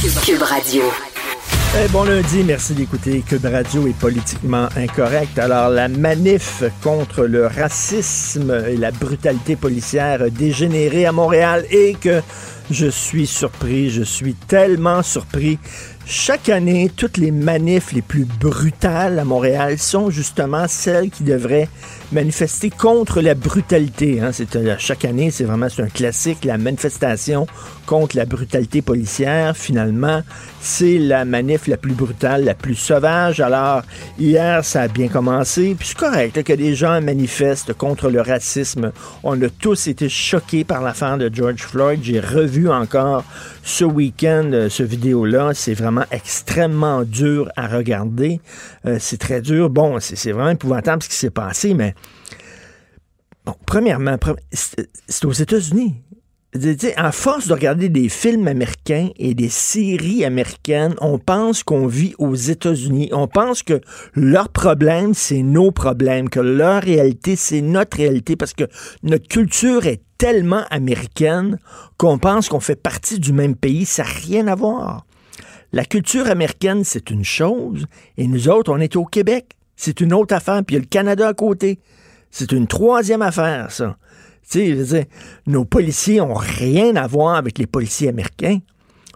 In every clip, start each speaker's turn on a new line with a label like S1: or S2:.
S1: Cube Radio.
S2: Bon lundi, merci d'écouter Cube Radio est politiquement incorrect. Alors, la manif contre le racisme et la brutalité policière a dégénéré à Montréal et que je suis surpris, je suis tellement surpris. Chaque année, toutes les manifs les plus brutales à Montréal sont justement celles qui devraient manifester contre la brutalité. Hein. C'est, chaque année, c'est vraiment un classique, la manifestation contre la brutalité policière. Finalement, c'est la manif la plus brutale, la plus sauvage. Alors, hier, ça a bien commencé. Puis c'est correct que des gens manifestent contre le racisme. On a tous été choqués par l'affaire de George Floyd. J'ai revu encore ce week-end euh, ce vidéo-là. C'est vraiment extrêmement dur à regarder. Euh, c'est très dur. Bon, c'est, vraiment épouvantable ce qui s'est passé, mais Bon, premièrement, pre- c'est c'est aux États-Unis. À force de regarder des films américains et des séries américaines, on pense qu'on vit aux États-Unis. On pense que leur problème, c'est nos problèmes, que leur réalité, c'est notre réalité, parce que notre culture est tellement américaine qu'on pense qu'on fait partie du même pays. Ça n'a rien à voir. La culture américaine, c'est une chose, et nous autres, on est au Québec. C'est une autre affaire, puis il y a le Canada à côté. C'est une troisième affaire, ça. Tu sais, nos policiers ont rien à voir avec les policiers américains.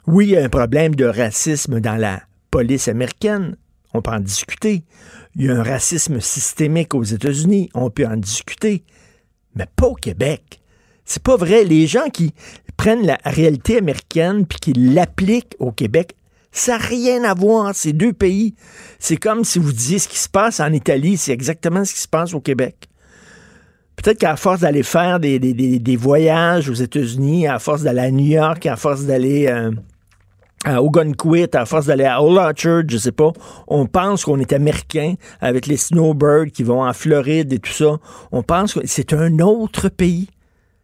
S2: Oui, il y a un problème de racisme dans la police américaine. On peut en discuter. Il y a un racisme systémique aux États-Unis. On peut en discuter. Mais pas au Québec. C'est pas vrai. Les gens qui prennent la réalité américaine puis qui l'appliquent au Québec, ça n'a rien à voir, ces deux pays. C'est comme si vous disiez ce qui se passe en Italie, c'est exactement ce qui se passe au Québec. Peut-être qu'à force d'aller faire des, des- des- voyages aux États-Unis, à force d'aller à New York, à force d'aller euh, à Ogunquit, à force d'aller à Old Orchard, je sais pas, on pense qu'on est américain avec les snowbirds qui vont en Floride et tout ça. On pense que c'est un autre pays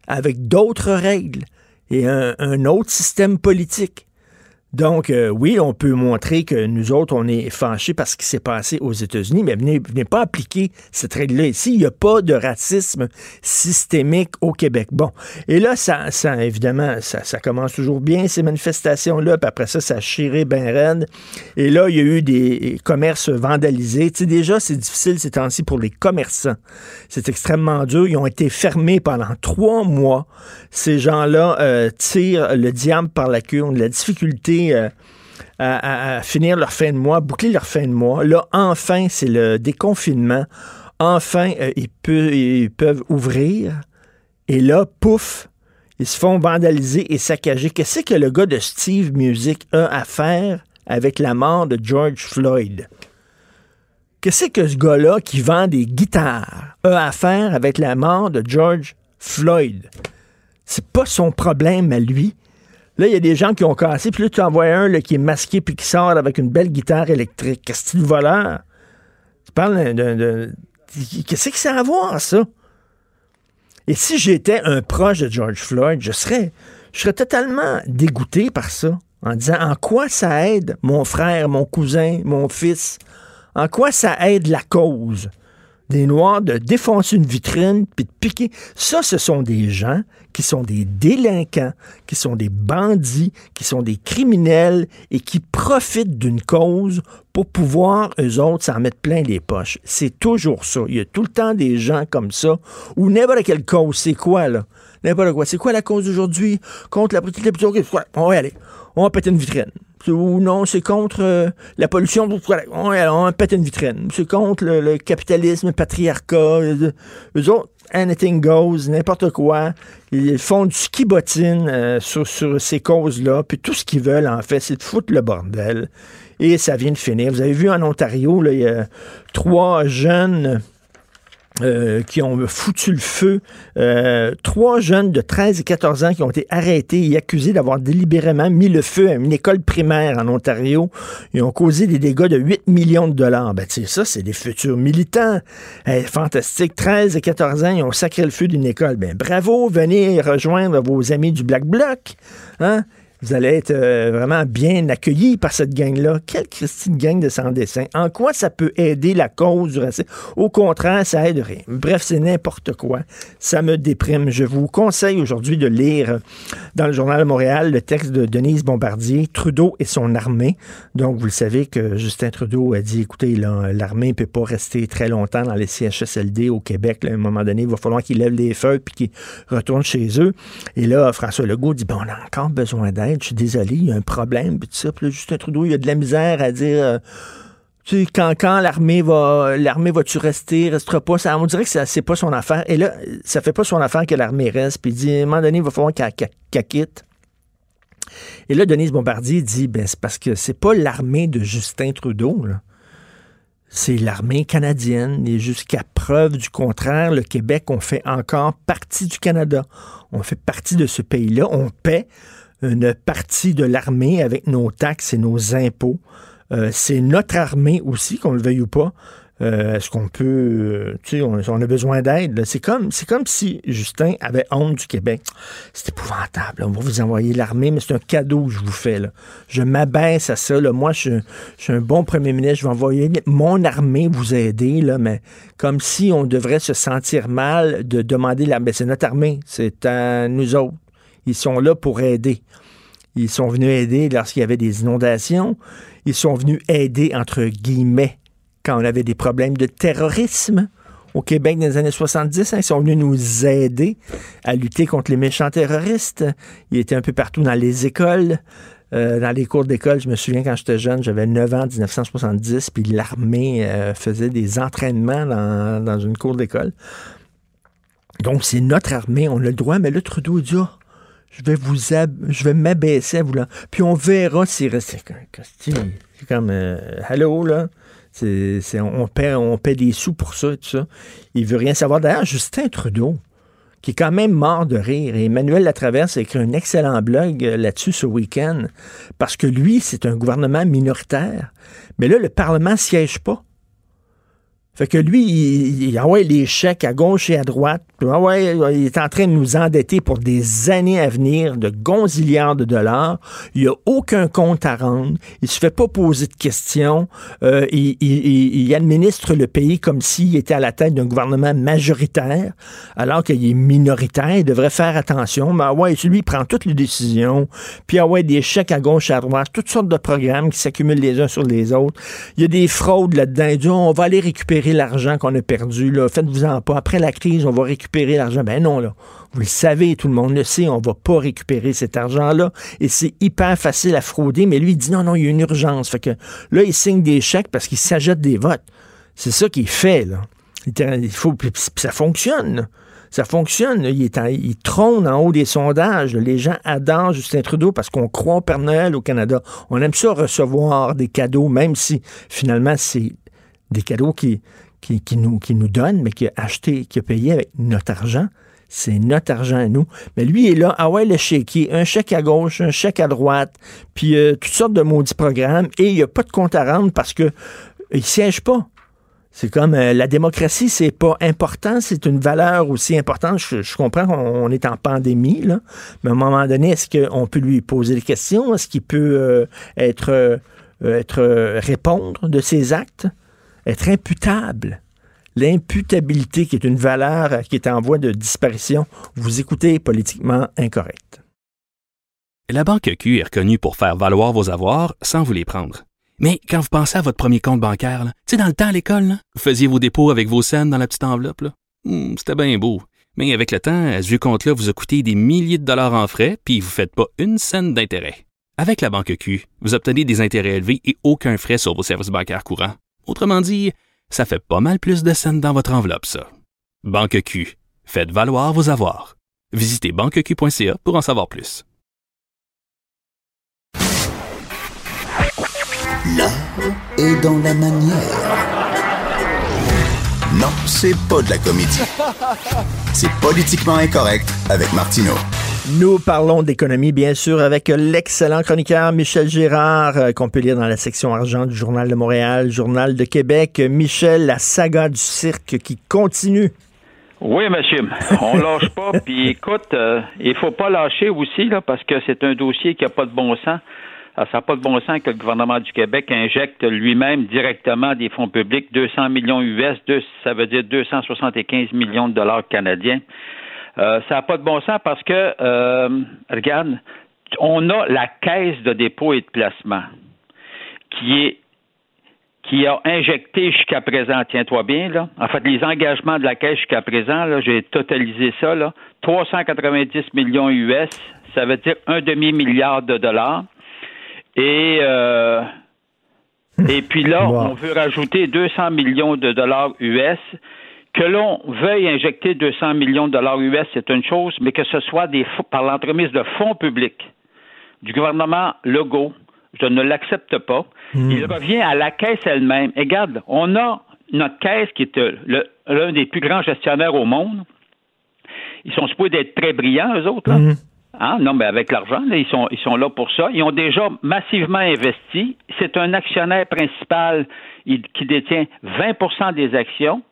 S2: avec d'autres règles et un autre système politique. Donc, euh, oui, on peut montrer que nous autres, on est fâchés par ce qui s'est passé aux États-Unis, mais venez, venez pas appliquer cette règle-là ici. Il n'y a pas de racisme systémique au Québec. Bon, et là, ça, ça évidemment, ça, commence toujours bien, ces manifestations-là, puis après ça, ça a chiré bien raide. Et là, il y a eu des commerces vandalisés. Tu sais, déjà, c'est difficile ces temps-ci pour les commerçants. C'est extrêmement dur. Ils ont été fermés pendant trois mois. Ces gens-là euh, tirent le diable par la queue, ont de la difficulté euh, à, finir leur fin de mois, boucler leur fin de mois. Là, enfin, c'est le déconfinement. Enfin, euh, ils, ils peuvent ouvrir. Et là, pouf, ils se font vandaliser et saccager. Qu'est-ce que le gars de Steve Music a à faire avec la mort de George Floyd? Qu'est-ce que ce gars-là qui vend des guitares a à faire avec la mort de George Floyd? C'est pas son problème à lui. Là, il y a des gens qui ont cassé, puis là, tu en vois un qui est masqué puis qui sort avec une belle guitare électrique. Qu'est-ce que tu voleur? Tu parles d'un- Qu'est-ce que ça a à voir, ça? Et si j'étais un proche de George Floyd, je serais, je serais totalement dégoûté par ça, en disant en quoi ça aide mon frère, mon cousin, mon fils, en quoi ça aide la cause? Des Noirs de défoncer une vitrine puis de piquer. Ça, ce sont des gens qui sont des délinquants, qui sont des bandits, qui sont des criminels et qui profitent d'une cause pour pouvoir, eux autres, s'en mettre plein les poches. C'est toujours ça. Il y a tout le temps des gens comme ça, ou n'importe quelle cause. C'est quoi, là? N'importe quoi. C'est quoi la cause d'aujourd'hui? Contre la petite On va aller. On va péter une vitrine ou non, c'est contre euh, la pollution. On, on pète une vitrine. C'est contre le, capitalisme, le patriarcat. Euh, eux autres, anything goes, n'importe quoi. Ils font du ski bottine euh, sur, ces causes-là. Puis tout ce qu'ils veulent, en fait, c'est de foutre le bordel. Et ça vient de finir. Vous avez vu en Ontario, il y a trois jeunes euh, qui ont foutu le feu. Euh, trois jeunes de 13 et 14 ans qui ont été arrêtés et accusés d'avoir délibérément mis le feu à une école primaire en Ontario. Ils ont causé des dégâts de 8 millions de dollars. Ben, tu sais, ça, c'est des futurs militants. fantastique. 13 et 14 ans, ils ont sacré le feu d'une école. Ben, bravo, venez rejoindre vos amis du Black Bloc. Hein? Vous allez être euh, vraiment bien accueillis par cette gang-là. Quelle Christine gang de sans-dessin. En quoi ça peut aider la cause du racisme? Au contraire, ça aide rien. Bref, c'est n'importe quoi. Ça me déprime. Je vous conseille aujourd'hui de lire dans le Journal de Montréal le texte de Denise Bombardier, Trudeau et son armée. Donc, vous le savez que Justin Trudeau a dit, écoutez, l'armée ne peut pas rester très longtemps dans les CHSLD au Québec. à un moment donné, il va falloir qu'ils lèvent les feux puis qu'ils retournent chez eux. Et là, François Legault dit, bon, on a encore besoin d'aide je suis désolé, il y a un problème, puis tout ça. Puis là, Justin Trudeau, il y a de la misère à dire. Euh, tu sais, quand, quand l'armée va l'armée va-tu rester, restera pas, ça, on dirait que c'est pas son affaire. Et là, ça fait pas son affaire que l'armée reste. Puis il dit, à un moment donné, il va falloir qu'elle quitte. Et là, Denise Bombardier dit, ben, c'est parce que c'est pas l'armée de Justin Trudeau, C'est l'armée canadienne. Et jusqu'à preuve du contraire, le Québec, on fait encore partie du Canada. On fait partie de ce pays-là. On paie une partie de l'armée avec nos taxes et nos impôts. Euh, c'est notre armée aussi, qu'on le veuille ou pas. Euh, est-ce qu'on peut, euh, tu sais, on, a besoin d'aide. C'est comme, si Justin avait honte du Québec. C'est épouvantable. On va vous envoyer l'armée, mais c'est un cadeau que je vous fais. Je m'abaisse à ça. Moi, je, suis un bon premier ministre. Je vais envoyer mon armée vous aider, là, mais comme si on devrait se sentir mal de demander l'armée. C'est notre armée. C'est à nous autres. Ils sont là pour aider. Ils sont venus aider lorsqu'il y avait des inondations. Ils sont venus aider, entre guillemets, quand on avait des problèmes de terrorisme au Québec dans les années 70. Hein. ils sont venus nous aider à lutter contre les méchants terroristes. Ils étaient un peu partout dans les écoles. Euh, dans les cours d'école, je me souviens quand j'étais jeune, j'avais 9 ans, 1970, puis l'armée euh, faisait des entraînements dans, une cour d'école. Donc, c'est notre armée, on a le droit, mais le Trudeau dit, ah, je vais vous je vais m'abaisser à vous là. Puis on verra s'il reste. C'est comme euh, Hello, là. C'est, on, paie, on paie des sous pour ça tout ça. Il veut rien savoir. D'ailleurs, Justin Trudeau, qui est quand même mort de rire, et Emmanuel Latraverse a écrit un excellent blog euh, là-dessus ce week-end, parce que lui, c'est un gouvernement minoritaire. Mais là, le Parlement siège pas. Fait que lui, il, envoie les chèques à gauche et à droite. il est en train de nous endetter pour des années à venir de gonzillards de dollars. Il n'y a aucun compte à rendre. Il se fait pas poser de questions. Euh, il, administre le pays comme s'il était à la tête d'un gouvernement majoritaire, alors qu'il est minoritaire. Il devrait faire attention. Mais ouais, lui, il prend toutes les décisions. Puis ah ouais, des chèques à gauche et à droite, toutes sortes de programmes qui s'accumulent les uns sur les autres. Il y a des fraudes là-dedans. Il on va aller récupérer l'argent qu'on a perdu. Faites-vous-en pas. Après la crise, on va récupérer l'argent. Ben non, là. Vous le savez, tout le monde le sait, on va pas récupérer cet argent-là. Et c'est hyper facile à frauder. Mais lui, il dit non, non, il y a une urgence. Fait que là, il signe des chèques parce qu'il s'ajoute des votes. C'est ça qu'il fait, là. Il faut, ça fonctionne. Ça fonctionne. Il, est il, trône en haut des sondages. Les gens adorent Justin Trudeau parce qu'on croit au Père Noël au Canada. On aime ça recevoir des cadeaux, même si finalement c'est des cadeaux qui, qui, nous, qui nous donne, mais qui a acheté, qui a payé avec notre argent. C'est notre argent à nous. Mais lui est là, ah ouais, le chéquier, un chèque à gauche, un chèque à droite, puis euh, toutes sortes de maudits programmes, et il n'y a pas de compte à rendre parce que euh, il siège pas. C'est comme euh, la démocratie, c'est pas important, c'est une valeur aussi importante. Je, comprends qu'on est en pandémie, là, mais à un moment donné, est-ce qu'on peut lui poser des questions? Est-ce qu'il peut être, être répondre de ses actes? Être imputable. l'imputabilité, qui est une valeur qui est en voie de disparition. Vous écoutez politiquement incorrect.
S3: La Banque Q est reconnue pour faire valoir vos avoirs sans vous les prendre. Mais quand vous pensez à votre premier compte bancaire, tu sais, dans le temps à l'école, vous faisiez vos dépôts avec vos scènes dans la petite enveloppe. Hmm, C'était bien beau. Mais avec le temps, ce vieux compte-là vous a coûté des milliers de dollars en frais, puis vous ne faites pas une scène d'intérêt. Avec la Banque Q, vous obtenez des intérêts élevés et aucun frais sur vos services bancaires courants. Autrement dit, ça fait pas mal plus de scènes dans votre enveloppe, ça. Banque Q, faites valoir vos avoirs. Visitez banqueq.ca pour en savoir plus.
S4: L'art est dans la manière. Non, c'est pas de la comédie. C'est politiquement incorrect avec Martineau.
S2: Nous parlons d'économie, bien sûr, avec l'excellent chroniqueur Michel Girard, euh, qu'on peut lire dans la section argent du Journal de Montréal, Journal de Québec. Michel, la saga du cirque qui continue.
S5: Oui, monsieur. On lâche pas. Puis écoute, euh, il faut pas lâcher aussi, là, parce que c'est un dossier qui a pas de bon sens. Alors, ça n'a pas de bon sens que le gouvernement du Québec injecte lui-même directement des fonds publics 200 millions US, deux, ça veut dire 275 millions de dollars canadiens. Euh, ça n'a pas de bon sens parce que, euh, regarde, on a la caisse de dépôt et de placement qui est qui a injecté jusqu'à présent, tiens-toi bien, là. En fait, les engagements de la Caisse jusqu'à présent, là, j'ai totalisé ça, là, 390 millions US, ça veut dire un demi-milliard de dollars. Et, euh, et puis là, on veut rajouter 200 millions de dollars US. Que l'on veuille injecter 200 millions de dollars US, c'est une chose, mais que ce soit des, par l'entremise de fonds publics du gouvernement Legault, je ne l'accepte pas. Il revient à la caisse elle-même. Et regarde, on a notre caisse qui est l'un des plus grands gestionnaires au monde. Ils sont supposés d'être très brillants, eux autres. Là. Hein? Non, mais avec l'argent, ils sont, ils sont là pour ça. Ils ont déjà massivement investi. C'est un actionnaire principal qui détient 20% des actions.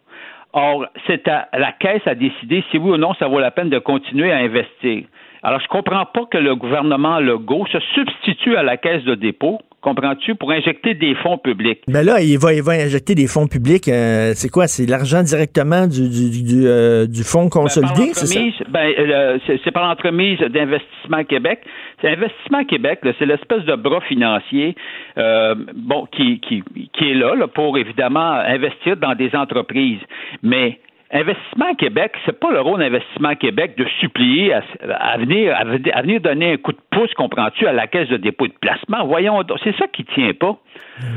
S5: Or, c'est à la caisse à décider si oui ou non ça vaut la peine de continuer à investir. Alors, je comprends pas que le gouvernement Legault se substitue à la caisse de dépôt, comprends-tu, pour injecter des fonds publics.
S2: Mais là, il va, il va injecter des fonds publics. euh, c'est quoi? C'est l'argent directement du, du, du, euh, du fonds consolidé, c'est ça?
S5: Ben, euh, c'est, par l'entremise d'Investissement Québec. C'est Investissement Québec, c'est l'espèce de bras financier bon, qui, qui, qui est là, là pour évidemment investir dans des entreprises. Mais Investissement Québec, c'est pas le rôle d'Investissement Québec de supplier à, à, venir, à, venir donner un coup de pouce, comprends-tu, à la caisse de dépôt et de placement? Voyons, c'est ça qui tient pas.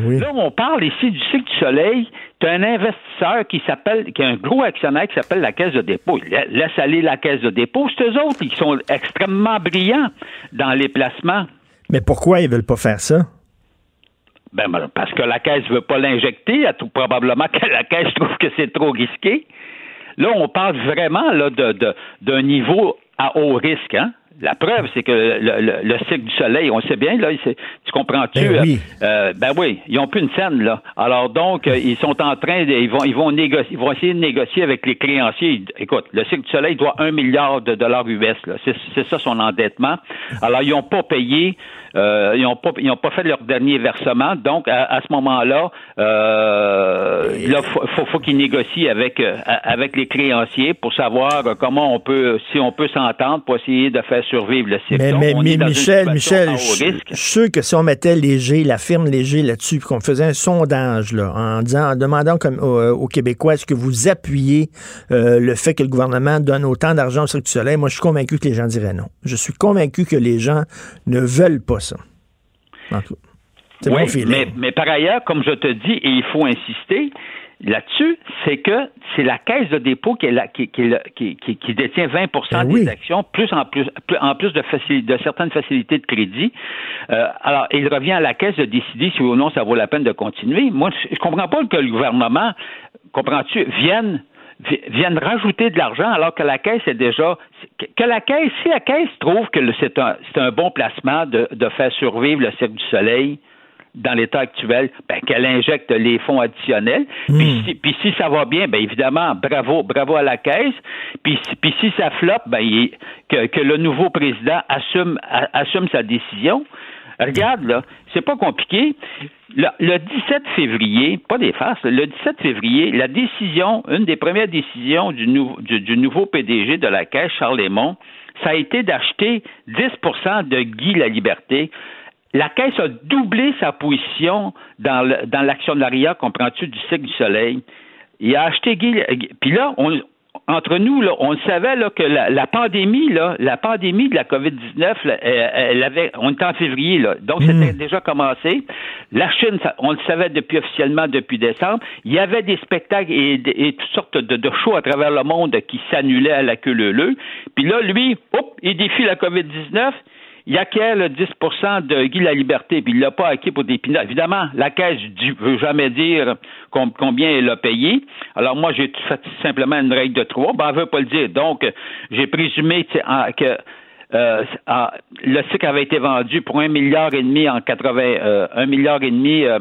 S2: Oui.
S5: Là, on parle ici du cycle du soleil. Tu as un investisseur qui s'appelle, qui a un gros actionnaire qui s'appelle la caisse de dépôt. Il laisse aller la caisse de dépôt. C'est eux autres qui sont extrêmement brillants dans les placements.
S2: Mais pourquoi ils veulent pas faire ça?
S5: Ben, parce que la caisse veut pas l'injecter. Probablement que la caisse trouve que c'est trop risqué. Là, on parle vraiment là, d'un niveau à haut risque. Hein? La preuve, c'est que le, le, le, cycle du soleil, on sait bien, là, tu comprends-tu?
S2: Ben oui.
S5: Euh, ben oui, ils n'ont plus une scène, là. Alors donc, euh, ils sont en train de, ils vont, ils vont négocier, ils vont essayer de négocier avec les créanciers. Écoute, le cycle du soleil doit un milliard de dollars US, là. C'est, ça son endettement. Alors, ils n'ont pas payé euh, ils n'ont pas ils ont pas fait leur dernier versement. Donc à, à ce moment-là, euh, là faut, faut, faut qu'ils négocient avec euh, avec les créanciers pour savoir comment on peut si on peut s'entendre pour essayer de faire survivre le cycle.
S2: Mais, mais,
S5: on
S2: mais
S5: est dans une
S2: Michel, Michel,
S5: à haut
S2: je suis sûr que si on mettait léger, la firme léger là-dessus, puis qu'on faisait un sondage là, en disant, en demandant comme aux, aux Québécois, est-ce que vous appuyez euh, le fait que le gouvernement donne autant d'argent au Cirque du Soleil, moi je suis convaincu que les gens diraient non. Je suis convaincu que les gens ne veulent pas ça. En tout
S5: Oui, mais par ailleurs, comme je te dis, et il faut insister là-dessus, c'est que c'est la caisse de dépôt qui, est la- qui, qui, qui, qui- qui détient 20%
S2: Ben
S5: des
S2: oui.
S5: actions, plus en plus, en plus de, certaines facilités de crédit. Euh, alors, il revient à la caisse de décider si ou non ça vaut la peine de continuer. Moi, je, je comprends pas que le gouvernement, comprends-tu, vienne vi- vienne rajouter de l'argent alors que la caisse est déjà que- la caisse si la caisse trouve que c'est un c'est un bon placement de, de faire survivre le Cirque du Soleil dans l'état actuel, ben, qu'elle injecte les fonds additionnels. Puis, si, puis si ça va bien, ben évidemment, bravo, bravo à la caisse. Puis, si- puis si ça floppe, ben il- que, que le nouveau président assume assume sa décision. Regarde, là, c'est pas compliqué. Le, le 17 février, pas des farces, le 17 février, la décision, une des premières décisions du, nou- du, du nouveau PDG de la Caisse, Charles Lemont, ça a été d'acheter 10% de Guy la Liberté. La Caisse a doublé sa position dans le- dans l'actionnariat, comprends-tu, du cycle du soleil. Il a acheté Guy. Puis là, on, entre nous, là, on le savait là, que la, la pandémie, là, la pandémie de la COVID-19, là, elle, elle avait, on était en février, là, donc c'était déjà commencé. La Chine, ça- on le savait depuis officiellement depuis décembre. Il y avait des spectacles et, et toutes sortes de, de shows à travers le monde qui s'annulaient à la queue leu Puis là, lui, hop, il défie la COVID-19 il acquiert le 10% de Guy la Liberté, puis il l'a pas acquis pour des pinards. Évidemment, la caisse ne veut jamais dire com- combien elle a payé. Alors moi, j'ai fait simplement une règle de trois. Ben, elle veut pas le dire. Donc, j'ai présumé que euh, le cycle avait été vendu pour un milliard et demi en 80, euh, un milliard et demi euh,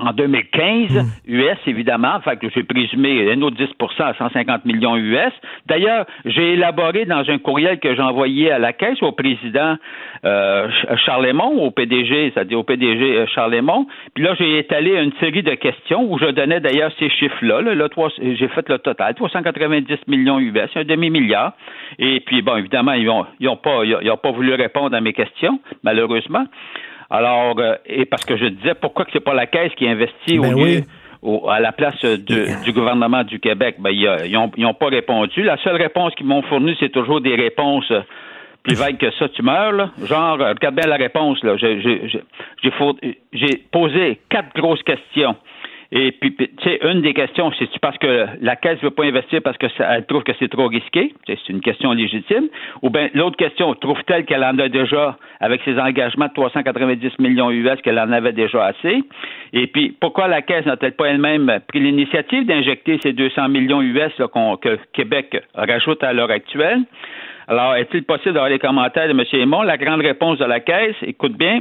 S5: en 2015, US évidemment, fait que j'ai présumé un autre 10% à 150 millions US. D'ailleurs, j'ai élaboré dans un courriel que j'ai envoyé à la caisse au président euh, Ch- Charles Lemont, au PDG, c'est-à-dire au PDG euh, Charles Lemont. Puis là, j'ai étalé une série de questions où je donnais d'ailleurs ces chiffres-là. Là, j'ai fait le total, 390 millions US, un demi-milliard. Et puis, bon, évidemment, ils n'ont ils ont pas, ils ont pas voulu répondre à mes questions, malheureusement. Alors, euh, et parce que je disais, pourquoi que c'est pas la Caisse qui investit
S2: Ben
S5: au lieu, au- à la place de- du gouvernement du Québec? Ben, ils, euh, ils ont, ils ont pas répondu. La seule réponse qu'ils m'ont fournie, c'est toujours des réponses plus vagues que ça, tu meurs, là? Genre, regarde bien la réponse, là. J'ai- J'ai j'ai- j'ai four- j'ai posé quatre grosses questions. Et puis, tu sais, une des questions, c'est parce que la Caisse veut pas investir parce que ça- elle trouve que c'est trop risqué? C'est une question légitime. Ou bien l'autre question, trouve-t-elle qu'elle en a déjà, avec ses engagements de 390 millions US, qu'elle en avait déjà assez? Et puis, pourquoi la Caisse n'a-t-elle pas elle-même pris l'initiative d'injecter ces 200 millions US là, que Québec rajoute à l'heure actuelle? Alors, est-il possible d'avoir les commentaires de M. Aymon? La grande réponse de la Caisse, écoute bien,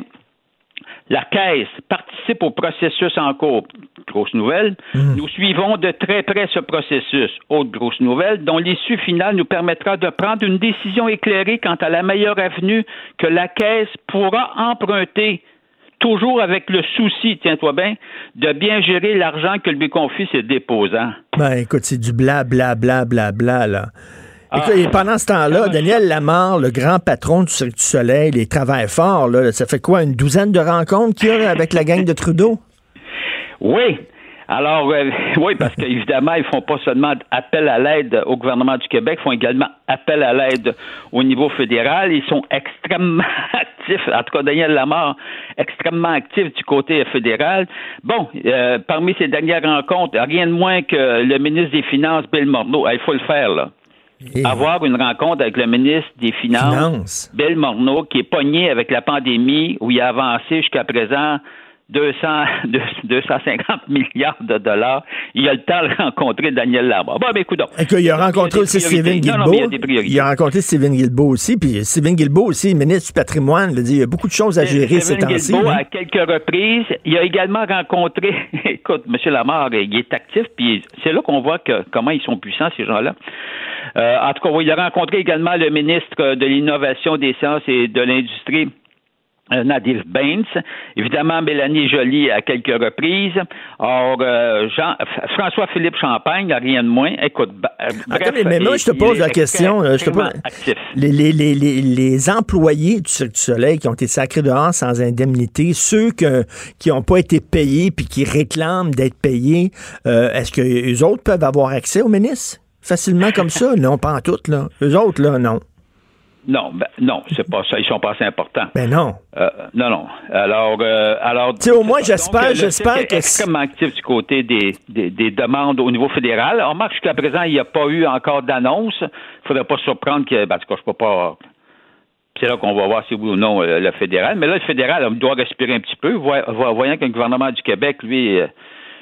S5: la Caisse participe au processus en cours. Grosse nouvelle. Nous suivons de très près ce processus. Autre grosse nouvelle, dont l'issue finale nous permettra de prendre une décision éclairée quant à la meilleure avenue que la Caisse pourra emprunter. Toujours avec le souci, tiens-toi bien, de bien gérer l'argent que lui confie ses déposants.
S2: Ben, écoute, c'est du bla, bla, bla, bla, bla, là.
S5: Ah.
S2: et pendant ce temps-là, Daniel Lamar, le grand patron du Cirque du Soleil, il travaille fort, là. Ça fait quoi, une douzaine de rencontres qu'il y a là, avec la gang de Trudeau?
S5: Oui. Alors, euh, oui, parce qu'évidemment, ils font pas seulement appel à l'aide au gouvernement du Québec, ils font également appel à l'aide au niveau fédéral. Ils sont extrêmement actifs, en tout cas Daniel Lamar, extrêmement actif du côté fédéral. Bon, euh, parmi ces dernières rencontres, rien de moins que le ministre des Finances, Bill Morneau. Il faut le faire, là.
S2: Et-
S5: Avoir une rencontre avec le ministre des Finances,
S2: Finances.
S5: Bill Morneau, qui est pogné avec la pandémie, où il a avancé jusqu'à présent 200, 250 milliards de dollars. Il a le temps de rencontrer Daniel Lamar. Bon, ben, écoute donc.
S2: Il a rencontré aussi
S5: non,
S2: Guilbeault.
S5: il a
S2: rencontré Stephen Guilbeault aussi. Puis Stephen Guilbeault aussi, ministre du patrimoine, il a dit il y a beaucoup de choses à gérer ces temps-ci.
S5: Guilbeault,
S2: là.
S5: à quelques reprises, il a également rencontré, écoute, M. Lamar, il est actif, puis c'est là qu'on voit que, comment ils sont puissants, ces gens-là. Euh, en tout cas, il a rencontré également le ministre de l'Innovation, des Sciences et de l'Industrie, euh, Nadir Baines, évidemment Mélanie Joly à quelques reprises. Or, euh, Jean, François-Philippe Champagne, rien de moins. Écoute, euh, bref,
S2: Attends, mais, mais moi, je te pose la question. là, je te pose-. Les, les, les, les, les employés du Cirque du Soleil qui ont été sacrés dehors sans indemnité, ceux que, qui n'ont pas été payés puis qui réclament d'être payés, euh, est-ce que les autres peuvent avoir accès au ministre? Facilement comme ça? Non, pas en toutes, là. Eux autres, là, non.
S5: Non, ben, non, c'est pas ça. Ils sont pas assez importants.
S2: Ben non.
S5: Euh, non, non. Alors, euh, alors.
S2: Tu sais, au moins, j'espère- j'espère que-
S5: extrêmement actif du côté des, des, des demandes au niveau fédéral. On remarque jusqu'à présent, il n'y a pas eu encore d'annonce. Il ne faudrait pas surprendre que, ben, en tout cas, je peux pas. C'est là qu'on va voir si oui ou non euh, le fédéral. Mais là, le fédéral on doit respirer un petit peu, voy- voy- voyant que le gouvernement du Québec, lui, euh,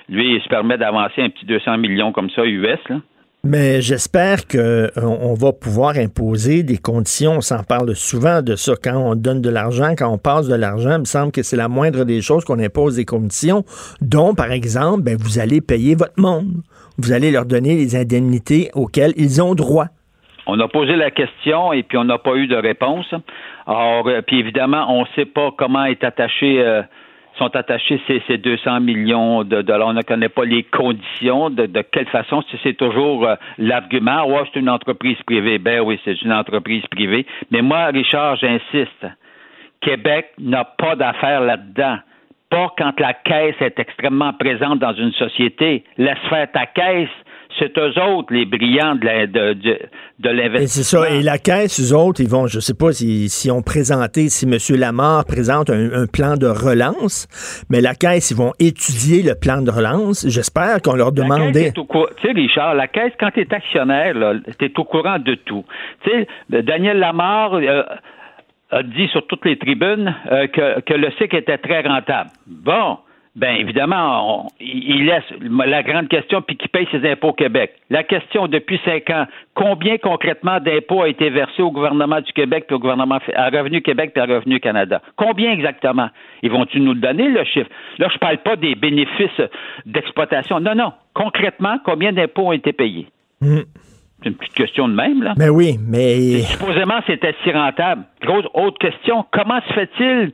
S5: lui, il se permet d'avancer un petit 200 millions comme ça, US. Là.
S2: Mais j'espère qu'on on va pouvoir imposer des conditions. On s'en parle souvent de ça. Quand on donne de l'argent, quand on passe de l'argent, il me semble que c'est la moindre des choses qu'on impose des conditions, dont, par exemple, ben, vous allez payer votre monde. Vous allez leur donner les indemnités auxquelles ils ont droit.
S5: On a posé la question et puis on n'a pas eu de réponse. Alors, euh, puis évidemment, on ne sait pas comment est attaché. Euh, sont attachés ces, ces 200 millions de dollars. On ne connaît pas les conditions, de, quelle façon, c'est toujours euh, l'argument, ouais, c'est une entreprise privée. Ben oui, c'est une entreprise privée. Mais moi, Richard, j'insiste, Québec n'a pas d'affaires là-dedans. Pas quand la caisse est extrêmement présente dans une société. Laisse faire ta caisse c'est eux autres, les brillants de, de, de, de l'investissement.
S2: C'est ça. Et la caisse, eux autres, ils vont, je sais pas si, si on présenté, si M. Lamar présente un, plan de relance, mais la caisse, ils vont étudier le plan de relance. J'espère qu'on leur demandait.
S5: Tu sais, Richard, la caisse, quand tu es actionnaire, tu es au courant de tout. Tu sais, Daniel Lamar. Euh, a dit sur toutes les tribunes euh, que, que le cycle était très rentable. Bon, ben évidemment, il laisse la grande question puis qui paye ses impôts au Québec. La question depuis cinq ans, combien concrètement d'impôts a été versé au gouvernement du Québec puis au gouvernement à Revenu Québec puis à Revenu Canada? Combien exactement? Ils vont-ils nous donner le chiffre? Là, je parle pas des bénéfices d'exploitation. Non, non. Concrètement, combien d'impôts ont été payés? Hmm. C'est une petite question de même, là.
S2: Mais ben oui, mais.
S5: supposément, c'était si rentable. Grosse autre question. Comment se fait-il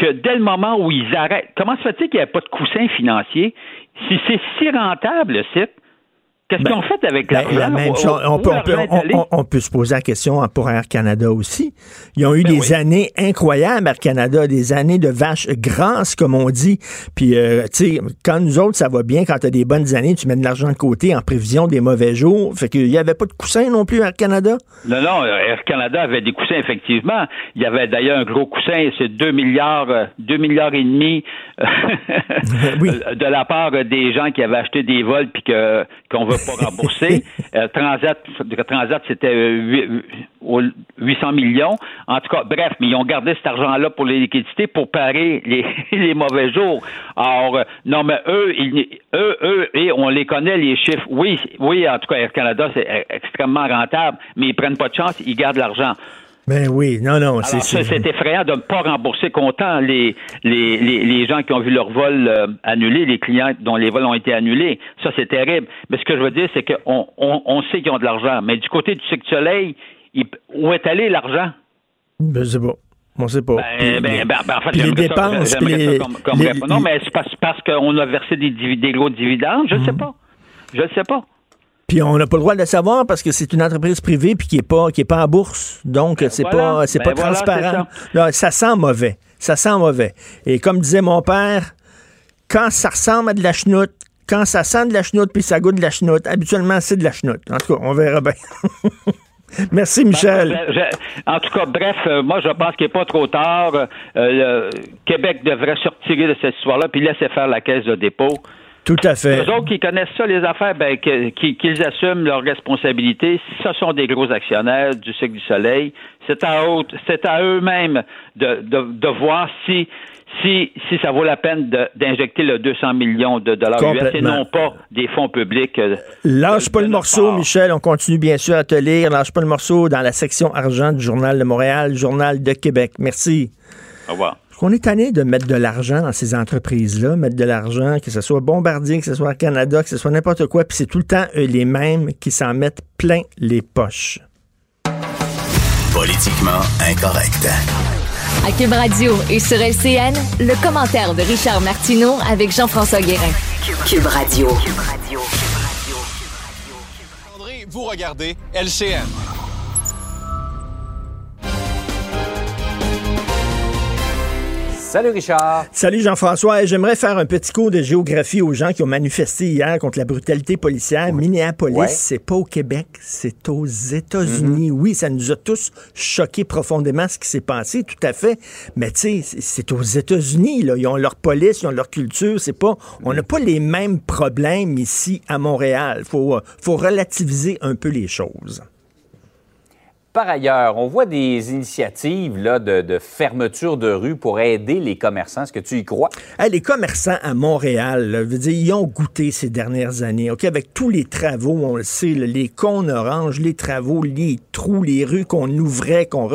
S5: que dès le moment où ils arrêtent, comment se fait-il qu'il n'y a pas de coussin financier? Si c'est si rentable, le site, Qu'est-ce ben, qu'ils ont fait avec ben,
S2: la même chose. On, peut, on, peut, se poser la question pour Air Canada aussi. Ils ont eu ben des années incroyables, Air Canada, des années de vaches grasses, comme on dit. Puis, euh, tu sais, quand nous autres, ça va bien, quand tu as des bonnes années, tu mets de l'argent de côté en prévision des mauvais jours. Fait qu'il n'y avait pas de coussin non plus, Air Canada?
S5: Non, non, Air Canada avait des coussins, effectivement. Il y avait d'ailleurs un gros coussin, c'est 2 milliards, 2 euh, milliards et demi de la part des gens qui avaient acheté des vols puis que, qu'on veut pas remboursé. Euh, Transat, Transat c'était 800 euh, millions. En tout cas, bref, mais ils ont gardé cet argent-là pour les liquidités pour parer les, les mauvais jours. Alors, euh, non, mais eux, eux, eux, et on les connaît, les chiffres. Oui, oui, en tout cas, Air Canada, c'est extrêmement rentable, mais ils prennent pas de chance, ils gardent l'argent.
S2: Ben oui, non, non.
S5: C'est, c'est effrayant de ne pas rembourser comptant les, les, les, gens qui ont vu leur vol euh, annulé, les clients dont les vols ont été annulés. Ça, c'est terrible. Mais ce que je veux dire, c'est qu'on on, on sait qu'ils ont de l'argent. Mais du côté du Cirque du Soleil, où est allé l'argent?
S2: Ben, c'est pas. On sait pas.
S5: Ben, ben, ben, en fait,
S2: les dépenses.
S5: les, comme, comme non, mais c'est parce, parce qu'on a versé des, des gros dividendes. Je ne sais mhm. pas. Je ne sais pas.
S2: Puis on n'a pas le droit de le savoir parce que c'est une entreprise privée puis qui est pas qui est pas en bourse. Donc c'est pas c'est pas ben transparent. ça. sent mauvais. Ça sent mauvais. Et comme disait mon père, quand ça ressemble à de la chenoute, quand ça sent de la chenoute puis ça goûte de la chenoute, habituellement c'est de la chenoute. En tout cas, on verra bien. Merci, Michel.
S5: Ben, en tout cas, bref, euh, moi, je pense qu'il n'est pas trop tard. Euh, le Québec devrait se retirer de cette histoire-là puis laisser faire la caisse de dépôt.
S2: Tout à fait.
S5: Les autres qui connaissent ça, les affaires, ben, qu'ils assument leurs responsabilités. Ce sont des gros actionnaires du cycle du soleil. C'est à, à eux-mêmes de, de, de voir si si, si ça vaut la peine d'injecter le 200 millions de dollars US et non pas des fonds publics. Euh,
S2: lâche pas le morceau, Michel. On continue bien sûr à te lire. Lâche pas le morceau dans la section argent du Journal de Montréal, Journal de Québec. Merci.
S5: Au revoir.
S2: On est tanné de mettre de l'argent dans ces entreprises-là, mettre de l'argent, que ce soit Bombardier, que ce soit Canada, que ce soit n'importe quoi, puis c'est tout le temps les mêmes qui s'en mettent plein les poches?
S4: Politiquement incorrect.
S1: À Cube Radio et sur LCN, le commentaire de Richard Martineau avec Jean-François Guérin. Cube Radio.
S6: André, vous regardez LCN. Salut Richard.
S2: Salut Jean-François. J'aimerais faire un petit cours de géographie aux gens qui ont manifesté hier contre la brutalité policière. Minneapolis, c'est pas au Québec, c'est aux États-Unis. Mm-hmm. Oui, ça nous a tous choqués profondément ce qui s'est passé, tout à fait. Mais tu sais, c'est aux États-Unis. Ils ont leur police, ils ont leur culture. C'est pas, on n'a pas les mêmes problèmes ici à Montréal. Faut, faut relativiser un peu les choses.
S7: Par ailleurs, on voit des initiatives là, de, fermeture de rue pour aider les commerçants. Est-ce que tu y crois?
S2: les commerçants à Montréal, veux dire, ils ont goûté ces dernières années. Avec tous les travaux, on le sait, les cônes oranges, les travaux, les trous, les rues qu'on ouvrait, qu'on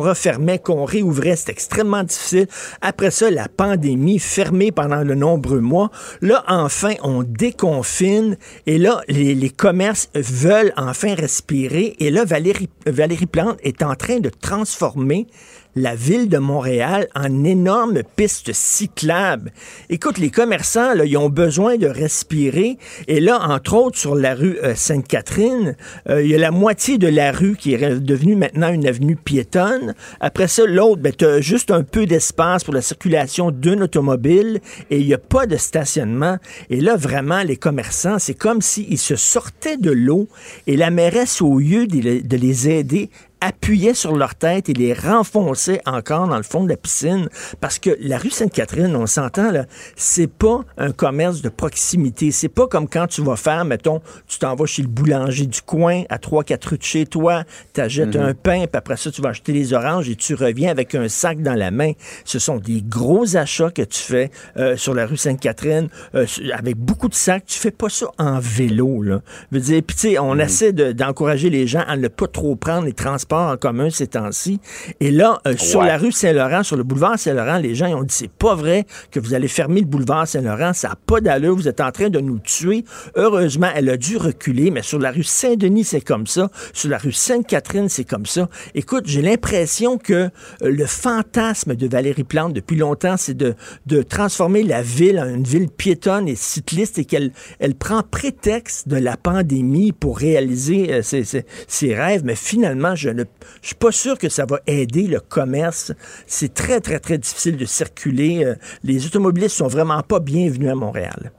S2: refermait, qu'on réouvrait, c'est extrêmement difficile. Après ça, la pandémie, fermée pendant de nombreux mois. Là, enfin, on déconfine et là, les, commerces veulent enfin respirer. Et là, Valérie Valérie Plante est en train de transformer la ville de Montréal en énorme piste cyclable. Écoute, les commerçants, là, ils ont besoin de respirer. Et là, entre autres, sur la rue euh, Sainte-Catherine, euh, il y a la moitié de la rue qui est devenue maintenant une avenue piétonne. Après ça, l'autre, ben, tu as juste un peu d'espace pour la circulation d'une automobile et il n'y a pas de stationnement. Et là, vraiment, les commerçants, c'est comme s'ils se sortaient de l'eau et la mairesse, au lieu de les aider, appuyait sur leur tête et les renfonçait encore dans le fond de la piscine. Parce que la rue Sainte-Catherine, on s'entend, là, c'est pas un commerce de proximité. C'est pas comme quand tu vas faire, mettons, tu t'en vas chez le boulanger du coin, à 3-4 rues de chez toi, tu achètes mhm. un pain, puis après ça, tu vas acheter les oranges et tu reviens avec un sac dans la main. Ce sont des gros achats que tu fais euh, sur la rue Sainte-Catherine, euh, avec beaucoup de sacs. Tu fais pas ça en vélo, là. Je veux dire, puis tu sais, on mhm. essaie d'encourager les gens à ne pas trop prendre les transports en commun ces temps-ci. Et là, euh, sur la rue Saint-Laurent, sur le boulevard Saint-Laurent, les gens ont dit c'est pas vrai que vous allez fermer le boulevard Saint-Laurent, ça n'a pas d'allure, vous êtes en train de nous tuer. Heureusement, elle a dû reculer, mais sur la rue Saint-Denis, c'est comme ça. Sur la rue Sainte-Catherine, c'est comme ça. Écoute, j'ai l'impression que euh, le fantasme de Valérie Plante depuis longtemps, c'est de, de transformer la ville en une ville piétonne et cycliste et qu'elle elle prend prétexte de la pandémie pour réaliser euh, ses, ses rêves. Mais finalement, je ne je suis pas sûr que ça va aider le commerce. C'est très, très, très difficile de circuler. Euh, les automobilistes sont vraiment pas bienvenus à Montréal.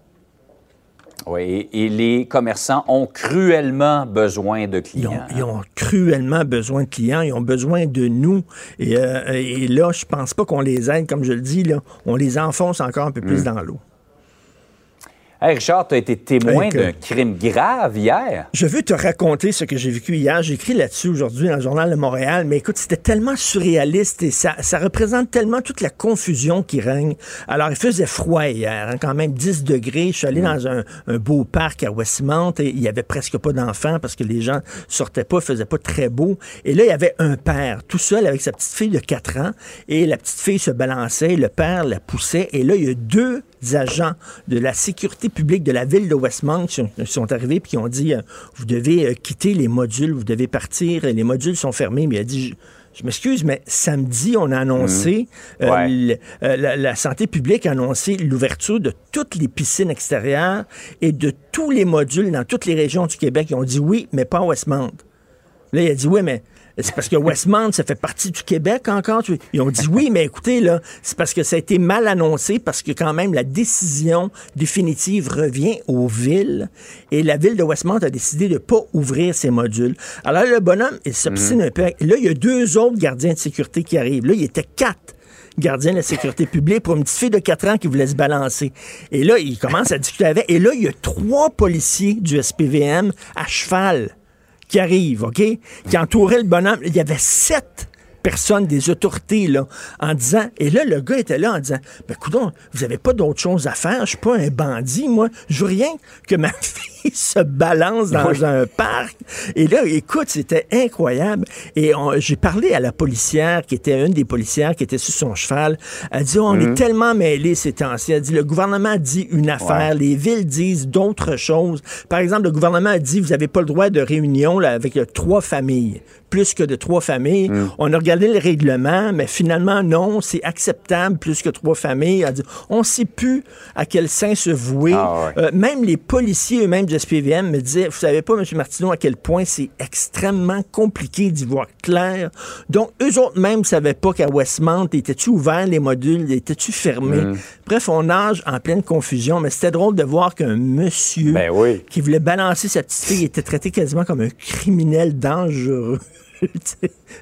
S7: Oui, et les commerçants ont cruellement besoin de clients.
S2: Ils ont, cruellement besoin de clients, ils ont besoin de nous. Et, euh, et là, je pense pas qu'on les aide, comme je le dis, là, on les enfonce encore un peu plus mm. dans l'eau.
S7: Richard, tu as été témoin d'un crime grave hier.
S2: Je veux te raconter ce que j'ai vécu hier. J'ai écrit là-dessus aujourd'hui dans le Journal de Montréal, mais écoute, c'était tellement surréaliste et ça, ça représente tellement toute la confusion qui règne. Alors, il faisait froid hier, hein, quand même 10 degrés. Je suis allé mm. dans un, beau parc à Westmount et il y avait presque pas d'enfants parce que les gens sortaient pas, il faisait pas très beau. Et là, il y avait un père tout seul avec sa petite fille de 4 ans et la petite fille se balançait, le père la poussait et là, il y a deux agents de la sécurité publique de la ville de Westmount sont, sont arrivés puis qui ont dit euh, vous devez euh, quitter les modules, vous devez partir, les modules sont fermés. Mais il a dit je, m'excuse, mais samedi, on a annoncé, mmh. euh, la, santé publique a annoncé l'ouverture de toutes les piscines extérieures et de tous les modules dans toutes les régions du Québec. Ils ont dit oui, mais pas à Westmount. Là, il a dit oui, mais c'est parce que Westmount, ça fait partie du Québec encore. Ils ont dit oui, mais écoutez, là, c'est parce que ça a été mal annoncé, parce que quand même, la décision définitive revient aux villes. Et la ville de Westmount a décidé de ne pas ouvrir ses modules. Alors, le bonhomme, il s'obstine mhm. un peu. Là, il y a deux autres gardiens de sécurité qui arrivent. Là, il était quatre gardiens de la sécurité publique pour une petite fille de 4 ans qui voulait se balancer. Et là, il commence à discuter avec. Et là, il y a trois policiers du SPVM à cheval qui arrive, OK? Qui entourait le bonhomme. Il y avait sept personnes, des autorités, là, en disant, et là, le gars était là en disant, ben, coudon, vous avez pas d'autre chose à faire, je suis pas un bandit, moi, je veux rien que ma fille se balance dans un parc. Et là, écoute, c'était incroyable. Et j'ai parlé à la policière, qui était une des policières qui était sur son cheval. Elle dit, on est mhm. tellement mêlés ces temps-ci. Elle dit, le gouvernement dit une affaire, les villes disent d'autres choses. Par exemple, le gouvernement a dit, vous n'avez pas le droit de réunion là, avec trois familles plus que de trois familles. Mm. On a regardé le règlement, mais finalement, non, c'est acceptable plus que trois familles. On ne sait plus à quel sein se vouer. Ah, euh, même les policiers eux-mêmes du SPVM me disaient, vous savez pas, M. Martineau, à quel point c'est extrêmement compliqué d'y voir clair. Donc, eux autres même ne savaient pas qu'à Westmount, étaient-tu ouverts les modules, étaient-tu fermés? Mm. Bref, on nage en pleine confusion, mais c'était drôle de voir qu'un monsieur
S7: ben
S2: qui voulait balancer sa petite fille était traité quasiment comme un criminel dangereux.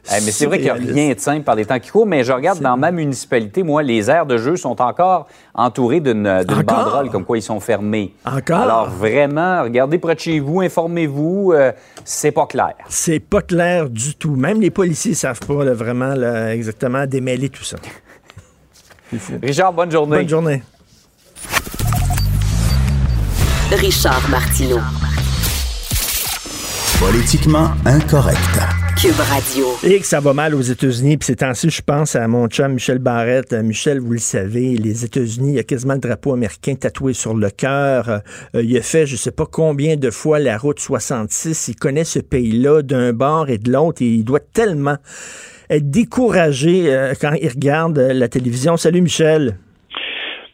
S7: Mais c'est vrai qu'il n'y a rien de simple par les temps qui courent, mais je regarde dans ma municipalité, moi, les aires de jeu sont encore entourées d'une banderole comme quoi ils sont fermés.
S2: Encore?
S7: Alors vraiment, regardez près de chez vous, informez-vous, euh, c'est pas clair.
S2: C'est pas clair du tout. Même les policiers savent pas vraiment exactement démêler tout ça.
S7: Richard, bonne journée.
S2: Bonne journée.
S1: Richard Martineau.
S4: Politiquement incorrect.
S1: Cube Radio.
S2: Et que ça va mal aux États-Unis, puis ces temps-ci, je pense à mon chum Michel Barrette. Euh, Michel, vous le savez, les États-Unis, il y a quasiment le drapeau américain tatoué sur le cœur. Euh, il a fait, je sais pas combien de fois la route 66. Il connaît ce pays-là d'un bord et de l'autre, et il doit tellement être découragé euh, quand il regarde la télévision. Salut Michel.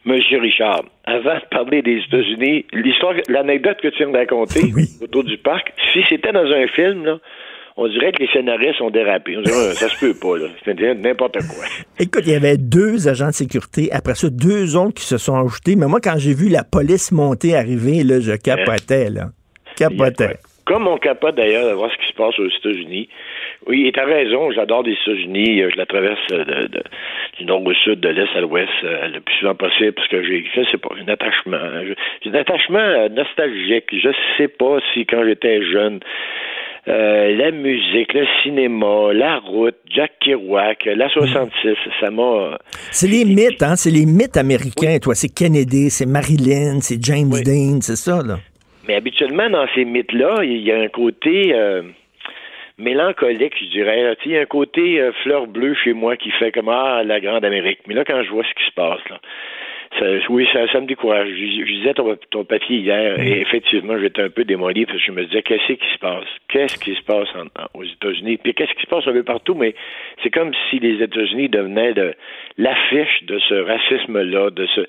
S8: Monsieur Richard, avant de parler des États-Unis, l'histoire, l'anecdote que tu viens de raconter autour du parc, si c'était dans un film, là, on dirait que les scénaristes ont dérapé. On dirait, ça se peut pas, là. C'est n'importe quoi.
S2: Écoute, il y avait deux agents de sécurité. Après ça, deux autres qui se sont ajoutés. Mais moi, quand j'ai vu la police monter, arriver, là, je capotais, là. Capotais.
S8: Comme on capote d'ailleurs de voir ce qui se passe aux États-Unis. Oui, et t'as raison, j'adore les États-Unis. Je la traverse de, du nord au sud, de l'est à l'ouest, euh, le plus souvent possible, parce que j'ai, je sais pas, un attachement. J'ai un attachement euh, nostalgique. Je sais pas si quand j'étais jeune, euh, la musique, le cinéma, la route, Jack Kerouac, la 66, ça m'a...
S2: C'est les mythes, hein? C'est les mythes américains, toi. C'est Kennedy, c'est Marilyn, c'est James Dean, c'est ça, là.
S8: Mais habituellement, dans ces mythes-là, il y a un côté euh, mélancolique, je dirais. Il y a un côté euh, fleur bleue chez moi qui fait comme Ah, la grande Amérique. Mais là, quand je vois ce qui se passe, là, oui, ça, ça, me décourage. Je, disais ton, papier hier, et effectivement, j'étais un peu démoli parce que je me disais, qu'est-ce qui se passe? Qu'est-ce qui se passe aux États-Unis? Puis qu'est-ce qui se passe un peu partout? Mais c'est comme si les États-Unis devenaient l'affiche de ce racisme-là, de, ce,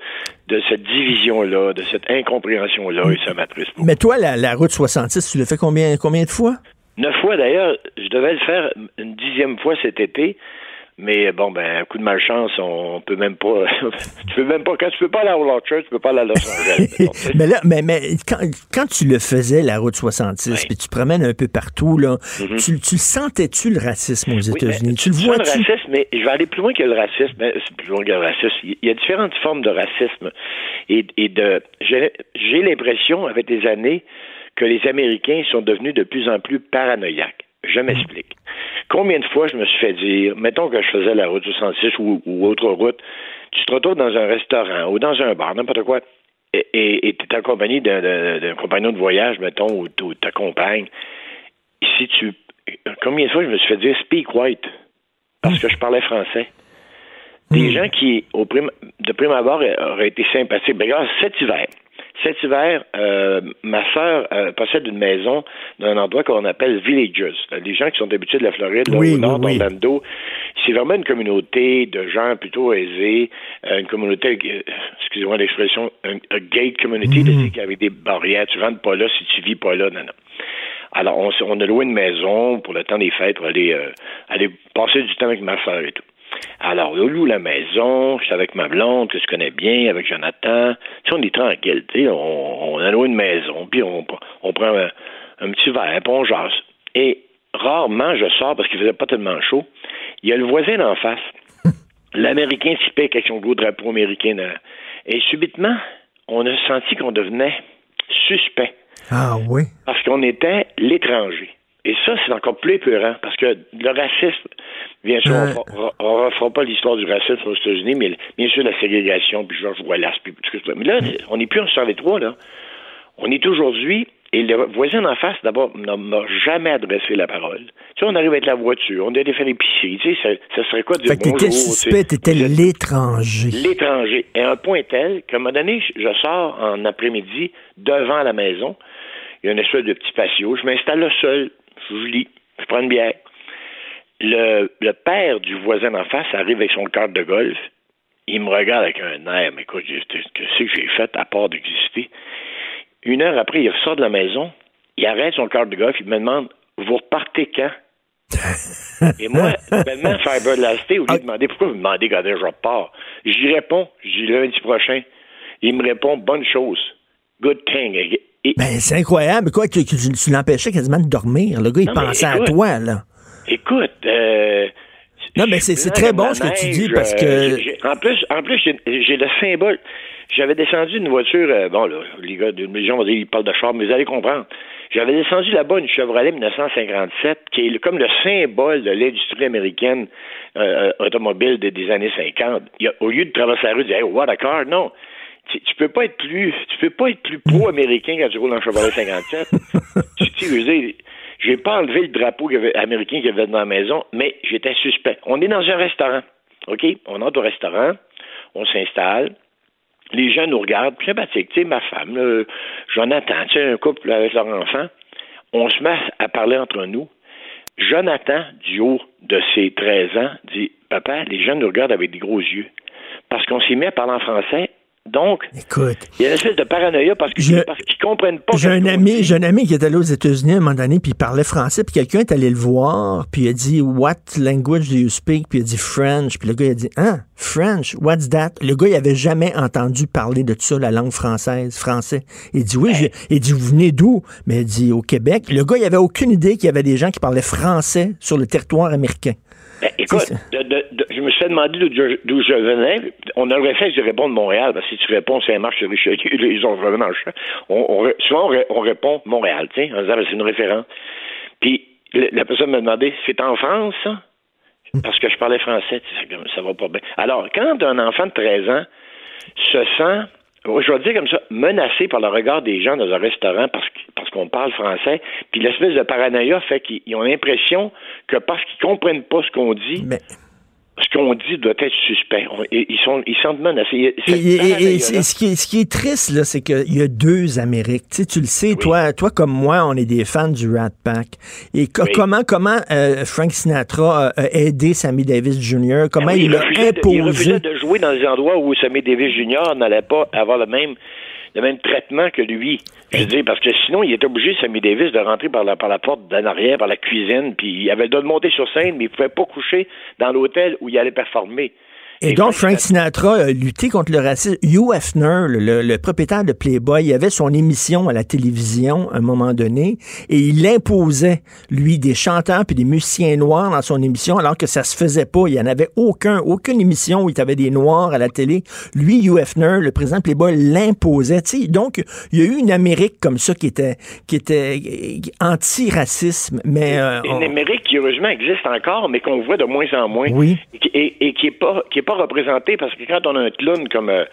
S8: de cette division-là, de cette incompréhension-là, et ça m'attriste
S2: Mais toi, la, route 66, tu l'as fait combien, combien de fois?
S8: Neuf fois d'ailleurs. Je devais le faire une dixième fois cet été. Mais bon, ben, un coup de malchance, on peut même pas. tu peux même pas. Quand tu peux pas aller à Orchard, tu peux pas aller à Los Angeles.
S2: mais là, mais, mais quand, quand, tu le faisais, la route 66, puis tu promènes un peu partout, là, mm-hmm. tu, tu sentais-tu le racisme aux États-Unis? tu le vois
S8: le racisme, mais je vais aller plus loin que le racisme. Ben, c'est plus loin que le racisme. Il y a différentes formes de racisme. Et, et de. J'ai l'impression, avec les années, que les Américains sont devenus de plus en plus paranoïaques. Je m'explique. Combien de fois je me suis fait dire, mettons que je faisais la route 66 ou, ou autre route, tu te retrouves dans un restaurant ou dans un bar, n'importe quoi, et tu es accompagné d'un compagnon de voyage, mettons, ou, ou ta compagne. Si tu. Combien de fois je me suis fait dire speak white? Parce que je parlais français? Des hmm. gens qui, au de prime abord, auraient été sympathiques. Ben, regarde, cet hiver, cet hiver, euh, ma sœur euh, possède une maison dans un endroit qu'on appelle Villages. Les gens qui sont habitués de la Floride, au nord d'Orlando, c'est vraiment une communauté de gens plutôt aisés, euh, une communauté, excusez-moi l'expression, un, gate community, mm avec des barrières. Tu rentres pas là si tu vis pas là. Non, non. Alors, on, on a loué une maison pour le temps des fêtes pour aller, aller passer du temps avec ma sœur et tout. Alors, on loue la maison, je suis avec ma blonde, que je connais bien, avec Jonathan. Tu sais, on est tranquille, tu sais, on, on a loué une maison, puis on, on prend un, petit verre, puis on jase. Et rarement, je sors parce qu'il faisait pas tellement chaud. Il y a le voisin d'en face. L'Américain typique avec son gros drapeau américain. Et subitement, on a senti qu'on devenait suspect.
S2: Ah oui?
S8: Parce qu'on était l'étranger. Et ça, c'est encore plus épeurant, parce que le racisme, bien sûr, on ne refera pas l'histoire du racisme aux États-Unis, mais bien sûr, la ségrégation, puis Georges Wallace, puis tout ça. Mais là, on n'est plus en sur les trois, là. On est aujourd'hui, et le voisin en face, d'abord, n'a jamais adressé la parole. Tu sais, on arrive avec la voiture, on allait faire l'épicerie, tu sais, ça, serait quoi de dire
S2: fait
S8: bonjour?
S2: suspect, t'étais l'étranger.
S8: L'étranger. Et un point tel qu'à un moment donné, je sors en après-midi devant la maison, il y a une espèce de petit patio, je m'installe là seul, je lis, je prends une bière. Le, le père du voisin en face arrive avec son carte de golf. Il me regarde avec un air, mais écoute, qu'est-ce que j'ai fait à part d'exister? Une heure après, il ressort de la maison, il arrête son carte de golf, il me demande Vous repartez quand? Et moi, tellement fiberlasté, au lieu de demander pourquoi vous me demandez quand je repars, j'y réponds, j'y lundi prochain. Il me répond bonne chose. Good thing.
S2: Ben, c'est incroyable. Quoi, tu, tu, l'empêchais quasiment de dormir. Le gars, il pensait à toi, là.
S8: Écoute, euh,
S2: non, mais c'est très bon ce que tu dis parce que.
S8: Euh, en plus, en plus j'ai le symbole. J'avais descendu une voiture. Euh, bon, là, les gars, les gens vont dire ils parlent de char, mais vous allez comprendre. J'avais descendu là-bas une Chevrolet 1957 qui est comme le symbole de l'industrie américaine euh, automobile des années 50. au lieu de traverser la rue et dire hey, what a car, non. Tu, tu, peux pas être plus tu peux pas être plus pro-américain quand tu roules en Chevrolet 57. tu, tu dire, j'ai pas enlevé le drapeau américain qu'il y avait dans la maison, mais j'étais suspect. On est dans un restaurant. OK? On entre au restaurant, on s'installe. Les gens nous regardent, sympathique. Tu sais, ma femme, Jonathan, tu sais, un couple avec leur enfant. On se met à parler entre nous. Jonathan, du haut de ses 13 ans, dit Papa, les gens nous regardent avec des gros yeux. Parce qu'on s'y met à parler en français donc,
S2: Écoute,
S8: il y a une espèce de paranoïa parce qu'ils ne comprennent pas.
S2: J'ai un ami, j'ai un ami qui est allé aux États-Unis à un moment donné, puis il parlait français, puis quelqu'un est allé le voir, puis il a dit What language do you speak? Puis il a dit French. Puis le gars il a dit Hein, French, what's that? Le gars, il avait jamais entendu parler de ça, la langue française, français. Il dit Oui, il dit Vous venez d'où? Mais il dit Au Québec. Le gars, il avait aucune idée qu'il y avait des gens qui parlaient français sur le territoire américain.
S8: Ben, écoute, je me suis fait demander d'où je venais. On a le réflexe de répondre Montréal, parce que si tu réponds Saint-Marche sur Richelieu, ils ont vraiment le champ. On, souvent, on, répond Montréal, tu sais, en disant, ben, c'est une référence. Puis, la personne m'a demandé, c'est en France, ça? Parce que je parlais français, ça va pas bien. Alors, quand un enfant de 13 ans se sent je vais dire comme ça, menacé par le regard des gens dans un restaurant parce, parce qu'on parle français, puis l'espèce de paranoïa fait qu'ils ont l'impression que parce qu'ils comprennent pas ce qu'on dit, ce qu'on dit doit être suspect. Ils sont, ils sentent menacés.
S2: Et, ce, qui est, ce qui est triste, là, c'est qu'il y a deux Amériques. Tu, sais, tu le sais, toi, toi comme moi, on est des fans du Rat Pack. Et comment, comment euh, Frank Sinatra a aidé Sammy Davis Jr., comment ben il, a imposé...
S8: il refusait de jouer dans des endroits où Sammy Davis Jr. n'allait pas avoir le même le même traitement que lui. Je veux dire, parce que sinon, il était obligé, Sammy Davis, de rentrer par la, par la porte d'en arrière, par la cuisine, puis il avait le droit de monter sur scène, mais il pouvait pas coucher dans l'hôtel où il allait performer.
S2: Et, donc, Frank Sinatra a lutté contre le racisme. Hugh Hefner, le, propriétaire de Playboy, il avait son émission à la télévision à un moment donné et il imposait, lui, des chanteurs puis des musiciens noirs dans son émission alors que ça se faisait pas. Il n'y en avait aucun, aucune émission où il y avait des noirs à la télé. Lui, Hugh Hefner, le président de Playboy, l'imposait. Donc, il y a eu une Amérique comme ça qui était, qui était anti-racisme. Mais,
S8: euh, une Amérique qui, heureusement, existe encore, mais qu'on voit de moins en moins.
S2: Oui.
S8: Et, qui est pas, qui est pas représenté parce que quand on a un clown comme, euh,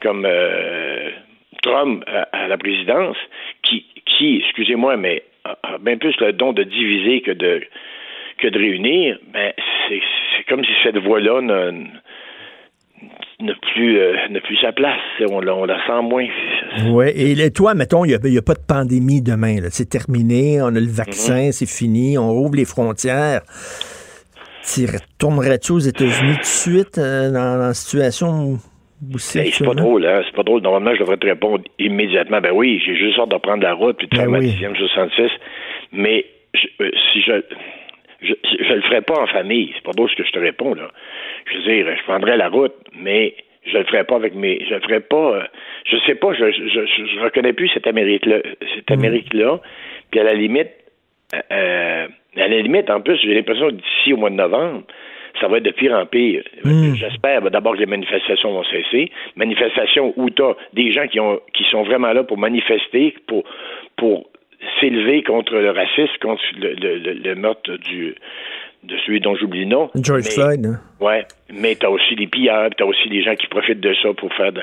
S8: comme euh, Trump à, la présidence, qui, qui excusez-moi, mais a bien plus le don de diviser que de que de réunir, ben c'est comme si cette voie-là n'a plus, euh, plus sa place. On, on, la sent moins.
S2: Oui, et toi, mettons, il n'y a, pas de pandémie demain. C'est terminé, on a le vaccin, mm-hmm. c'est fini, on rouvre les frontières. Tu retournerais-tu aux États-Unis tout de suite euh, dans, la situation
S8: où c'est? c'est pas drôle, hein? C'est pas drôle. Normalement, je devrais te répondre immédiatement. Ben oui, j'ai juste hâte de prendre la route puis de ben faire ma dixième 66. Mais euh, si je, je, je le ferais pas en famille. C'est pas drôle ce que je te réponds, là. Je veux dire, je prendrais la route, mais je le ferais pas avec mes. Je le ferais pas. Euh, je sais pas, je, je, je, reconnais plus cette Amérique-là. Cette mm. Amérique-là. Puis à la limite, euh, à la limite, en plus, j'ai l'impression que d'ici au mois de novembre, ça va être de pire en pire. Hmm. J'espère d'abord que les manifestations vont cesser. Manifestations où tu as des gens qui, ont, qui sont vraiment là pour manifester, pour, pour s'élever contre le racisme, contre le, le, le meurtre du, de celui dont j'oublie le nom.
S2: George Floyd. Hein?
S8: Ouais, mais t'as aussi des pilleurs, t'as aussi des gens qui profitent de ça pour faire de,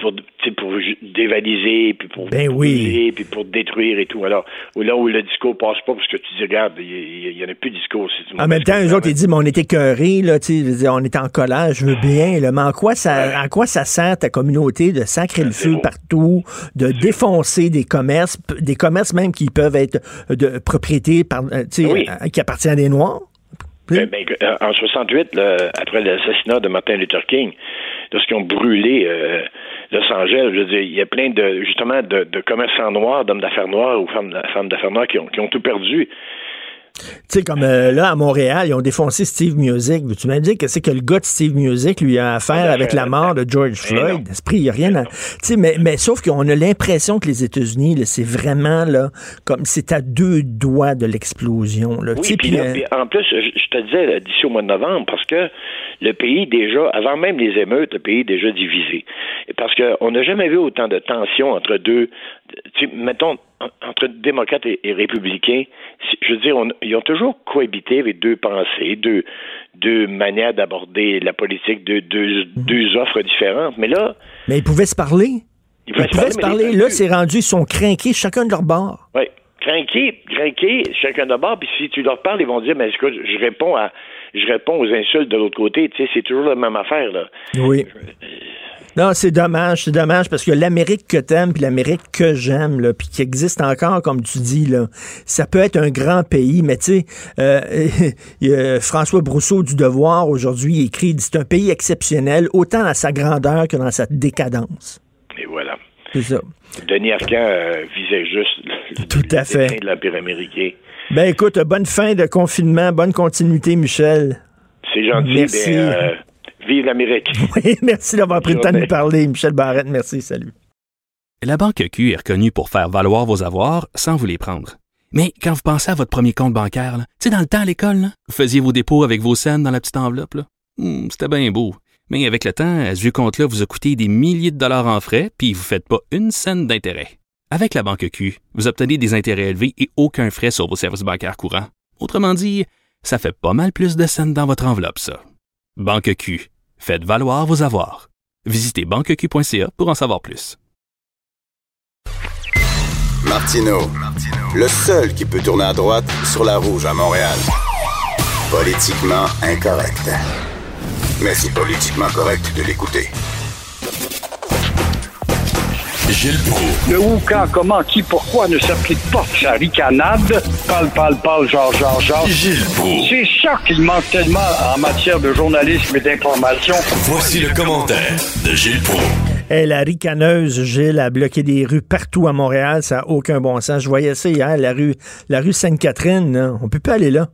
S8: pour, pour dévaliser, puis pour
S2: ben oui.
S8: puis pour détruire et tout. Alors, là où le discours passe pas, parce que tu dis, regarde, il y, en a plus de discours.
S2: en même temps, eux autres, ils disent, mais on était cœurés, là, tu on était en colère, je veux bien, là, mais en quoi ça, en quoi ça sert ta communauté de sacrer le feu partout, de défoncer des commerces, des commerces même qui peuvent être de propriété par, euh, euh, qui appartiennent à des Noirs?
S8: Ben, ben, euh, en 68, après l'assassinat de Martin Luther King, lorsqu'ils ont brûlé euh, Los Angeles, je veux dire, il y a plein de justement de, commerçants noirs, d'hommes d'affaires noirs ou femmes, d'affaires noires qui ont tout perdu.
S2: Tu sais, comme euh, là, à Montréal, ils ont défoncé Steve Music. Tu m'as dit que c'est que le gars de Steve Music lui a affaire avec la mort de George Floyd? Esprit, il n'y a rien à. Tu sais, mais, mais sauf qu'on a l'impression que les États-Unis, c'est vraiment là, comme c'est à deux doigts de l'explosion.
S8: Oui, puis,
S2: euh,
S8: en plus, je, te disais d'ici au mois de novembre, parce que le pays déjà, avant même les émeutes, le pays est déjà divisé. Parce qu'on n'a jamais vu autant de tensions entre deux, tu mettons, entre démocrates et, républicains, je veux dire, ils ont toujours cohabité avec deux pensées, deux, deux manières d'aborder la politique, deux, deux, mhm. deux, offres différentes. Mais là.
S2: Mais ils pouvaient se parler. Ils pouvaient, se parler. Là, c'est rendu, ils sont craqués chacun de leur bord.
S8: Oui. Crinqués, crinqués, chacun de leur bord. Puis si tu leur parles, ils vont dire, mais écoute, je réponds à, je réponds aux insultes de l'autre côté. Tu sais, c'est toujours la même affaire, là.
S2: Oui. Non, c'est dommage, c'est dommage parce que l'Amérique que t'aimes puis l'Amérique que j'aime, là, puis qui existe encore, comme tu dis, là, ça peut être un grand pays, mais tu sais, euh, François Brousseau du Devoir aujourd'hui écrit c'est un pays exceptionnel, autant dans sa grandeur que dans sa décadence.
S8: Et voilà.
S2: C'est ça.
S8: Denis Arcand euh, visait juste
S2: Tout à fait.
S8: de l'Empire américain.
S2: Ben écoute, bonne fin de confinement, bonne continuité, Michel.
S8: C'est gentil.
S2: Merci.
S8: Ben, euh, Vive l'Amérique.
S2: Oui, merci d'avoir pris le temps de nous parler. Michel Barrette, merci, salut.
S3: La Banque Q est reconnue pour faire valoir vos avoirs sans vous les prendre. Mais quand vous pensez à votre premier compte bancaire, tu sais, dans le temps à l'école, vous faisiez vos dépôts avec vos scènes dans la petite enveloppe. Hmm, c'était bien beau. Mais avec le temps, à ce compte-là vous a coûté des milliers de dollars en frais, puis vous ne faites pas une scène d'intérêt. Avec la Banque Q, vous obtenez des intérêts élevés et aucun frais sur vos services bancaires courants. Autrement dit, ça fait pas mal plus de scènes dans votre enveloppe, ça. Banque Q, Faites valoir vos avoirs. Visitez banqueq.ca pour en savoir plus.
S4: Martino, le seul qui peut tourner à droite sur la rouge à Montréal. Politiquement incorrect. Mais c'est politiquement correct de l'écouter.
S9: Gilles Proulx.
S10: Le où, quand, comment, qui, pourquoi ne s'applique pas sa ricanade? Parle, parle, parle, genre, genre, genre.
S9: Gilles Proulx.
S10: C'est ça qu'il manque tellement en matière de journalisme et d'information.
S9: Voici le commentaire de Gilles Proulx.
S2: Hey, la ricaneuse, Gilles, a bloqué des rues partout à Montréal. Ça n'a aucun bon sens. Je voyais ça hier, la rue, la rue Sainte-Catherine. On peut pas aller là.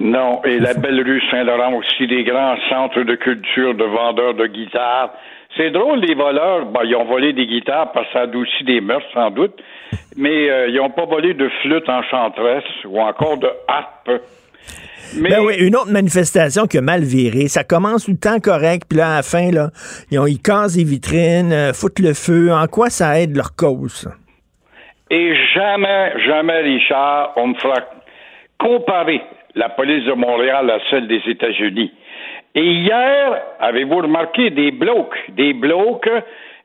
S10: Non, et la belle rue Saint-Laurent aussi, des grands centres de culture de vendeurs de guitares. C'est drôle, les voleurs, ben, ils ont volé des guitares parce que ça adoucit des meurtres, sans doute, mais euh, ils n'ont pas volé de flûte enchanteresse ou encore de harpe.
S2: Mais... Ben oui, une autre manifestation qui a mal viré. Ça commence tout le temps correct, puis là, à la fin, là, ils, ont, ils cassent les vitrines, euh, foutent le feu. En quoi ça aide leur cause?
S10: Et jamais, jamais, Richard, on me fera comparer la police de Montréal à celle des États-Unis. Et hier, avez-vous remarqué des blocs, des blocs,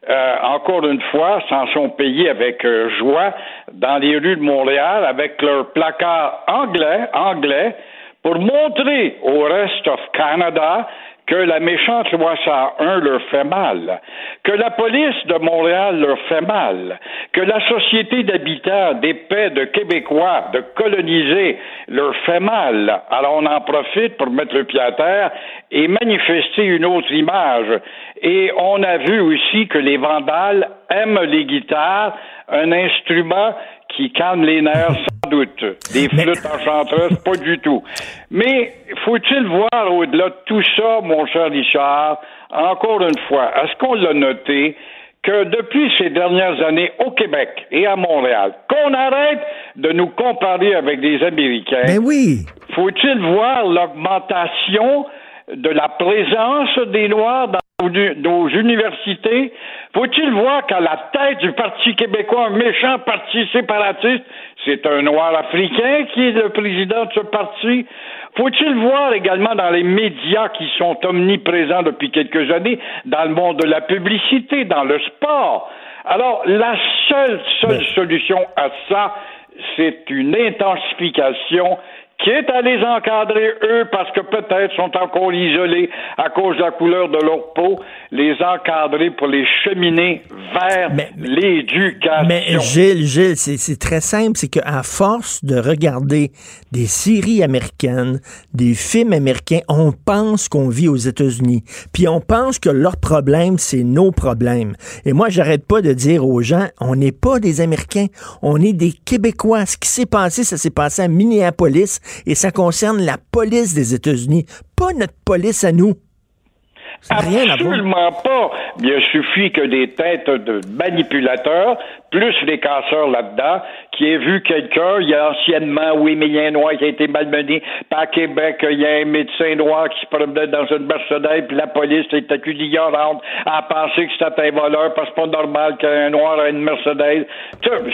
S10: euh, encore une fois, s'en sont payés avec euh, joie dans les rues de Montréal avec leur placard anglais, anglais, pour montrer au reste of Canada que la méchante loi 101 leur fait mal, que la police de Montréal leur fait mal, que la société d'habitants d'épais de Québécois, de colonisés, leur fait mal. Alors on en profite pour mettre le pied à terre et manifester une autre image. Et on a vu aussi que les vandales aiment les guitares, un instrument qui calme les nerfs sans doute. Des flûtes enchanteuses, pas du tout. Mais faut-il voir au-delà de tout ça, mon cher Richard, encore une fois, est-ce qu'on l'a noté que depuis ces dernières années au Québec et à Montréal, qu'on arrête de nous comparer avec des Américains.
S2: Mais oui.
S10: Faut-il voir l'augmentation de la présence des Noirs dans nos universités. Faut-il voir qu'à la tête du Parti québécois, un méchant parti séparatiste, c'est un noir africain qui est le président de ce parti? Faut-il voir également dans les médias qui sont omniprésents depuis quelques années, dans le monde de la publicité, dans le sport? Alors, la seule, seule solution à ça, c'est une intensification quitte à les encadrer eux parce que peut-être sont encore isolés à cause de la couleur de leur peau, les encadrer pour les cheminer vers l'éducation.
S2: Mais Gilles, Gilles, c'est très simple, c'est qu'à force de regarder des séries américaines, des films américains, on pense qu'on vit aux États-Unis. Puis on pense que leur problème, c'est nos problèmes. Et moi, j'arrête pas de dire aux gens, on n'est pas des Américains, on est des Québécois. Ce qui s'est passé, ça s'est passé à Minneapolis et ça concerne la police des États-Unis, pas notre police à nous.
S10: Absolument pas. Il suffit que des têtes de manipulateurs, plus des casseurs là-dedans, qui aient vu quelqu'un, il y a anciennement, oui, mais il y a un noir qui a été malmené. Par Québec, il y a un médecin noir qui se promenait dans une Mercedes, puis la police est accusée d'ignorante à penser que c'était un voleur, parce que c'est pas normal qu'un noir ait une Mercedes.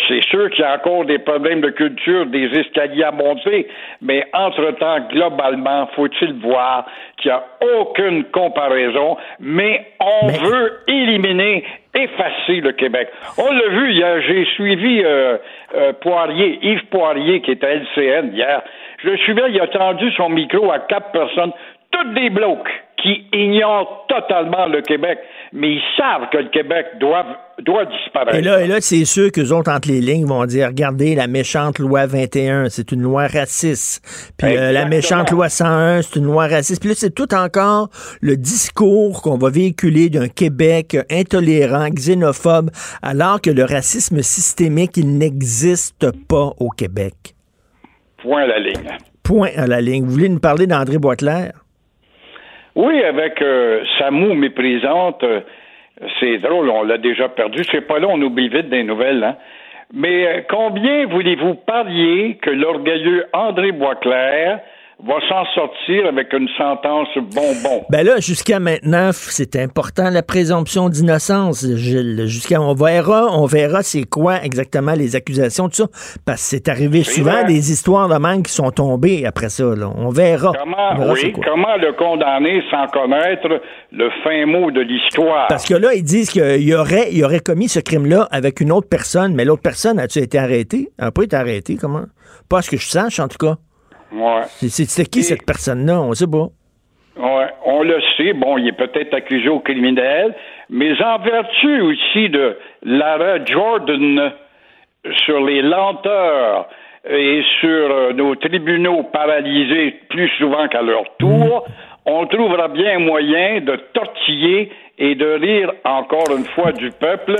S10: C'est sûr qu'il y a encore des problèmes de culture, des escaliers à monter, mais entre-temps, globalement, faut-il voir qu'il n'y a aucune comparaison, mais on veut éliminer, effacer le Québec. On l'a vu, j'ai suivi euh, euh, Poirier, Yves Poirier, qui est à LCN hier. Je le suivais, il a tendu son micro à quatre personnes, toutes des blocs qui ignorent totalement le Québec, mais ils savent que le Québec doit, doit disparaître.
S2: Et là, et là c'est sûr qu'eux autres, entre les lignes, vont dire, regardez, la méchante loi 21, c'est une loi raciste. Puis euh, la méchante loi 101, c'est une loi raciste. Puis là, c'est tout encore le discours qu'on va véhiculer d'un Québec intolérant, xénophobe, alors que le racisme systémique, il n'existe pas au Québec.
S10: Point à la ligne.
S2: Point à la ligne. Vous voulez nous parler d'André Boisclair?
S10: Oui, avec euh, Samou méprisante, euh, c'est drôle, on l'a déjà perdu. C'est pas là, on oublie vite des nouvelles. Hein? Mais euh, combien voulez-vous parier que l'orgueilleux André Boisclair va s'en sortir avec une sentence bonbon.
S2: Ben là, jusqu'à maintenant, c'est important la présomption d'innocence, Gilles. Jusqu'à on verra, on verra c'est quoi exactement les accusations de ça, parce que c'est arrivé souvent des histoires de même qui sont tombées après ça. Là. On verra.
S10: Comment, oui, comment le condamner sans connaître le fin mot de l'histoire?
S2: Parce que là, ils disent qu'il aurait, il aurait commis ce crime-là avec une autre personne, mais l'autre personne a-tu été arrêtée Elle n'a pas été arrêtée, comment? Pas ce que je sache, en tout cas.
S10: Ouais.
S2: C'est qui cette personne-là? On sait pas.
S10: Ouais, on le sait. Bon, il est peut-être accusé au criminel, mais en vertu aussi de l'arrêt Jordan sur les lenteurs et sur euh, nos tribunaux paralysés plus souvent qu'à leur tour, on trouvera bien moyen de tortiller et de rire encore une fois du peuple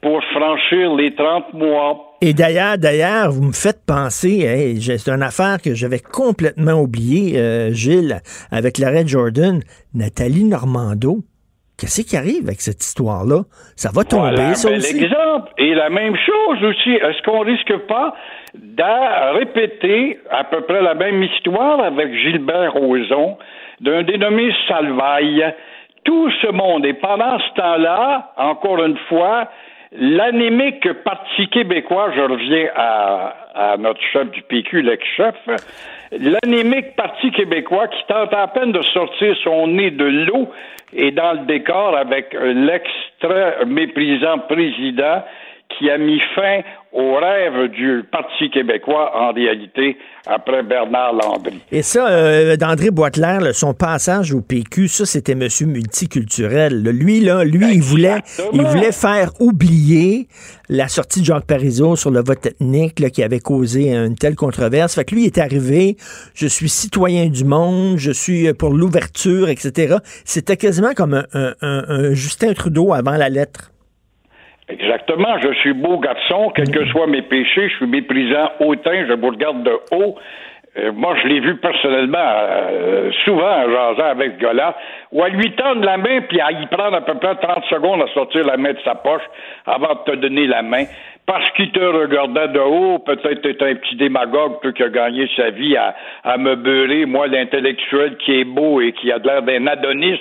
S10: pour franchir les 30 mois.
S2: Et d'ailleurs, d'ailleurs, vous me faites penser, c'est une affaire que j'avais complètement oubliée, euh, Gilles, avec l'arrêt Jordan, Nathalie Normando. Qu'est-ce qui arrive avec cette histoire-là? Ça va tomber, ça aussi?
S10: L'exemple. Et la même chose aussi. Est-ce qu'on risque pas de répéter à peu près la même histoire avec Gilbert Rozon, d'un dénommé Salvaille? Tout ce monde. Et pendant ce temps-là, encore une fois, L'anémique Parti québécois, je reviens à, notre chef du PQ, l'ex-chef, l'anémique Parti québécois qui tente à peine de sortir son nez de l'eau et dans le décor avec l'extra méprisant président qui a mis fin au rêve du Parti québécois en réalité après Bernard Landry.
S2: Et ça, euh, d'André Boitler, son passage au PQ, ça c'était monsieur multiculturel. Lui là, lui il voulait il voulait faire oublier la sortie de Jacques Parizeau sur le vote ethnique là, qui avait causé une telle controverse. Fait que lui est arrivé, je suis citoyen du monde, je suis pour l'ouverture, etc. C'était quasiment comme un Justin Trudeau avant la lettre.
S10: Exactement. Je suis beau garçon, quels que soient mes péchés, je suis méprisant hautain, je vous regarde de haut. Euh, moi, je l'ai vu personnellement euh, souvent à jaser avec gars-là, ou à lui tendre la main, puis à y prendre à peu près 30 secondes à sortir la main de sa poche avant de te donner la main parce qu'il te regardait de haut, peut-être t'es un petit démagogue qui a gagné sa vie à, à me beurrer, moi l'intellectuel qui est beau et qui a l'air d'un Adonis,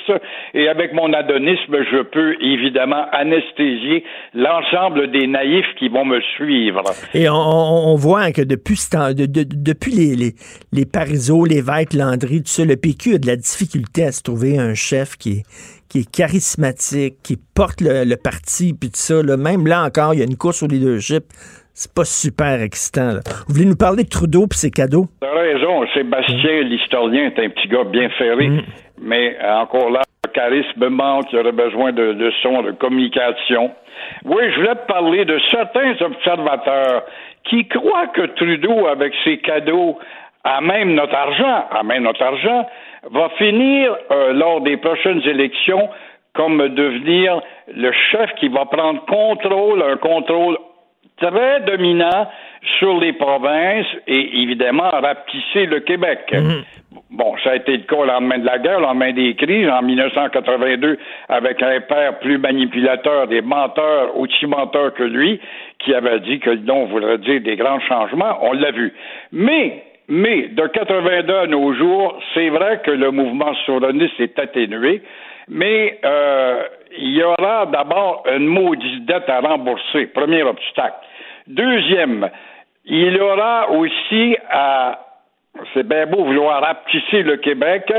S10: et avec mon adonisme, je peux évidemment anesthésier l'ensemble des naïfs qui vont me suivre.
S2: Et on, voit que depuis, depuis les, les, les Parizeau, l'évêque Landry, tout ça, le PQ a de la difficulté à se trouver un chef qui est qui est charismatique, qui porte le, parti, puis tout ça. Là. Même là encore, il y a une course au leadership. c'est pas super excitant. Là. Vous voulez nous parler de Trudeau et ses cadeaux?
S10: T'as raison. Sébastien, l'historien, est un petit gars bien ferré.
S2: Mm.
S10: Mais encore là, le charisme manque. Il aurait besoin de, son, de communication. Oui, je voulais te parler de certains observateurs qui croient que Trudeau, avec ses cadeaux, même notre argent, même notre argent, va finir euh, lors des prochaines élections comme devenir le chef qui va prendre contrôle, un contrôle très dominant sur les provinces et évidemment rapetisser le Québec. Bon, ça a été le cas au lendemain de la guerre, au lendemain des crises, en 1982, avec un père plus manipulateur, des menteurs, aussi menteurs que lui, qui avait dit que le nom voudrait dire des grands changements. On l'a vu. Mais mais de 82 à nos jours, c'est vrai que le mouvement souverainiste est atténué, mais euh, il y aura d'abord une maudite dette à rembourser, premier obstacle. Deuxième, il aura aussi à c'est bien beau vouloir rapetisser le Québec,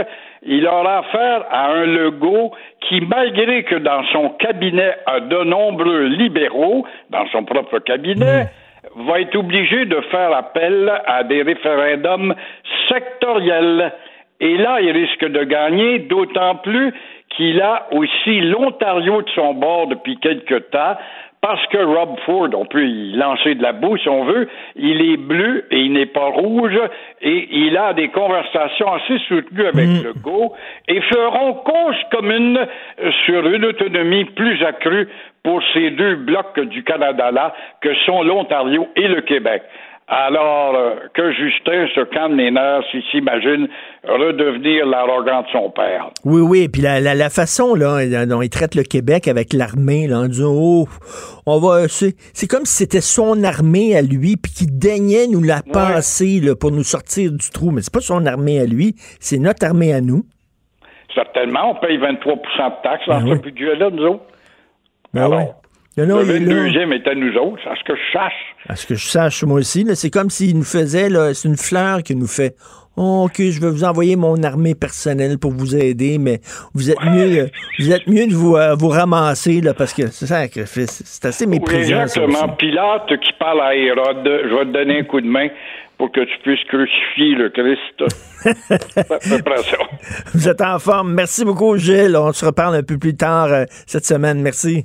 S10: il aura affaire à un Legault qui, malgré que dans son cabinet a de nombreux libéraux, dans son propre cabinet, va être obligé de faire appel à des référendums sectoriels. Et là, il risque de gagner, d'autant plus qu'il a aussi l'Ontario de son bord depuis quelque temps, parce que Rob Ford, on peut y lancer de la boue si on veut, il est bleu et il n'est pas rouge, et il a des conversations assez soutenues avec le Go, et feront cause commune sur une autonomie plus accrue pour ces deux blocs du Canada-là, que sont l'Ontario et le Québec. Alors euh, que Justin se calme les nerfs s'il s'imagine redevenir l'arrogant de son père.
S2: Oui, oui, puis la, la, la, façon là, dont il traite le Québec avec l'armée, là, en disant Oh, on va. C'est, c'est comme si c'était son armée à lui, puis qu'il daignait nous la passer là, pour nous sortir du trou. Mais c'est pas son armée à lui, c'est notre armée à nous.
S10: Certainement, on paye 23% de taxes dans
S2: Ben
S10: ce
S2: oui.
S10: budget-là, nous autres.
S2: Ben
S10: Alors,
S2: ouais. Non, non,
S10: le
S2: il est là.
S10: 22e est à nous autres, à ce que je sache.
S2: À ce que je sache, moi aussi, c'est comme s'il nous faisait, c'est une fleur qui nous fait. Oh, OK, je vais vous envoyer mon armée personnelle pour vous aider, mais vous êtes mieux, vous êtes mieux de vous, euh, vous ramasser, là, parce que c'est ça, c'est assez méprisant.
S10: exactement. Pilate qui parle à Hérode, je vais te donner un coup de main pour que tu puisses crucifier le Christ.
S2: Vous êtes en forme. Merci beaucoup, Gilles. On se reparle un peu plus tard euh, cette semaine. Merci.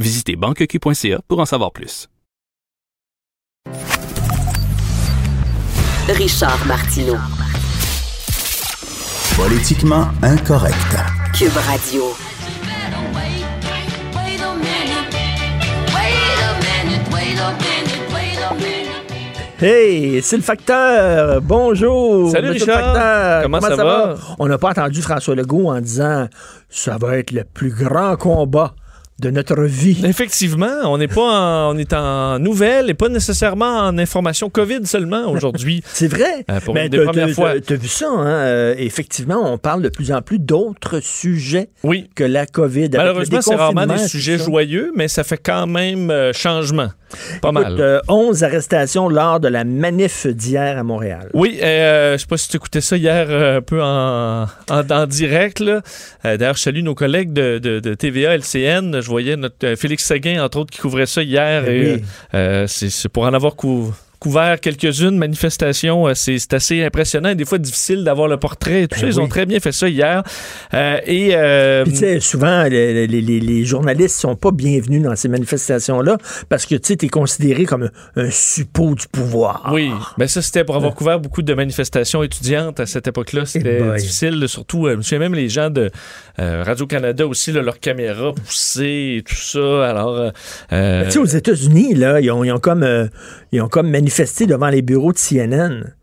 S3: Visitez banqueq.ca pour en savoir plus.
S1: Richard Martineau.
S4: Politiquement incorrect.
S1: Cube Radio.
S2: Hey, c'est le facteur. Bonjour.
S11: Salut,
S2: Monsieur le
S11: Richard.
S2: facteur.
S11: Comment ça va?
S2: On n'a pas entendu François Legault en disant ça va être le plus grand combat de notre vie.
S11: Effectivement, on n'est pas en, on est en nouvelles et pas nécessairement en information COVID seulement aujourd'hui.
S2: C'est vrai.
S11: Euh, pour
S2: Ben,
S11: une des premières fois.
S2: t'as- vu ça, hein? Euh, effectivement, on parle de plus en plus d'autres sujets
S11: Oui.
S2: que la COVID.
S11: Malheureusement, c'est rarement des sujets joyeux, mais ça fait quand même euh, changement. Pas mal.
S2: Écoute, euh, 11 arrestations lors de la manif d'hier à Montréal.
S11: Oui, je sais pas si tu écoutais ça hier un peu en, en, en direct. D'ailleurs, je salue nos collègues de, de, de TVA, LCN. Je voyais notre euh, Félix Seguin, entre autres, qui couvrait ça hier.
S2: Ben
S11: et,
S2: oui.
S11: euh, c'est pour en avoir cou- couvert quelques-unes manifestations. euh, C'est assez impressionnant des fois difficile d'avoir le portrait. Tout
S2: Ben
S11: ça, ils ont très bien fait ça hier. Euh, et euh,
S2: Puis, tu sais, souvent, les, les- les- journalistes sont pas bienvenus dans ces manifestations-là parce que, tu t'es considéré comme un, un suppôt du pouvoir.
S11: Oui, mais ça c'était pour avoir couvert beaucoup de manifestations étudiantes à cette époque-là. C'était
S2: Eh boy.
S11: difficile, surtout, euh, je même les gens de euh, Radio-Canada aussi, là, leurs caméras poussées et tout ça. Alors, euh, euh,
S2: sais, aux États-Unis, là, ils ont, ils ont comme, euh, ils ont comme manifesté devant les bureaux de CNN.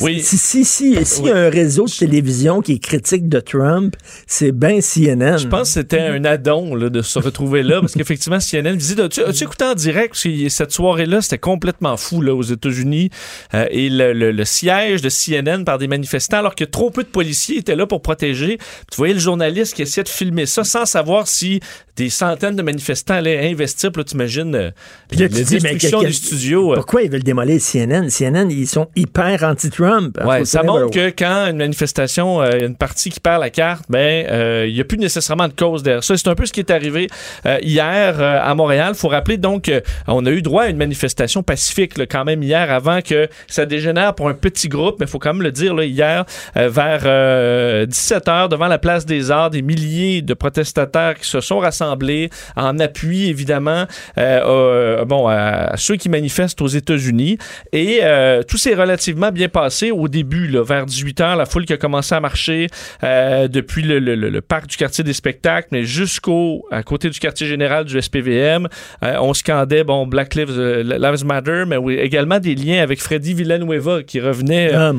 S11: Oui.
S2: Si, si, si, s'il y a un réseau de télévision qui est critique de Trump, c'est bien CNN.
S11: Je pense que c'était un addon là, de se retrouver là, parce qu'effectivement, CNN visite. As-tu, as-tu écouté en direct? Parce que cette soirée-là, c'était complètement fou là, aux États-Unis. Euh, et le, le- le siège de CNN par des manifestants, alors que trop peu de policiers étaient là pour protéger. Tu voyais le journaliste qui essayait de filmer ça sans savoir si des centaines de manifestants allaient investir. Puis là, t'imagines euh,
S2: Puis là,
S11: la
S2: tu te dis, mais
S11: destruction
S2: quel-
S11: du studio. euh,
S2: Pourquoi ils veulent démolir CNN? CNN, ils sont hyper anti-Trump.
S11: Ouais, ça montre que quand une manifestation, euh, une partie qui perd la carte, ben euh, il n'y a plus nécessairement de cause derrière ça. C'est un peu ce qui est arrivé euh, hier euh, à Montréal. faut rappeler donc euh, on a eu droit à une manifestation pacifique là, quand même hier avant que ça dégénère pour un petit groupe, mais il faut quand même le dire là, hier euh, vers 17 heures devant la place des Arts, des milliers de protestataires qui se sont rassemblés en appui évidemment euh, euh, bon à, ceux qui manifestent aux États-Unis. Et euh, tout s'est relativement bien passé au début là, vers 18 heures. La foule qui a commencé à marcher depuis le, le- le- le parc du quartier des spectacles mais jusqu'au à côté du quartier général du SPVM on scandait bon Black Lives, Lives Matter mais oui, également des liens avec Freddy Villanueva qui revenait
S2: Ah,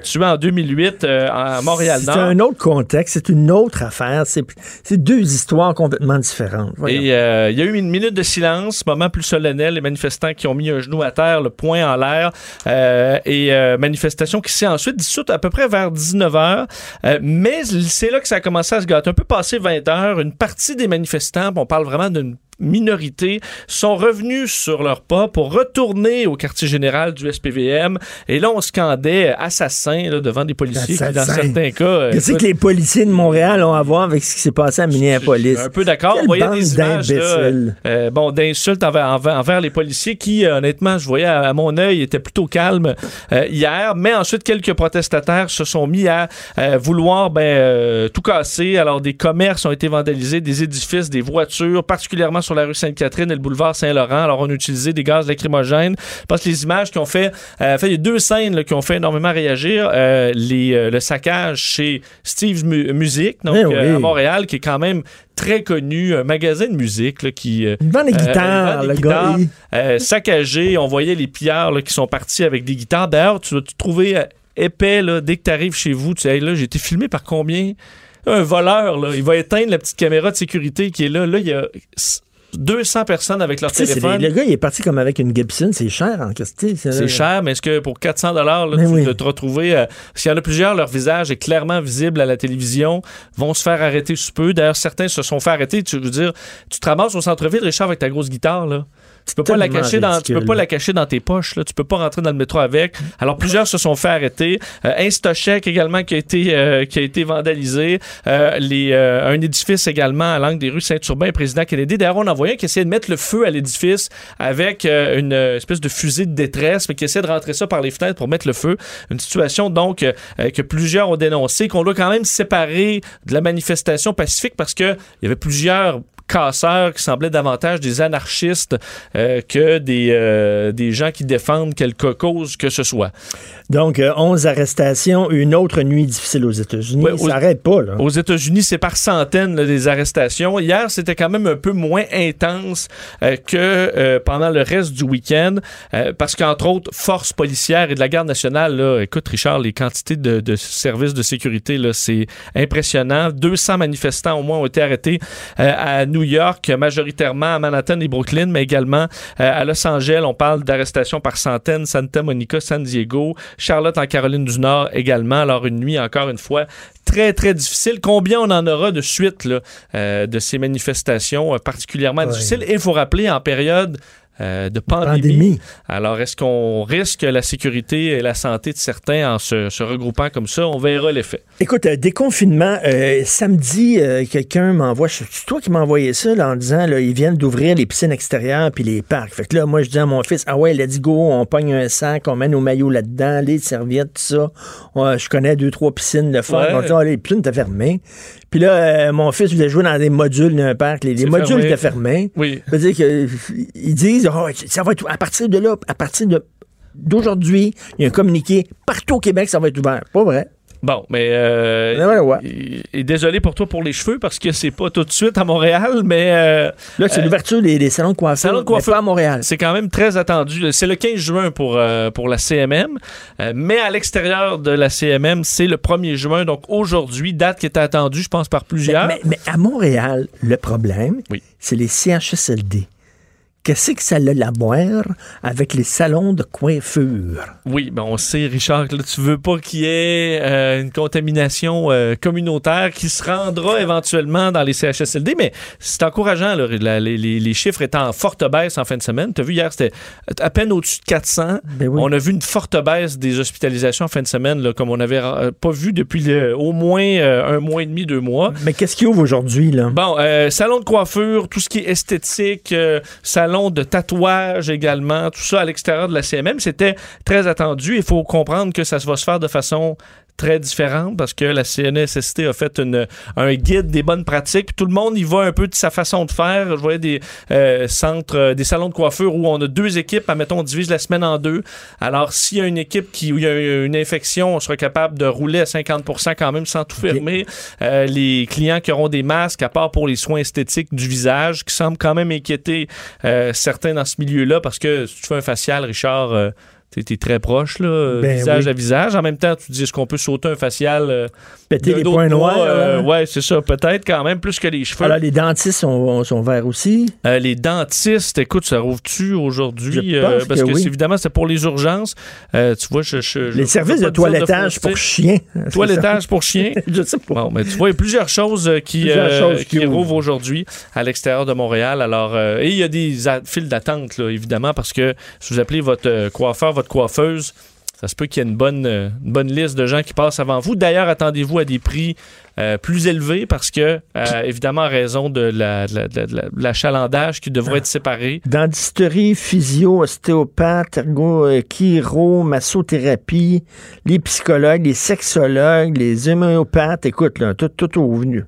S11: tué en 2008 euh, à
S2: C'est
S11: Montréal-Nord
S2: un autre contexte, c'est une autre affaire. C'est c'est deux histoires complètement différentes. Voyons.
S11: Et euh, il y a eu une minute de silence, moment plus solennel, les manifestants qui ont mis un genou à terre, le poing en l'air, euh, et euh, manifestation qui s'est ensuite dissoute à peu près vers 19h. Euh, mais c'est là que ça a commencé à se gâter. Un peu passé 20h, une partie des manifestants, on parle vraiment d'une minorité sont revenus sur leurs pas pour retourner au quartier général du SPVM et là on scandait assassin là, devant des policiers qui dans certains cas
S2: Qu'est-ce que les policiers de Montréal ont à voir avec ce qui s'est passé à Minneapolis?
S11: Un peu d'accord. On voyait des images là, euh, bon, d'insultes envers, envers, envers les policiers qui, euh, honnêtement, je voyais à, à mon œil, étaient plutôt calmes euh, hier. Mais ensuite, quelques protestataires se sont mis à euh, vouloir ben, tout casser. Alors, des commerces ont été vandalisés, des édifices, des voitures, particulièrement sur la rue Sainte-Catherine et le boulevard Saint-Laurent. Alors, on a utilisé des gaz lacrymogènes. Je pense que les images qui ont fait, euh, fait il y a deux scènes là, qui ont fait énormément réagir. Euh, les, euh, le saccage chez Steve Mu- Music, donc
S2: Eh oui.
S11: euh, à Montréal, qui est quand même très connu, un magasin de musique là, qui...
S2: Il vend des
S11: euh,
S2: guitares, le gars.
S11: guitares, saccagé. On voyait les pillards là, qui sont partis avec des guitares. D'ailleurs, tu vas te trouver épais là, dès que tu arrives chez vous. Tu sais, Hey, là, j'ai été filmé par combien? Un voleur, là, il va éteindre la petite caméra de sécurité qui est là. Là, il y a 200 personnes avec leur téléphone.
S2: des- le gars, il est parti comme avec une Gibson. C'est cher en question.
S11: C'est cher, mais est-ce que pour 400 dollars,
S2: Mais
S11: tu
S2: oui.
S11: te retrouver, euh, parce qu'il y en a plusieurs, leur visage est clairement visible à la télévision, vont se faire arrêter sous peu. D'ailleurs, certains se sont fait arrêter. Tu veux dire, tu te ramasses au centre-ville, Richard, avec ta grosse guitare, là. Tu peux pas la cacher dans, tu peux pas la cacher dans tes poches, là. Tu peux pas rentrer dans le métro avec. Alors, plusieurs se sont fait arrêter. Euh, Instochek également qui a été, euh, qui a été vandalisé. Euh, les, euh, un édifice également à l'angle des rues Saint-Urbain et Président Kennedy. D'ailleurs, on a envoyé un qui essayait de mettre le feu à l'édifice avec euh, une euh, espèce de fusée de détresse, mais qui essaie de rentrer ça par les fenêtres pour mettre le feu. Une situation donc que plusieurs ont dénoncé, qu'on doit quand même séparer de la manifestation pacifique parce que il y avait plusieurs casseurs qui semblaient davantage des anarchistes euh, que des, euh, des gens qui défendent quelque cause que ce soit.
S2: Donc, euh, 11 arrestations, une autre nuit difficile aux États-Unis.
S11: Ouais,
S2: ça n'arrête pas, là.
S11: Aux États-Unis, c'est par centaines là, des arrestations. Hier, c'était quand même un peu moins intense euh, que pendant le reste du week-end, parce qu'entre autres, forces policières et de la garde nationale, là, écoute Richard, les quantités de, de services de sécurité, c'est impressionnant. 200 manifestants au moins ont été arrêtés à New York, majoritairement à Manhattan et Brooklyn, mais également euh, à Los Angeles. On parle d'arrestations par centaines, Santa Monica, San Diego, Charlotte en Caroline du Nord également. Alors une nuit encore une fois très très difficile. Combien on en aura de suite là, euh, de ces manifestations euh, particulièrement
S2: Ouais.
S11: difficiles? Et il faut rappeler en période euh, de pandémie.
S2: Pandémie.
S11: Alors, est-ce qu'on risque la sécurité et la santé de certains en se, se regroupant comme ça? On verra l'effet.
S2: Écoute, euh, déconfinement, euh, samedi, quelqu'un m'envoie, c'est toi qui m'as envoyé ça là, en disant, là, ils viennent d'ouvrir les piscines extérieures puis les parcs. Fait que là, moi, je dis à mon fils, ah ouais, let's go, on pogne un sac, on met nos maillots là-dedans, les serviettes, tout ça. Ouais, je connais deux, trois piscines, le fun.
S11: Ouais.
S2: On dit, ah, les piscines étaient fermées. Puis là, euh, mon fils voulait jouer dans des modules d'un parc. Les, les modules
S11: fermé.
S2: étaient fermés.
S11: Oui.
S2: Ça veut dire que, euh, ils disent, Ah, ça va être, à partir de là, à partir de, d'aujourd'hui, il y a un communiqué, partout au Québec, ça va être ouvert. Pas vrai?
S11: Bon, mais euh,
S2: Ouais, ouais.
S11: et, et désolé pour toi pour les cheveux parce que c'est pas tout de suite à Montréal, mais euh,
S2: Là, c'est
S11: euh,
S2: l'ouverture des, des salons de coiffure,
S11: Salon de coiffure.
S2: pas à Montréal.
S11: c'est quand même très attendu. C'est le 15 juin pour, euh, pour la CMM, euh, mais à l'extérieur de la CMM, c'est le 1er juin, donc aujourd'hui, date qui était attendue, je pense, par plusieurs.
S2: Mais, mais à Montréal, le problème,
S11: Oui.
S2: c'est les CHSLD. Qu'est-ce que ça a à boire avec les salons de coiffure?
S11: Oui, ben on sait, Richard, que là, tu veux pas qu'il y ait euh, une contamination euh, communautaire qui se rendra éventuellement dans les CHSLD, mais c'est encourageant. là, la- les, chiffres étant en forte baisse en fin de semaine. Tu as vu hier, c'était à peine au-dessus de 400.
S2: Ben oui.
S11: On a vu une forte baisse des hospitalisations en fin de semaine, là, comme on n'avait euh, pas vu depuis le- au moins euh, un mois et demi, deux mois.
S2: Mais qu'est-ce qui ouvre aujourd'hui, là?
S11: Bon, salon de coiffure, tout ce qui est esthétique, euh, de tatouage également, tout ça à l'extérieur de la CMM, c'était très attendu. Il faut comprendre que ça va se faire de façon très différente parce que la CNSST a fait une- un guide des bonnes pratiques. Puis tout le monde y va un peu de sa façon de faire. Je voyais des euh, centres, euh, des salons de coiffure où on a deux équipes. Admettons, on divise la semaine en deux. Alors, s'il y a une équipe qui, où il y a une infection, on sera capable de rouler à 50% quand même sans tout fermer. Euh, les clients qui auront des masques, à part pour les soins esthétiques du visage, qui semblent quand même inquiéter euh, certains dans ce milieu-là parce que si tu fais un facial, Richard, t'es t'es très proche, là,
S2: Ben
S11: visage
S2: oui.
S11: à visage. En même temps, tu dis, est-ce qu'on peut sauter un facial euh,
S2: Péter les points noirs.
S11: Euh,
S2: là.
S11: ouais, c'est ça, peut-être quand même, plus que les cheveux.
S2: Alors, les dentistes sont, sont verts aussi.
S11: Euh, les dentistes, écoute, ça rouvre-tu aujourd'hui? Euh, parce
S2: que
S11: que,
S2: oui.
S11: c'est- évidemment, c'est pour les urgences. Euh, tu vois, je,
S2: Les
S11: je
S2: services de toilettage pour chiens.
S11: Toilettage pour chiens.
S2: Je sais pas.
S11: Bon, mais tu vois, il y a plusieurs choses qui,
S2: Plusieurs choses qui
S11: qui
S2: ouvrent.
S11: rouvrent aujourd'hui à l'extérieur de Montréal. Alors, et il y a des files d'attente, évidemment, parce que si vous appelez votre coiffeur, votre coiffeuse, ça se peut qu'il y ait une bonne, euh, une bonne liste de gens qui passent avant vous. D'ailleurs, attendez-vous à des prix euh, plus élevés parce que, euh, évidemment, en raison de la- de la- de la- de l'achalandage qui devrait être séparé.
S2: Dentisterie, physio, ostéopathe, ergo, chiro, massothérapie, les psychologues, les sexologues, les homéopathes. Écoute, là, tout, tout au venu.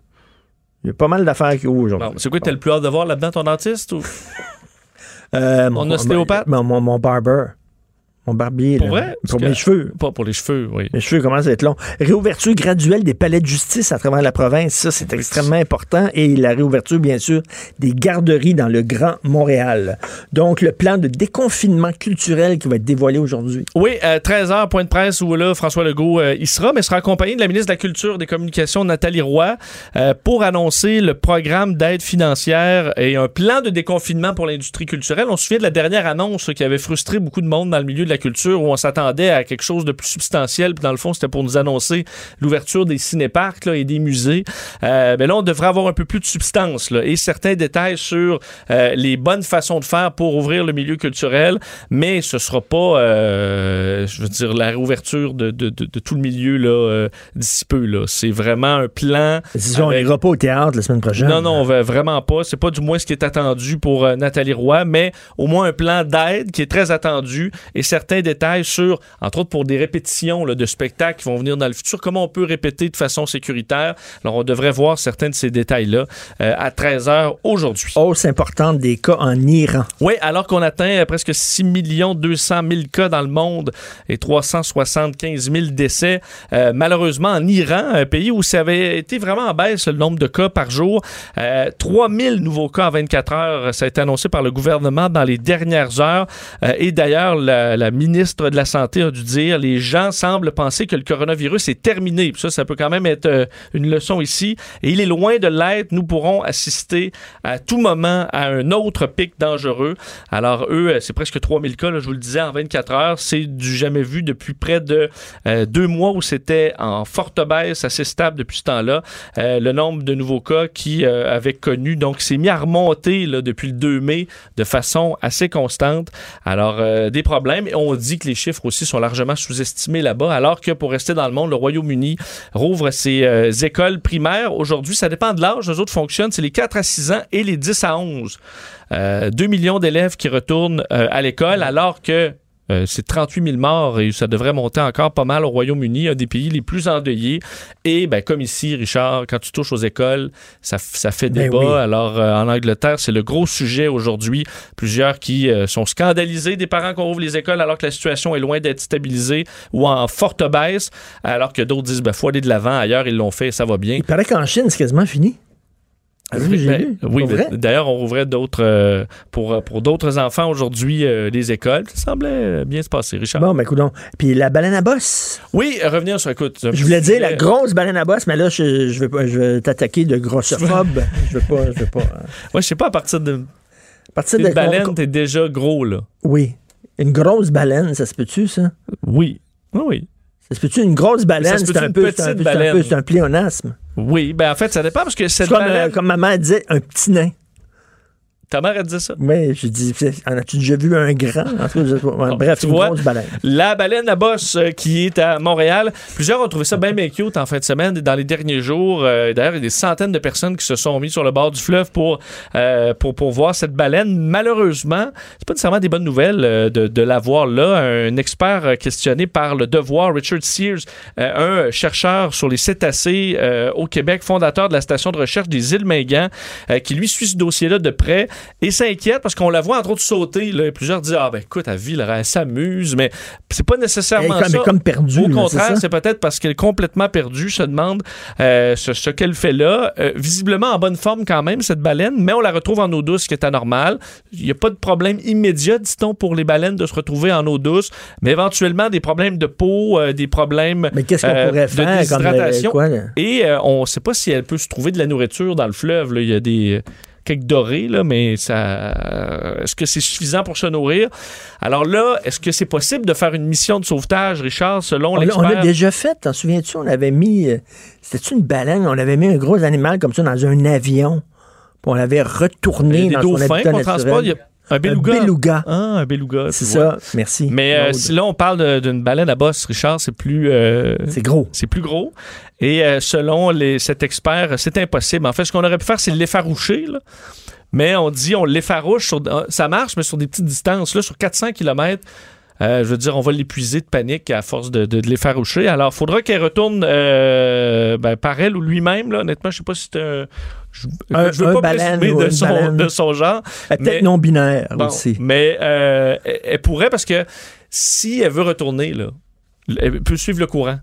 S2: Il y a pas mal d'affaires qui ouvrent aujourd'hui.
S11: C'est quoi, t'as le plus hâte de voir là-dedans, ton dentiste? Ou...
S2: Euh,
S11: Mon ostéopathe?
S2: Mon, mon, mon barber. Mon barbier.
S11: Pour
S2: là.
S11: vrai?
S2: Pour mes cheveux.
S11: Pas pour les cheveux, oui.
S2: Mes cheveux commencent à être longs. Réouverture graduelle des palais de justice à travers la province, ça c'est extrêmement important. Et la réouverture, bien sûr, des garderies dans le Grand Montréal. Donc le plan de déconfinement culturel qui va être dévoilé aujourd'hui.
S11: Oui, à 13h, point de presse où là, François Legault euh, y sera, mais sera accompagné de la ministre de la Culture et des Communications, Nathalie Roy, euh, pour annoncer le programme d'aide financière et un plan de déconfinement pour l'industrie culturelle. On se souvient de la dernière annonce qui avait frustré beaucoup de monde dans le milieu de la culture où on s'attendait à quelque chose de plus substantiel. Puis dans le fond, c'était pour nous annoncer l'ouverture des cinéparcs là, et des musées. Euh, mais là, on devrait avoir un peu plus de substance là, et certains détails sur euh, les bonnes façons de faire pour ouvrir le milieu culturel, mais ce sera pas, euh, je veux dire, la réouverture de, de- de- de tout le milieu là, d'ici peu. Là. C'est vraiment un plan.
S2: Disons, on
S11: avec-
S2: n'ira pas au théâtre la semaine prochaine.
S11: non, non, on va vraiment pas. C'est pas du moins ce qui est attendu pour Nathalie Roy, mais au moins un plan d'aide qui est très attendu et certains détails sur, entre autres pour des répétitions là, de spectacles qui vont venir dans le futur, comment on peut répéter de façon sécuritaire? Alors, on devrait voir certains de ces détails-là euh, à 13h aujourd'hui.
S2: Hausse importante des cas en Iran.
S11: Oui, alors qu'on atteint euh, presque 6 200 000 cas dans le monde et 375 000 décès. Euh, malheureusement, en Iran, un pays où ça avait été vraiment en baisse le nombre de cas par jour, euh, 3 000 nouveaux cas en 24 heures, ça a été annoncé par le gouvernement dans les dernières heures. Euh, et d'ailleurs, la, la ministre de la Santé a dû dire, les gens semblent penser que le coronavirus est terminé. Ça, ça peut quand même être euh, une leçon ici. Et il est loin de l'être. Nous pourrons assister à tout moment à un autre pic dangereux. Alors, eux, euh, c'est presque 3000 cas, je vous le disais, en 24 heures. C'est du jamais vu depuis près de euh, deux mois où c'était en forte baisse, assez stable depuis ce temps-là. Le nombre de nouveaux cas qui avaient connu, donc, s'est mis à remonter depuis le 2 mai de façon assez constante. Alors, des problèmes. Dit que les chiffres aussi sont largement sous-estimés là-bas, alors que pour rester dans le monde, le Royaume-Uni rouvre ses euh, écoles primaires. Aujourd'hui, ça dépend de l'âge. Les autres fonctionnent. C'est les 4 à 6 ans et les 10 à 11. Euh, 2 millions d'élèves qui retournent euh, à l'école, alors que Euh, c'est 38 000 morts et ça devrait monter encore pas mal au Royaume-Uni, un des pays les plus endeuillés. Et ben, comme ici, Richard, quand tu touches aux écoles, ça, ça fait
S2: Ben
S11: débat.
S2: oui.
S11: Alors, euh, en Angleterre, c'est le gros sujet aujourd'hui. Plusieurs qui euh, sont scandalisés des parents qu'on ouvre les écoles alors que la situation est loin d'être stabilisée ou en forte baisse, alors que d'autres disent, ben, faut aller de l'avant. Ailleurs, ils l'ont fait, ça va bien.
S2: Il paraît qu'en Chine, c'est quasiment fini. Ah oui,
S11: Ben, oui, ben, d'ailleurs, on rouvrait d'autres euh, pour, pour d'autres enfants aujourd'hui euh, les écoles. Ça semblait euh, bien se passer, Richard.
S2: Bon, ben, coudonc. Puis la baleine à bosse.
S11: Oui, euh, revenir sur écoute.
S2: Je voulais dire la grosse baleine à bosse, mais là, je, je vais, pas- je t'attaquer de grossophobe. je veux pas. Je veux pas. euh,
S11: Ouais, je sais pas à partir de
S2: À partir
S11: une
S2: de
S11: baleine, t'es déjà gros là.
S2: Oui. Une grosse baleine, ça se peut-tu, ça?
S11: Oui. Oui, oui.
S2: Ça se peut-tu une grosse baleine? C'est un un un peu- c'est un pléonasme.
S11: Oui, ben en fait, ça dépend parce que
S2: C'est
S11: cette
S2: comme,
S11: baleine...
S2: euh, comme ma mère disait, un petit nain.
S11: Ta mère, elle disait ça?
S2: Oui, je dis, en as-tu déjà vu un grand? En tout cas, Bref,
S11: tu
S2: une
S11: vois,
S2: grosse baleine.
S11: La baleine à bosse euh, qui est à Montréal. Plusieurs ont trouvé ça bien, bien cute en fin de semaine et dans les derniers jours. Euh, D'ailleurs, il y a des centaines de personnes qui se sont mis sur le bord du fleuve pour, euh, pour, pour voir cette baleine. Malheureusement, c'est pas nécessairement des bonnes nouvelles euh, de, de la voir là. Un expert questionné par Le Devoir, Richard Sears, un chercheur sur les cétacés au Québec, fondateur de la station de recherche des îles Mingan, euh, qui lui suit ce dossier-là de près et s'inquiète parce qu'on la voit entre autres sauter. Là, et plusieurs disent Ah, ben écoute, elle vit, là, elle s'amuse, mais c'est pas nécessairement
S2: Elle est comme-
S11: ça.
S2: comme perdue,
S11: Au contraire,
S2: c'est
S11: peut-être parce qu'elle est complètement perdue. Se demande euh, ce, ce qu'elle fait là. Euh, visiblement en bonne forme quand même, cette baleine, mais on la retrouve en eau douce, ce qui est anormal. Il n'y a pas de problème immédiat, dit-on, pour les baleines de se retrouver en eau douce, mais éventuellement des problèmes de peau, euh, des problèmes
S2: Mais qu'est-ce qu'on pourrait
S11: de
S2: faire comme, euh,
S11: déshydratation.
S2: quoi?
S11: Et on ne sait pas si elle peut se trouver de la nourriture dans le fleuve. là. Il y a des quelques dorés, là, mais ça, est-ce que c'est suffisant pour se nourrir? Alors là, est-ce que c'est possible de faire une mission de sauvetage, Richard, selon
S2: On l'a- on
S11: l'expert?
S2: l'a déjà fait, t'en souviens-tu? On avait mis. euh, C'était-tu une baleine? On avait mis un gros animal comme ça dans un avion. Puis on l'avait retourné dans son
S11: dauphins
S2: habitat
S11: qu'on
S2: naturel.
S11: transporte. Un beluga.
S2: Un beluga.
S11: Ah, un beluga.
S2: C'est ça. Merci.
S11: Mais euh, si là, on parle d'une baleine à bosse, Richard, c'est plus. euh,
S2: C'est gros.
S11: C'est plus gros. Et euh, selon les, cet expert, c'est impossible. En fait, ce qu'on aurait pu faire, c'est l'effaroucher. là. Mais on dit, on l'effarouche. Sur, ça marche, mais sur des petites distances. Là, sur 400 km, je veux dire, on va l'épuiser de panique à force de, de, de l'effaroucher. Alors, il faudra qu'elle retourne ben, par elle ou lui-même. Là. Honnêtement, je sais pas si c'est un. Je,
S2: Un-
S11: je veux
S2: un
S11: pas
S2: baleine
S11: présumer de son,
S2: baleine.
S11: de son genre.
S2: Peut-être
S11: mais-
S2: non binaire
S11: Bon,
S2: aussi.
S11: Mais euh, elle, elle pourrait parce que si elle veut retourner, là, elle peut suivre le courant.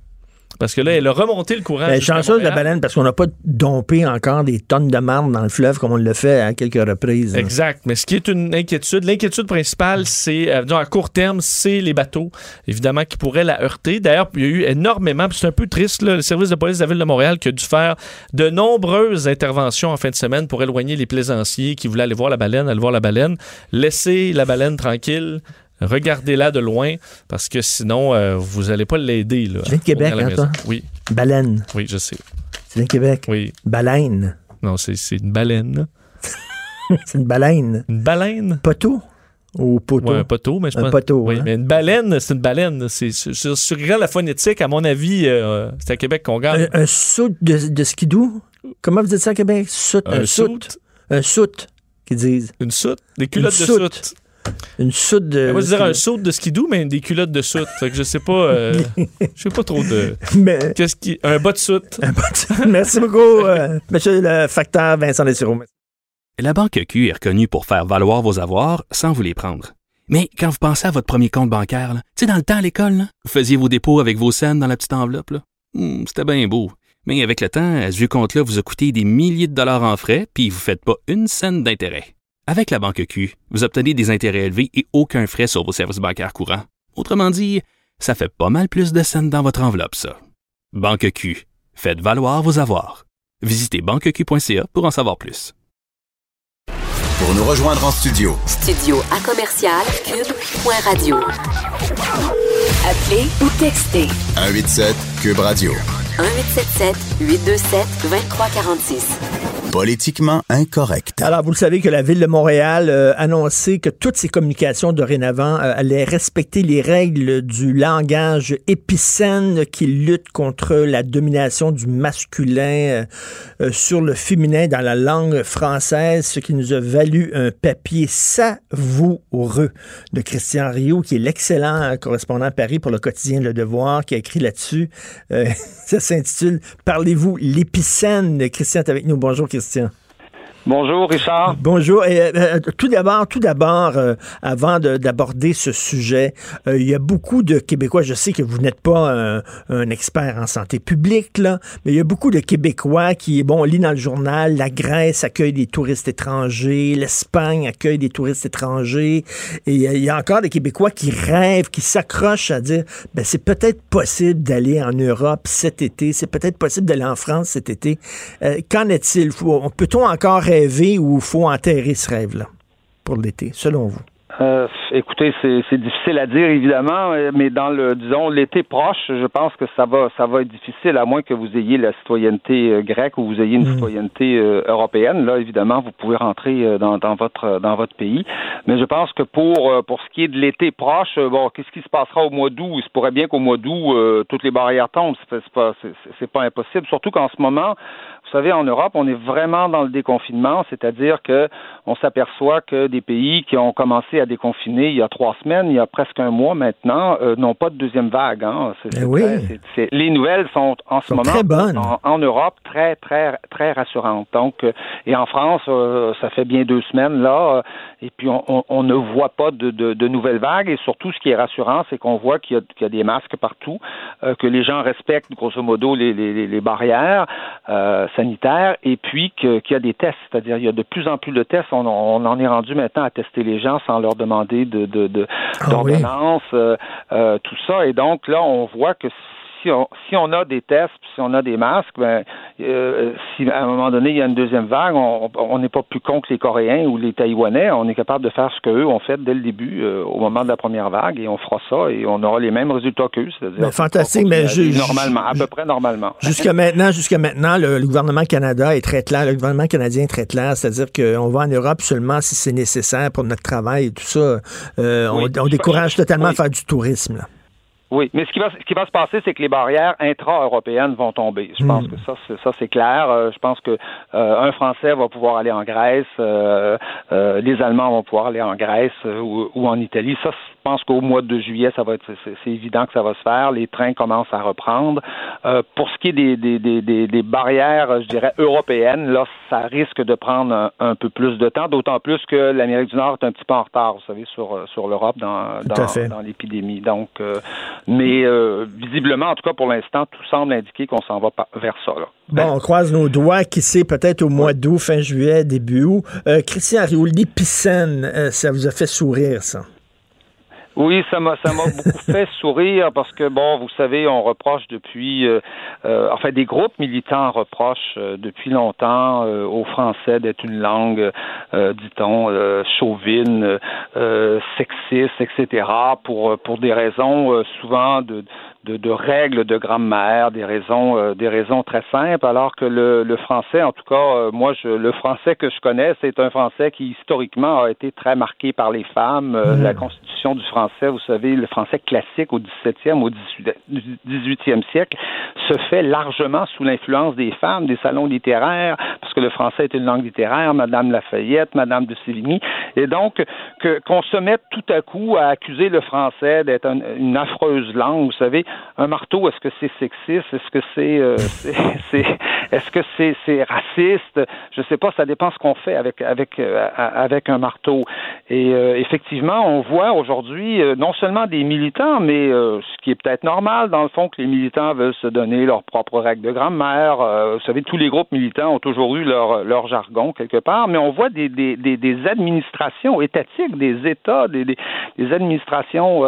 S11: Parce que là, elle a remonté le courant.
S2: Elle est
S11: jusqu'à
S2: chanceuse, la baleine, parce qu'on n'a pas dompé encore des tonnes de marde dans le fleuve comme on le fait à quelques reprises.
S11: Exact. Mais ce qui est une inquiétude, l'inquiétude principale, c'est, euh, à court terme, c'est les bateaux, évidemment, qui pourraient la heurter. D'ailleurs, il y a eu énormément, c'est un peu triste, là, le service de police de la ville de Montréal qui a dû faire de nombreuses interventions en fin de semaine pour éloigner les plaisanciers qui voulaient aller voir la baleine, aller voir la baleine. Laissez la baleine tranquille. Regardez-la de loin, parce que sinon, euh, vous n'allez pas l'aider.
S2: Tu viens de Québec, hein, toi?
S11: Oui,
S2: Baleine.
S11: oui, je sais.
S2: Tu viens de Québec?
S11: Oui.
S2: Baleine.
S11: Non, c'est une baleine.
S2: C'est une baleine.
S11: Une baleine?
S2: Poteau? Ou poteau?
S11: Ouais, un poteau, mais je
S2: Un
S11: pense.
S2: poteau,
S11: Oui,
S2: hein.
S11: mais une baleine, c'est une baleine. C'est sur, sur, la phonétique, à mon avis, euh, c'est à Québec qu'on gagne.
S2: Un, un soute de, de skidoo? Comment vous dites ça à Québec? Soute.
S11: Un
S2: Un, soute.
S11: soute.
S2: Un soute, qu'ils disent.
S11: Une soute, des culottes
S2: Une
S11: de
S2: soute.
S11: soute.
S2: Une soute de.
S11: Moi, je dirais un soute de skidoo, mais des culottes de soute. Fait que je sais pas. euh, je sais pas trop de.
S2: Mais-
S11: Qu'est-ce qui. Un bas de soute.
S2: Merci beaucoup, euh, monsieur le facteur Vincent Dessureau.
S3: La Banque Q est reconnue pour faire valoir vos avoirs sans vous les prendre. Mais quand vous pensez à votre premier compte bancaire, là, tu sais, dans le temps à l'école, là, vous faisiez vos dépôts avec vos scènes dans la petite enveloppe. là. Hmm, C'était bien beau. Mais avec le temps, à ce vieux compte-là vous a coûté des milliers de dollars en frais, puis vous ne faites pas une scène d'intérêt. Avec la Banque Q, vous obtenez des intérêts élevés et aucun frais sur vos services bancaires courants. Autrement dit, ça fait pas mal plus de scènes dans votre enveloppe, ça. Banque Q. Faites valoir vos avoirs. Visitez banqueq.ca pour en savoir plus.
S4: Pour nous rejoindre en studio,
S1: Studio à commercial cube.radio. Appelez ou textez
S4: 187 Cube Radio.
S1: 1877 827 2346.
S4: Politiquement incorrect.
S2: Alors, vous le savez que la Ville de Montréal a annoncé que toutes ses communications dorénavant euh, allaient respecter les règles du langage épicène qui lutte contre la domination du masculin euh, euh, sur le féminin dans la langue française, ce qui nous a valu un papier savoureux de Christian Rio, qui est l'excellent correspondant à Paris pour le quotidien Le Devoir, qui a écrit là-dessus. ça s'intitule Parlez-vous l'épicène. Christian est avec nous. Bonjour, Christian. соответствие.
S12: Bonjour Richard.
S2: Bonjour. Et, euh, euh, tout d'abord, tout d'abord, euh, avant d'aborder ce sujet, il y a beaucoup de Québécois. Je sais que vous n'êtes pas un, expert en santé publique là, mais il y a beaucoup de Québécois qui, bon, on lit dans le journal, la Grèce accueille des touristes étrangers, l'Espagne accueille des touristes étrangers, et il y a encore des Québécois qui rêvent, qui s'accrochent à dire, ben c'est peut-être possible d'aller en Europe cet été, c'est peut-être possible d'aller en France cet été. Qu'en est-il? Peut-on encore rêver ou faut enterrer ce rêve-là pour l'été, selon vous?
S12: Euh, écoutez, c'est difficile à dire évidemment, euh, mais dans le disons l'été proche, je pense que ça va ça va être difficile à moins que vous ayez la citoyenneté euh, grecque ou vous ayez une mmh. citoyenneté européenne. Là, évidemment, vous pouvez rentrer dans, dans votre dans votre pays, mais je pense que pour pour ce qui est de l'été proche, bon, qu'est-ce qui se passera au mois d'août? Il se pourrait bien qu'au mois d'août toutes les barrières tombent. C'est pas c'est pas impossible, surtout qu'en ce moment, vous savez, en Europe, on est vraiment dans le déconfinement, c'est-à-dire que on s'aperçoit que des pays qui ont commencé à déconfiner il y a trois semaines, il y a presque un mois maintenant, euh, n'ont pas de deuxième vague. Hein.
S2: Eh
S12: les nouvelles sont en ce moment En, Europe très très très rassurantes. Donc, euh, et en France, euh, ça fait bien deux semaines là, et puis on, ne voit pas de, nouvelles vagues. Et surtout, ce qui est rassurant, c'est qu'on voit qu'il y, a des masques partout, que les gens respectent grosso modo les, les barrières et puis qu'il y a des tests. C'est-à-dire, il y a de plus en plus de tests. On, on en est rendu maintenant à tester les gens sans leur demander de, de, de
S2: ah
S12: d'ordonnance, euh, euh, tout ça. Et donc là, on voit que si on, si on a des tests, si on a des masques, ben, euh, si à un moment donné il y a une deuxième vague, on n'est pas plus con que les Coréens ou les Taïwanais. On est capable de faire ce qu'eux ont fait dès le début, euh, au moment de la première vague, et on fera ça et on aura les mêmes résultats qu'eux.
S2: C'est-à-dire fantastique, mais
S12: normalement, à peu près normalement.
S2: Jusqu'à maintenant, jusqu'à maintenant, le, gouvernement Canada est très clair, le gouvernement canadien est très clair, c'est-à-dire qu'on va en Europe seulement si c'est nécessaire pour notre travail et tout ça. Euh, on, décourage totalement à faire du tourisme. Là.
S12: Oui, mais ce qui va, ce qui va se passer, c'est que les barrières intra-européennes vont tomber. Je pense hmm. que ça, c'est, ça c'est clair. Euh, je pense que euh, un Français va pouvoir aller en Grèce, euh, les Allemands vont pouvoir aller en Grèce ou, ou, en Italie. Ça, je pense qu'au mois de juillet, ça va être, c'est, évident que ça va se faire. Les trains commencent à reprendre. pour ce qui est des, des, des, des, barrières, je dirais européennes, là, ça risque de prendre un, peu plus de temps. D'autant plus que l'Amérique du Nord est un petit peu en retard, vous savez, sur sur l'Europe dans dans, dans l'épidémie. Donc mais euh, visiblement, en tout cas pour l'instant, tout semble indiquer qu'on s'en va vers ça.
S2: Bon, on croise nos doigts, qui sait, peut-être au mois d'août, fin juillet, début août. Euh, Christian Riouli, Piscine, euh, ça vous a fait sourire, ça?
S12: Oui, ça m'a ça m'a beaucoup fait sourire parce que bon, vous savez, on reproche depuis, euh, euh enfin des groupes militants reprochent euh, depuis longtemps au français d'être une langue, dit-on, chauvine, sexiste, etc. pour pour des raisons souvent de de, de, règles de grammaire, des raisons, euh, des raisons très simples, alors que le, le français, en tout cas, euh, moi, je, le français que je connais, c'est un français qui historiquement a été très marqué par les femmes. Euh, mmh. La constitution du français, vous savez, le français classique au 17e, au 18e siècle, se fait largement sous l'influence des femmes, des salons littéraires, parce que le français est une langue littéraire, Madame Lafayette, Madame de Sévigny, et donc qu'on se mette tout à coup à accuser le français d'être une affreuse langue, vous savez, un marteau, est-ce que c'est sexiste? Est-ce que c'est, euh, est-ce que c'est, raciste? Je sais pas, ça dépend ce qu'on fait avec, avec, euh, avec un marteau. Et euh, effectivement, on voit aujourd'hui non seulement des militants, mais ce qui est peut-être normal, dans le fond, que les militants veulent se donner leurs propres règles de grammaire. vous savez, tous les groupes militants ont toujours eu leur, leur jargon quelque part, mais on voit des, des, des, des administrations étatiques, des États, des, des, administrations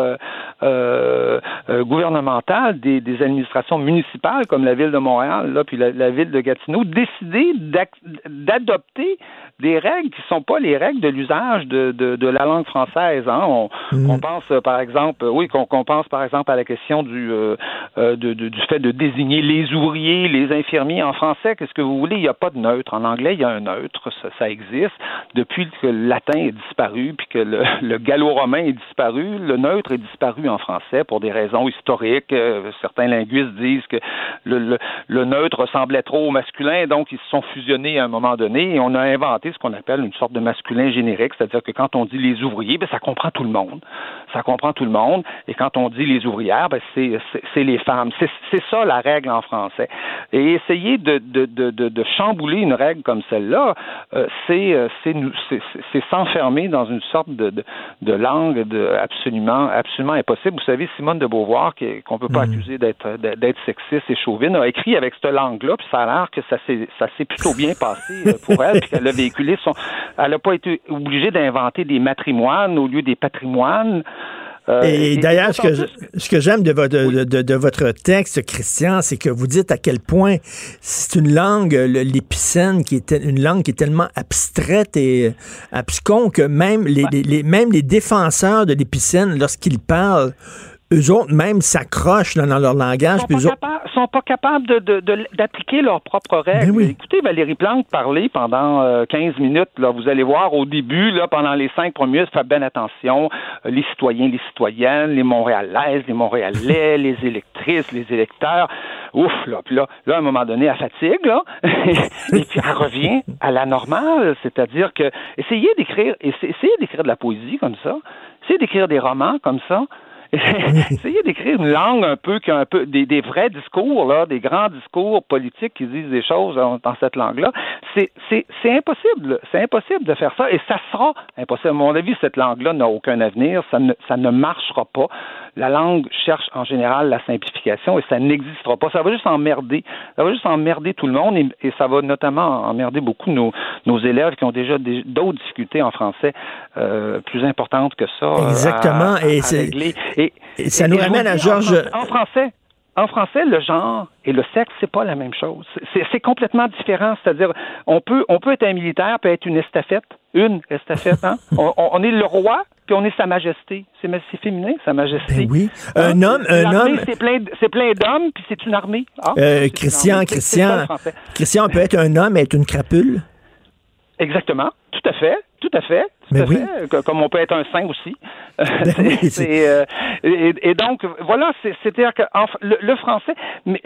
S12: gouvernementales gouvernementales, des, des, administrations municipales comme la ville de Montréal, là, puis la, la ville de Gatineau, décider d'adopter des règles qui sont pas les règles de l'usage de, de, de, la langue française. Hein. On, mm. on, pense euh, par exemple, oui, qu'on pense par exemple à la question du, euh, euh, de, du fait de désigner les ouvriers, les infirmiers en français. Qu'est-ce que vous voulez? Il n'y a pas de neutre. En anglais, il y a un neutre. Ça, ça existe depuis que le latin est disparu, puis que le, le gallo-romain est disparu. Le neutre est disparu en français pour des raisons historiques. Certains linguistes disent que le, neutre ressemblait trop au masculin, donc ils se sont fusionnés à un moment donné et on a inventé ce qu'on appelle une sorte de masculin générique, c'est-à-dire que quand on dit les ouvriers, ben, ça comprend tout le monde. Ça comprend tout le monde. Et quand on dit les ouvrières, ben, c'est, les femmes. C'est, ça la règle en français. Et essayer de, de, de, de chambouler une règle comme celle-là, euh, c'est, c'est, s'enfermer dans une sorte de, langue absolument, absolument impossible. Vous savez, Simone de Beauvoir, qu'on ne peut pas mm. accuser d'être, d'être sexiste et chauvine, a écrit avec cette langue-là, puis ça a l'air que ça s'est, ça s'est plutôt bien passé euh, pour elle, puis qu'elle a vécu elle n'a pas été obligée d'inventer des matrimoines au lieu des patrimoines.
S2: Euh, et, d'ailleurs, ce que, ce que j'aime de, de, votre texte, Christian, c'est que vous dites à quel point c'est une langue, l'épicène, qui est une langue qui est tellement abstraite et abscon que même les, les même les défenseurs de l'épicène, lorsqu'ils parlent, eux autres même s'accrochent dans leur langage.
S12: Ils sont, pas, sont pas capables d'appliquer de, leurs propres règles. Ben Écoutez Valérie Plante parler pendant 15 euh, minutes. Là, vous allez voir au début, là, pendant les cinq premiers, faites bien attention. Euh, les citoyens, les citoyennes, les Montréalaises, les Montréalais, les électrices, les électeurs. Ouf, là, puis là, là, à un moment donné, elle fatigue, là, et puis elle revient à la normale, c'est-à-dire que essayez d'écrire, essayez d'écrire de la poésie comme ça, essayez d'écrire des romans comme ça, Essayez d'écrire une langue un peu qui a un peu des, vrais discours, là, des grands discours politiques qui disent des choses dans, cette langue-là. C'est impossible. C'est impossible de faire ça et ça sera impossible. À mon avis, cette langue-là n'a aucun avenir. Ça ne, ça ne marchera pas. La langue cherche en général la simplification et ça n'existera pas. Ça va juste emmerder. Ça va juste emmerder tout le monde et, et ça va notamment emmerder beaucoup nos, nos élèves qui ont déjà d'autres difficultés en français euh, plus importantes que ça.
S2: Exactement. et ça nous ramène à Georges.
S12: En, français, en français, le genre et le sexe, c'est pas la même chose. C'est complètement différent. C'est-à-dire, on peut, on peut être un militaire, peut être une estafette, une estafette. Hein? on, est le roi, puis on est sa majesté. C'est féminin, sa majesté.
S2: Ben oui. Un homme, un homme.
S12: C'est plein, plein d'hommes, puis c'est une armée.
S2: Ah, euh, Christian, Christian, Christian, on peut être un homme et être une crapule?
S12: Exactement, tout à fait. Tout à fait. Tout à fait. Comme on peut être un saint aussi. Ben euh, et, donc, voilà, c'est-à-dire que le, français, mais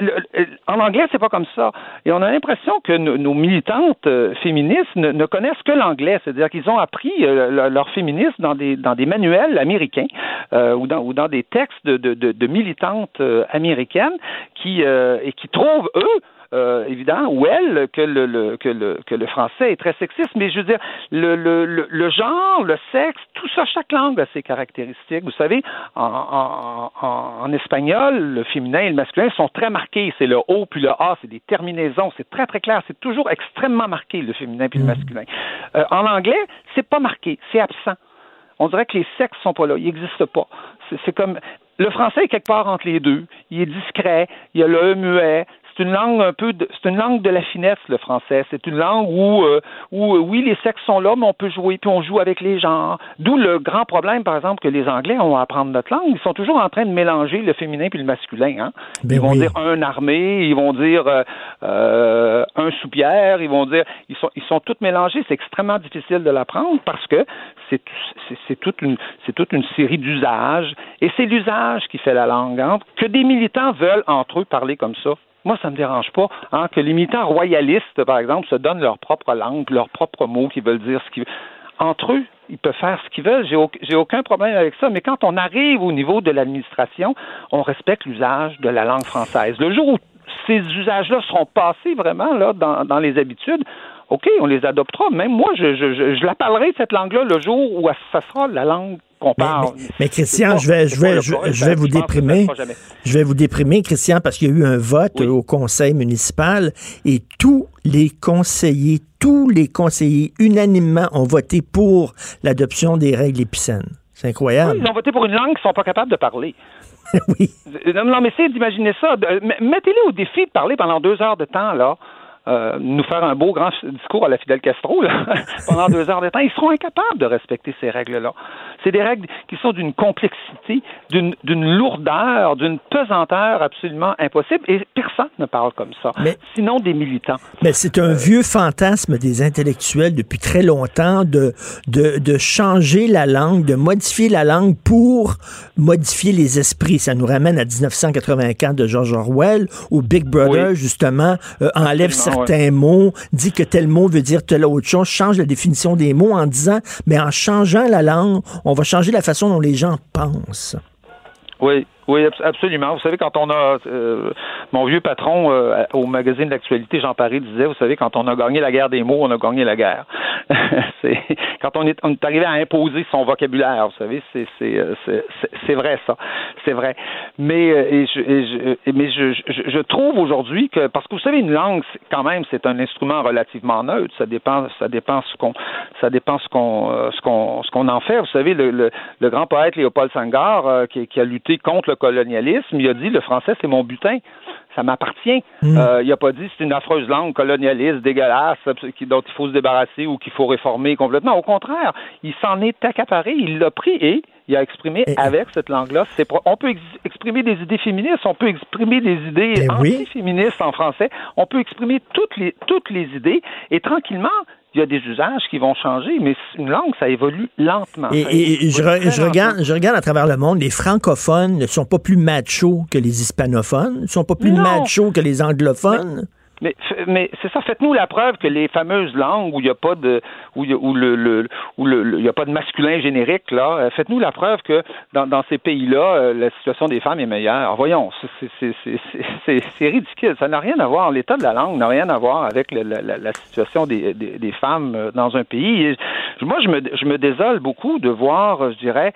S12: en anglais, c'est pas comme ça. Et on a l'impression que nos, militantes euh, féministes ne, connaissent que l'anglais. C'est-à-dire qu'ils ont appris euh, leur féminisme dans des, dans des manuels américains ou, dans, ou dans des textes de, de, de militantes américaines qui, et qui trouvent, eux, euh, évident, ou elle, que le, le, que, le, que le français est très sexiste, mais je veux dire, le, le, le, genre, le sexe, tout ça, chaque langue a ses caractéristiques. Vous savez, en, en, en, espagnol, le féminin et le masculin sont très marqués. C'est le O puis le A, c'est des terminaisons, c'est très très clair, c'est toujours extrêmement marqué, le féminin puis le mm. masculin. Euh, en anglais, c'est pas marqué, c'est absent. On dirait que les sexes sont pas là, ils n'existent pas. C'est comme le français est quelque part entre les deux. Il est discret, il y a le E muet, c'est une langue un peu, c'est une langue de la finesse le français. C'est une langue où, euh, où euh, oui les sexes sont là, mais on peut jouer puis on joue avec les genres. D'où le grand problème, par exemple, que les Anglais ont à apprendre notre langue. Ils sont toujours en train de mélanger le féminin puis le masculin. Hein? Ben ils vont dire un armé, ils vont dire euh, un soupière, ils vont dire, ils sont, ils sont tous mélangés. C'est extrêmement difficile de l'apprendre parce que c'est, c'est, toute une, c'est toute une série d'usages et c'est l'usage qui fait la langue. Hein? Que des militants veulent entre eux parler comme ça moi, ça ne me dérange pas hein, que les militants royalistes, par exemple, se donnent leur propre langue, leurs propres mots qui veulent dire ce qu'ils veulent. Entre eux, ils peuvent faire ce qu'ils veulent. J'ai, aucun problème avec ça. Mais quand on arrive au niveau de l'administration, on respecte l'usage de la langue française. Le jour où ces usages-là seront passés vraiment là dans, les habitudes, OK, on les adoptera. Même moi, je, je, je, je la parlerai, cette langue-là, le jour où ça sera la langue qu'on parle.
S2: Mais, Christian, je vais, je vais, je, vais vous déprimer. Je vais vous déprimer, Christian, parce qu'il y a eu un vote au conseil municipal et tous les conseillers, tous les conseillers unanimement ont voté pour l'adoption des règles épicènes. C'est incroyable.
S12: Oui, ils ont voté pour une langue qu'ils sont pas capables de parler.
S2: oui.
S12: Non, non mais essayez d'imaginer ça. M- Mettez-les au défi de parler pendant deux heures de temps, là. Euh, nous faire un beau grand discours à la Fidel Castro là, pendant deux heures de temps, ils seront incapables de respecter ces règles-là. C'est des règles qui sont d'une complexité, d'une lourdeur, d'une pesanteur absolument impossible, et personne ne parle comme ça, sinon des militants.
S2: Mais c'est un vieux fantasme des intellectuels depuis très longtemps de, de, de changer la langue, de modifier la langue pour modifier les esprits. Ça nous ramène à 1984 de George Orwell, où Big Brother, justement, euh, enlève
S12: Absolument,
S2: certains mots, dit que tel mot veut dire telle autre chose, change la définition des mots en disant, mais en changeant la langue, on va changer la façon dont les gens pensent.
S12: Oui, oui, abs- absolument. Vous savez, quand on a euh, mon vieux patron euh, au magazine d'actualité, Jean Paris, disait, vous savez, quand on a gagné la guerre des mots, on a gagné la guerre. c'est quand on est, on est arrivé à imposer son vocabulaire, vous savez, c'est c'est euh, c'est- c'est- vrai ça, c'est vrai. Mais euh, et je, et je- mais je, je, trouve aujourd'hui que parce que vous savez, une langue, quand même, c'est un instrument relativement neutre. Ça dépend, ça dépend ce qu'on, ça dépend ce qu'on, euh, ce qu'on, ce qu'on en fait. Vous savez, le, le, grand poète Léopold Senghor, qui, qui a lutté contre le colonialisme, il a dit le français c'est mon butin, ça m'appartient. Euh, il a pas dit c'est une affreuse langue colonialiste, dégueulasse, dont il faut se débarrasser ou qu'il faut réformer complètement. Au contraire, il s'en est accaparé, il l'a pris et il a exprimé avec cette langue-là. On peut ex- exprimer des idées féministes, on peut exprimer des idées anti-féministes en français, on peut exprimer toutes les toutes les idées et tranquillement. Il y a des usages qui vont changer, mais une langue, ça évolue lentement.
S2: Et,
S12: Ça
S2: et- et je, re- regarde, je regarde à travers le monde, les francophones ne sont pas plus machos que les hispanophones, ne sont pas plus
S12: Non.
S2: machos que les anglophones.
S12: Mais, f- mais c'est ça, faites-nous la preuve que les fameuses langues où il n'y a pas de où y a, où le, où le, y a pas de masculin générique là, euh, faites-nous la preuve que dans, ces pays-là, euh, la situation des femmes est meilleure. Voyons, c'est- ridicule. Ça n'a rien à voir. L'état de la langue n'a rien à voir avec le- la, situation des, des, femmes euh, dans un pays. Moi, je me je me désole beaucoup de voir, je dirais.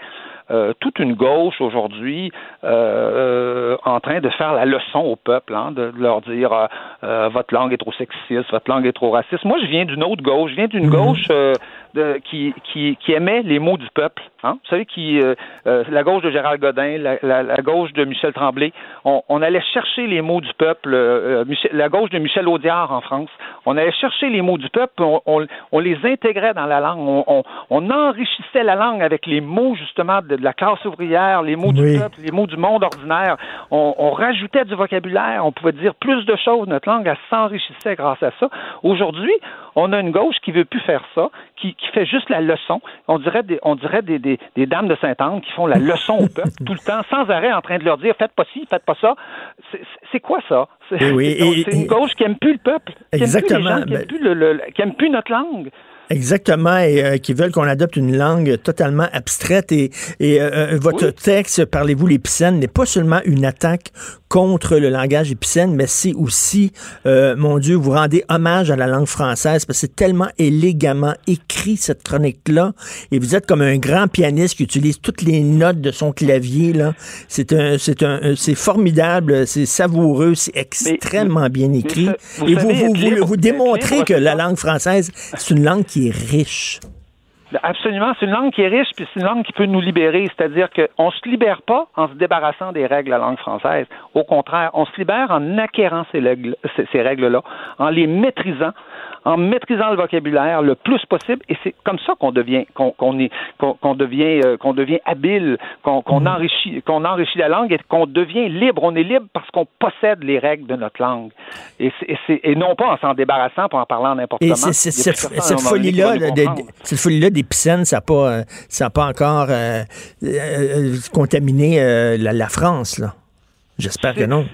S12: Euh, toute une gauche aujourd'hui euh, euh, en train de faire la leçon au peuple, hein, de, leur dire euh, votre langue est trop sexiste, votre langue est trop raciste. Moi, je viens d'une autre gauche, je viens d'une gauche euh, de, qui, qui, qui aimait les mots du peuple. Hein? Vous savez, qui, euh, euh, la gauche de Gérald Godin, la, la, la gauche de Michel Tremblay, on, on allait chercher les mots du peuple, euh, Michel- la gauche de Michel Audiard en France, on allait chercher les mots du peuple, on, on, on les intégrait dans la langue, on, enrichissait la langue avec les mots justement de, de la classe ouvrière, les mots du peuple, les mots du monde ordinaire, on, on rajoutait du vocabulaire, on pouvait dire plus de choses, notre langue, elle s'enrichissait grâce à ça. Aujourd'hui, on a une gauche qui veut plus faire ça, qui, qui fait juste la leçon. On dirait des, on dirait des, des, des dames de Saint-Anne qui font la leçon au peuple tout le temps, sans arrêt, en train de leur dire faites pas ci, faites pas ça. C'est- quoi ça? C'est
S2: oui,
S12: une gauche qui aime plus le peuple, qui aime plus les
S2: Exactement,
S12: gens, qui aime
S2: ben-
S12: plus, le- le- qui aime plus notre langue.
S2: Exactement, et euh, qui veulent qu'on adopte une langue totalement abstraite. Et, et euh, euh, votre texte, Parlez-vous l'épicène, n'est pas seulement une attaque contre le langage épicène, mais c'est aussi, euh, mon Dieu, vous rendez hommage à la langue française, parce que c'est tellement élégamment écrit, cette chronique-là, et vous êtes comme un grand pianiste qui utilise toutes les notes de son clavier, là. C'est un, c'est un, c'est formidable, c'est savoureux, c'est extrêmement bien écrit.
S12: vous
S2: et vous, vous, vous, démontrez que la langue française, c'est une langue qui riche.
S12: Absolument, c'est une langue qui est riche, puis c'est une langue qui peut nous libérer. C'est-à-dire qu'on ne se libère pas en se débarrassant des règles de la langue française. Au contraire, on se libère en acquérant ces règles-là, en les maîtrisant, en maîtrisant le vocabulaire le plus possible. Et c'est comme ça qu'on devient, qu'on qu'on est, qu'on qu'on devient, euh, qu'on devient habile, qu'on qu'on enrichit, qu'on enrichit la langue et qu'on devient libre. On est libre parce qu'on possède les règles de notre langue. Et, c'est- et, et non pas en s'en débarrassant, pour en parlant n'importe
S2: Et
S12: comment. a
S2: cette, folie-là, cette folie-là d'épicène, ça n'a pas, euh, ça a pas encore euh, euh, contaminé la, la France, là. J'espère que non.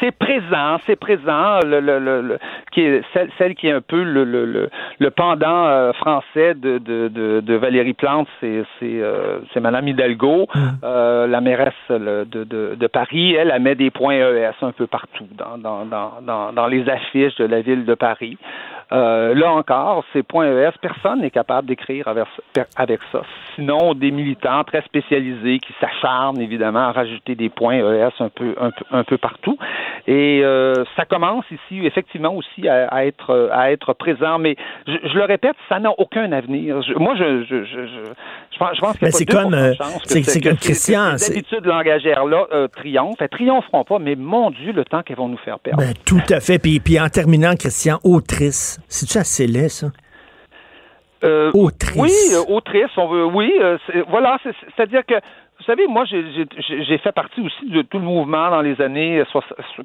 S12: c'est présent, c'est présent, le, le, le, le- qui est celle, celle qui est un peu le, le, le, le pendant euh, français de, de, de, de Valérie Plante, c'est euh, Madame Hidalgo, euh, la mairesse de, de, de Paris. Elle, elle met des points ES un peu partout dans, dans, dans, dans, dans les affiches de la ville de Paris. Euh, là encore, ces points ES, personne n'est capable d'écrire avec, avec ça. Sinon, des militants très spécialisés qui s'acharnent évidemment à rajouter des points ES un peu, un peu, un peu partout. Et euh, ça commence ici, effectivement, aussi à, être à être présent. Mais je, je le répète, ça n'a aucun avenir. moi, je, je, je, je, pense, je pense que
S2: c'est comme euh, c'est comme Christian.
S12: Les habitudes langagères là euh, triomphent. Elles triompheront pas, mais mon Dieu, le temps qu'elles vont nous faire perdre.
S2: Ben, tout à fait. Puis, puis en terminant, Christian, autrice. C'est-tu assez laid, ça?
S12: Euh, autrice. Oui, euh, autrice, on veut. Oui, euh, voilà, c'est-à-dire que vous savez, moi, j'ai fait partie aussi de tout le mouvement dans les années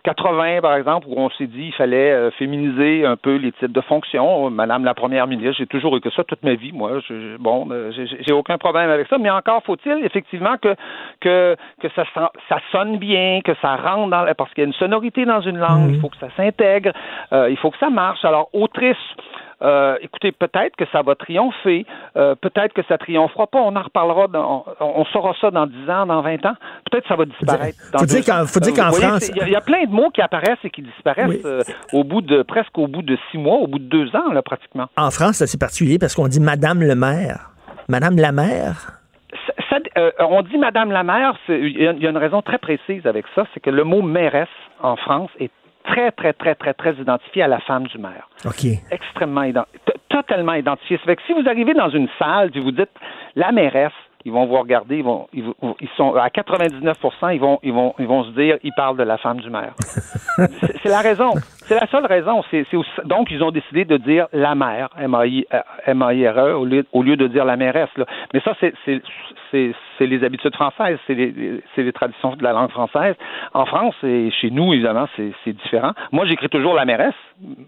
S12: 80, par exemple, où on s'est dit qu'il fallait euh, féminiser un peu les titres de fonction. Madame la première ministre, j'ai toujours eu que ça toute ma vie, moi. Je, bon, euh, j'ai aucun problème avec ça, mais encore faut-il effectivement que que que ça ça sonne bien, que ça rentre dans parce qu'il y a une sonorité dans une langue, il mmh. faut que ça s'intègre, euh, il faut que ça marche. Alors, autrice. Euh, écoutez, peut-être que ça va triompher, euh, peut-être que ça triomphera pas. On en reparlera, on, saura ça dans 10 ans, dans 20 ans. Peut-être que ça va disparaître.
S2: Faut dire, faut dire qu'en France,
S12: il y, a plein de mots qui apparaissent et qui disparaissent euh, au bout de presque au bout de six mois, au bout de deux ans, là, pratiquement.
S2: En France, c'est particulier parce qu'on dit Madame le maire, Madame la maire?
S12: on dit Madame la maire, il y, a une raison très précise avec ça, c'est que le mot mairesse en France est très, très, très, très, très identifié à la femme du maire.
S2: OK.
S12: Extrêmement identifié, totalement identifié. Ça fait que si vous arrivez dans une salle, et vous dites la mairesse, ils vont vous regarder, ils vont, ils, sont à 99 ils vont, ils vont, ils vont se dire, ils parlent de la femme du maire. c'est la raison. C'est la seule raison. C'est, donc, ils ont décidé de dire la mère, M-A-I-R-E, au lieu, au lieu de dire la mairesse. Là. Mais ça, c'est, les habitudes françaises, c'est les, les, traditions de la langue française. En France et chez nous, évidemment, c'est différent. Moi, j'écris toujours la mairesse.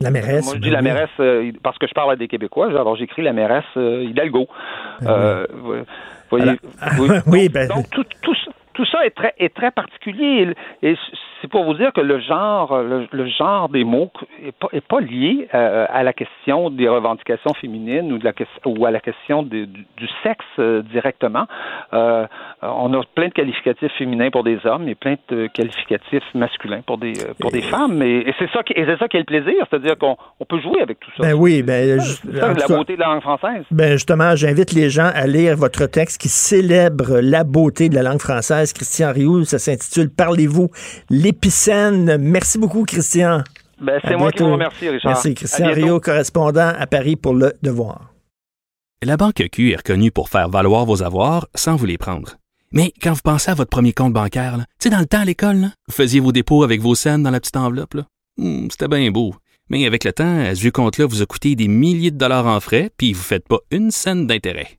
S2: La mairesse.
S12: Moi, je dis la ben mairesse euh, parce que je parle à des Québécois. Alors, j'écris la mairesse euh, Hidalgo. Ben euh, voyez,
S2: oui. ben...
S12: donc tout, tout, tout ça est très, est très particulier. Et, c'est pour vous dire que le genre, le, genre des mots est pas, est pas lié euh, à la question des revendications féminines ou, de la, ou à la question du, sexe euh, directement. Euh, on a plein de qualificatifs féminins pour des hommes et plein de qualificatifs masculins pour des, pour des femmes. Et, c'est ça, qui, et c'est ça qui est le plaisir, c'est-à-dire qu'on on peut jouer avec tout ça.
S2: Ben oui, ben,
S12: c'est la beauté de la langue française.
S2: Ben justement, j'invite les gens à lire votre texte qui célèbre la beauté de la langue française Christian Rioux. Ça s'intitule Parlez-vous l'épicène. Merci beaucoup, Christian.
S12: Ben, c'est moi qui vous remercie, Richard.
S2: Merci. Christian Rio, correspondant à Paris pour Le Devoir.
S3: La Banque Q est reconnue pour faire valoir vos avoirs sans vous les prendre. Mais quand vous pensez à votre premier compte bancaire, tu sais, dans le temps à l'école, vous faisiez vos dépôts avec vos scènes dans la petite enveloppe. Hmm, c'était bien beau. Mais avec le temps, ce vieux compte-là vous a coûté des milliers de dollars en frais, puis vous ne faites pas une scène d'intérêt.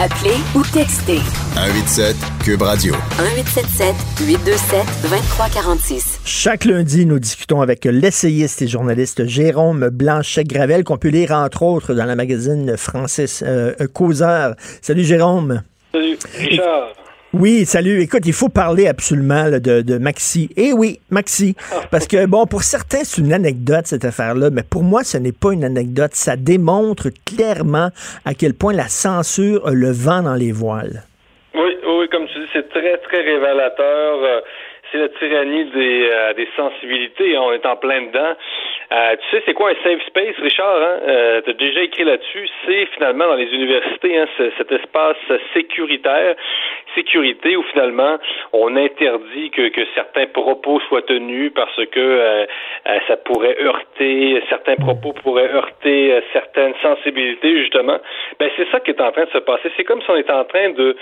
S1: Appelez ou textez.
S4: 187 Cube Radio.
S1: 1877 827 2346.
S2: Chaque lundi, nous discutons avec l'essayiste et journaliste Jérôme Blanchet-Gravel, qu'on peut lire entre autres dans la magazine Francis euh, Causeur. Salut Jérôme.
S13: Salut Richard.
S2: Oui, salut. Écoute, il faut parler absolument de, Maxi. Eh oui, Maxi. Parce que, bon, pour certains, c'est une anecdote, cette affaire-là, mais pour moi, ce n'est pas une anecdote. Ça démontre clairement à quel point la censure a le vent dans les voiles.
S13: Oui, oui, comme tu dis, c'est très, très révélateur. Euh, c'est la tyrannie des, euh, des sensibilités. On est en plein dedans. Euh, tu sais, c'est quoi un safe space, Richard? Hein? Euh, tu as déjà écrit là-dessus. C'est finalement dans les universités, hein, cet espace sécuritaire, sécurité, où finalement on interdit que, que certains propos soient tenus parce que euh, ça pourrait heurter, certains propos pourraient heurter certaines sensibilités, justement. Ben, c'est ça qui est en train de se passer. C'est comme si on était en train de,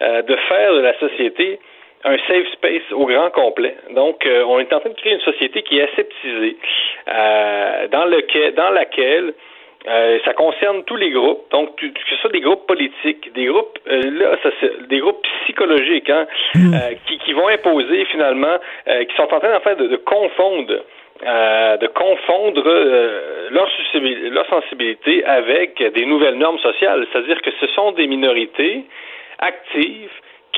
S13: de faire de la société un safe space au grand complet. Donc, euh, on est en train de créer une société qui est aseptisée, euh, dans, lequel, dans laquelle euh, ça concerne tous les groupes, donc que ce soit des groupes politiques, des groupes là, ça, des groupes psychologiques, hein, mm. qui, qui, vont imposer finalement, qui sont en train en fait de, de confondre. de confondre leur, leur sensibilité avec des nouvelles normes sociales, c'est-à-dire que ce sont des minorités actives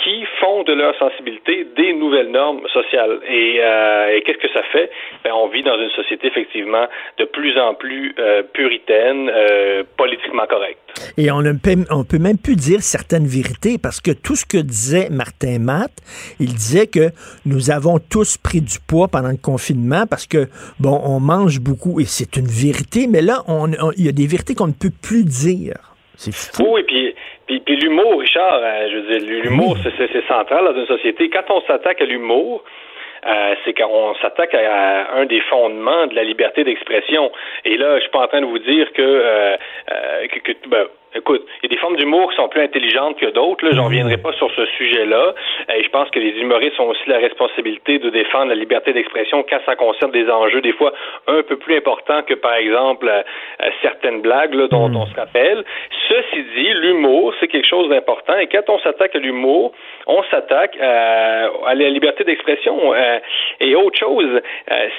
S13: qui font de leur sensibilité des nouvelles normes sociales. Et, euh, et qu'est-ce que ça fait? Ben, on vit dans une société effectivement de plus en plus euh, puritaine, euh, politiquement correcte.
S2: Et on ne peut, on même plus dire certaines vérités parce que tout ce que disait Martin Matt, il disait que nous avons tous pris du poids pendant le confinement parce que, bon, on mange beaucoup et c'est une vérité, mais là, on, on- il y a des vérités qu'on ne peut plus dire. C'est fou.
S13: Oui, puis, puis, puis l'humour, Richard, euh, je veux dire, l'humour, c'est- central dans une société. Quand on s'attaque à l'humour, euh, c'est qu'on s'attaque à, à un des fondements de la liberté d'expression. Et là, je suis pas en train de vous dire que, euh, euh, que, que- ben, écoute, il y a des formes d'humour qui sont plus intelligentes que d'autres. Là, j'en reviendrai pas sur ce sujet-là. Et je pense que les humoristes ont aussi la responsabilité de défendre la liberté d'expression quand ça concerne des enjeux des fois un peu plus importants que, par exemple, euh, euh, certaines blagues là, dont on se rappelle. Ceci dit, l'humour, c'est quelque chose d'important. Et quand on s'attaque à l'humour, on s'attaque euh, à la liberté d'expression. Et autre chose,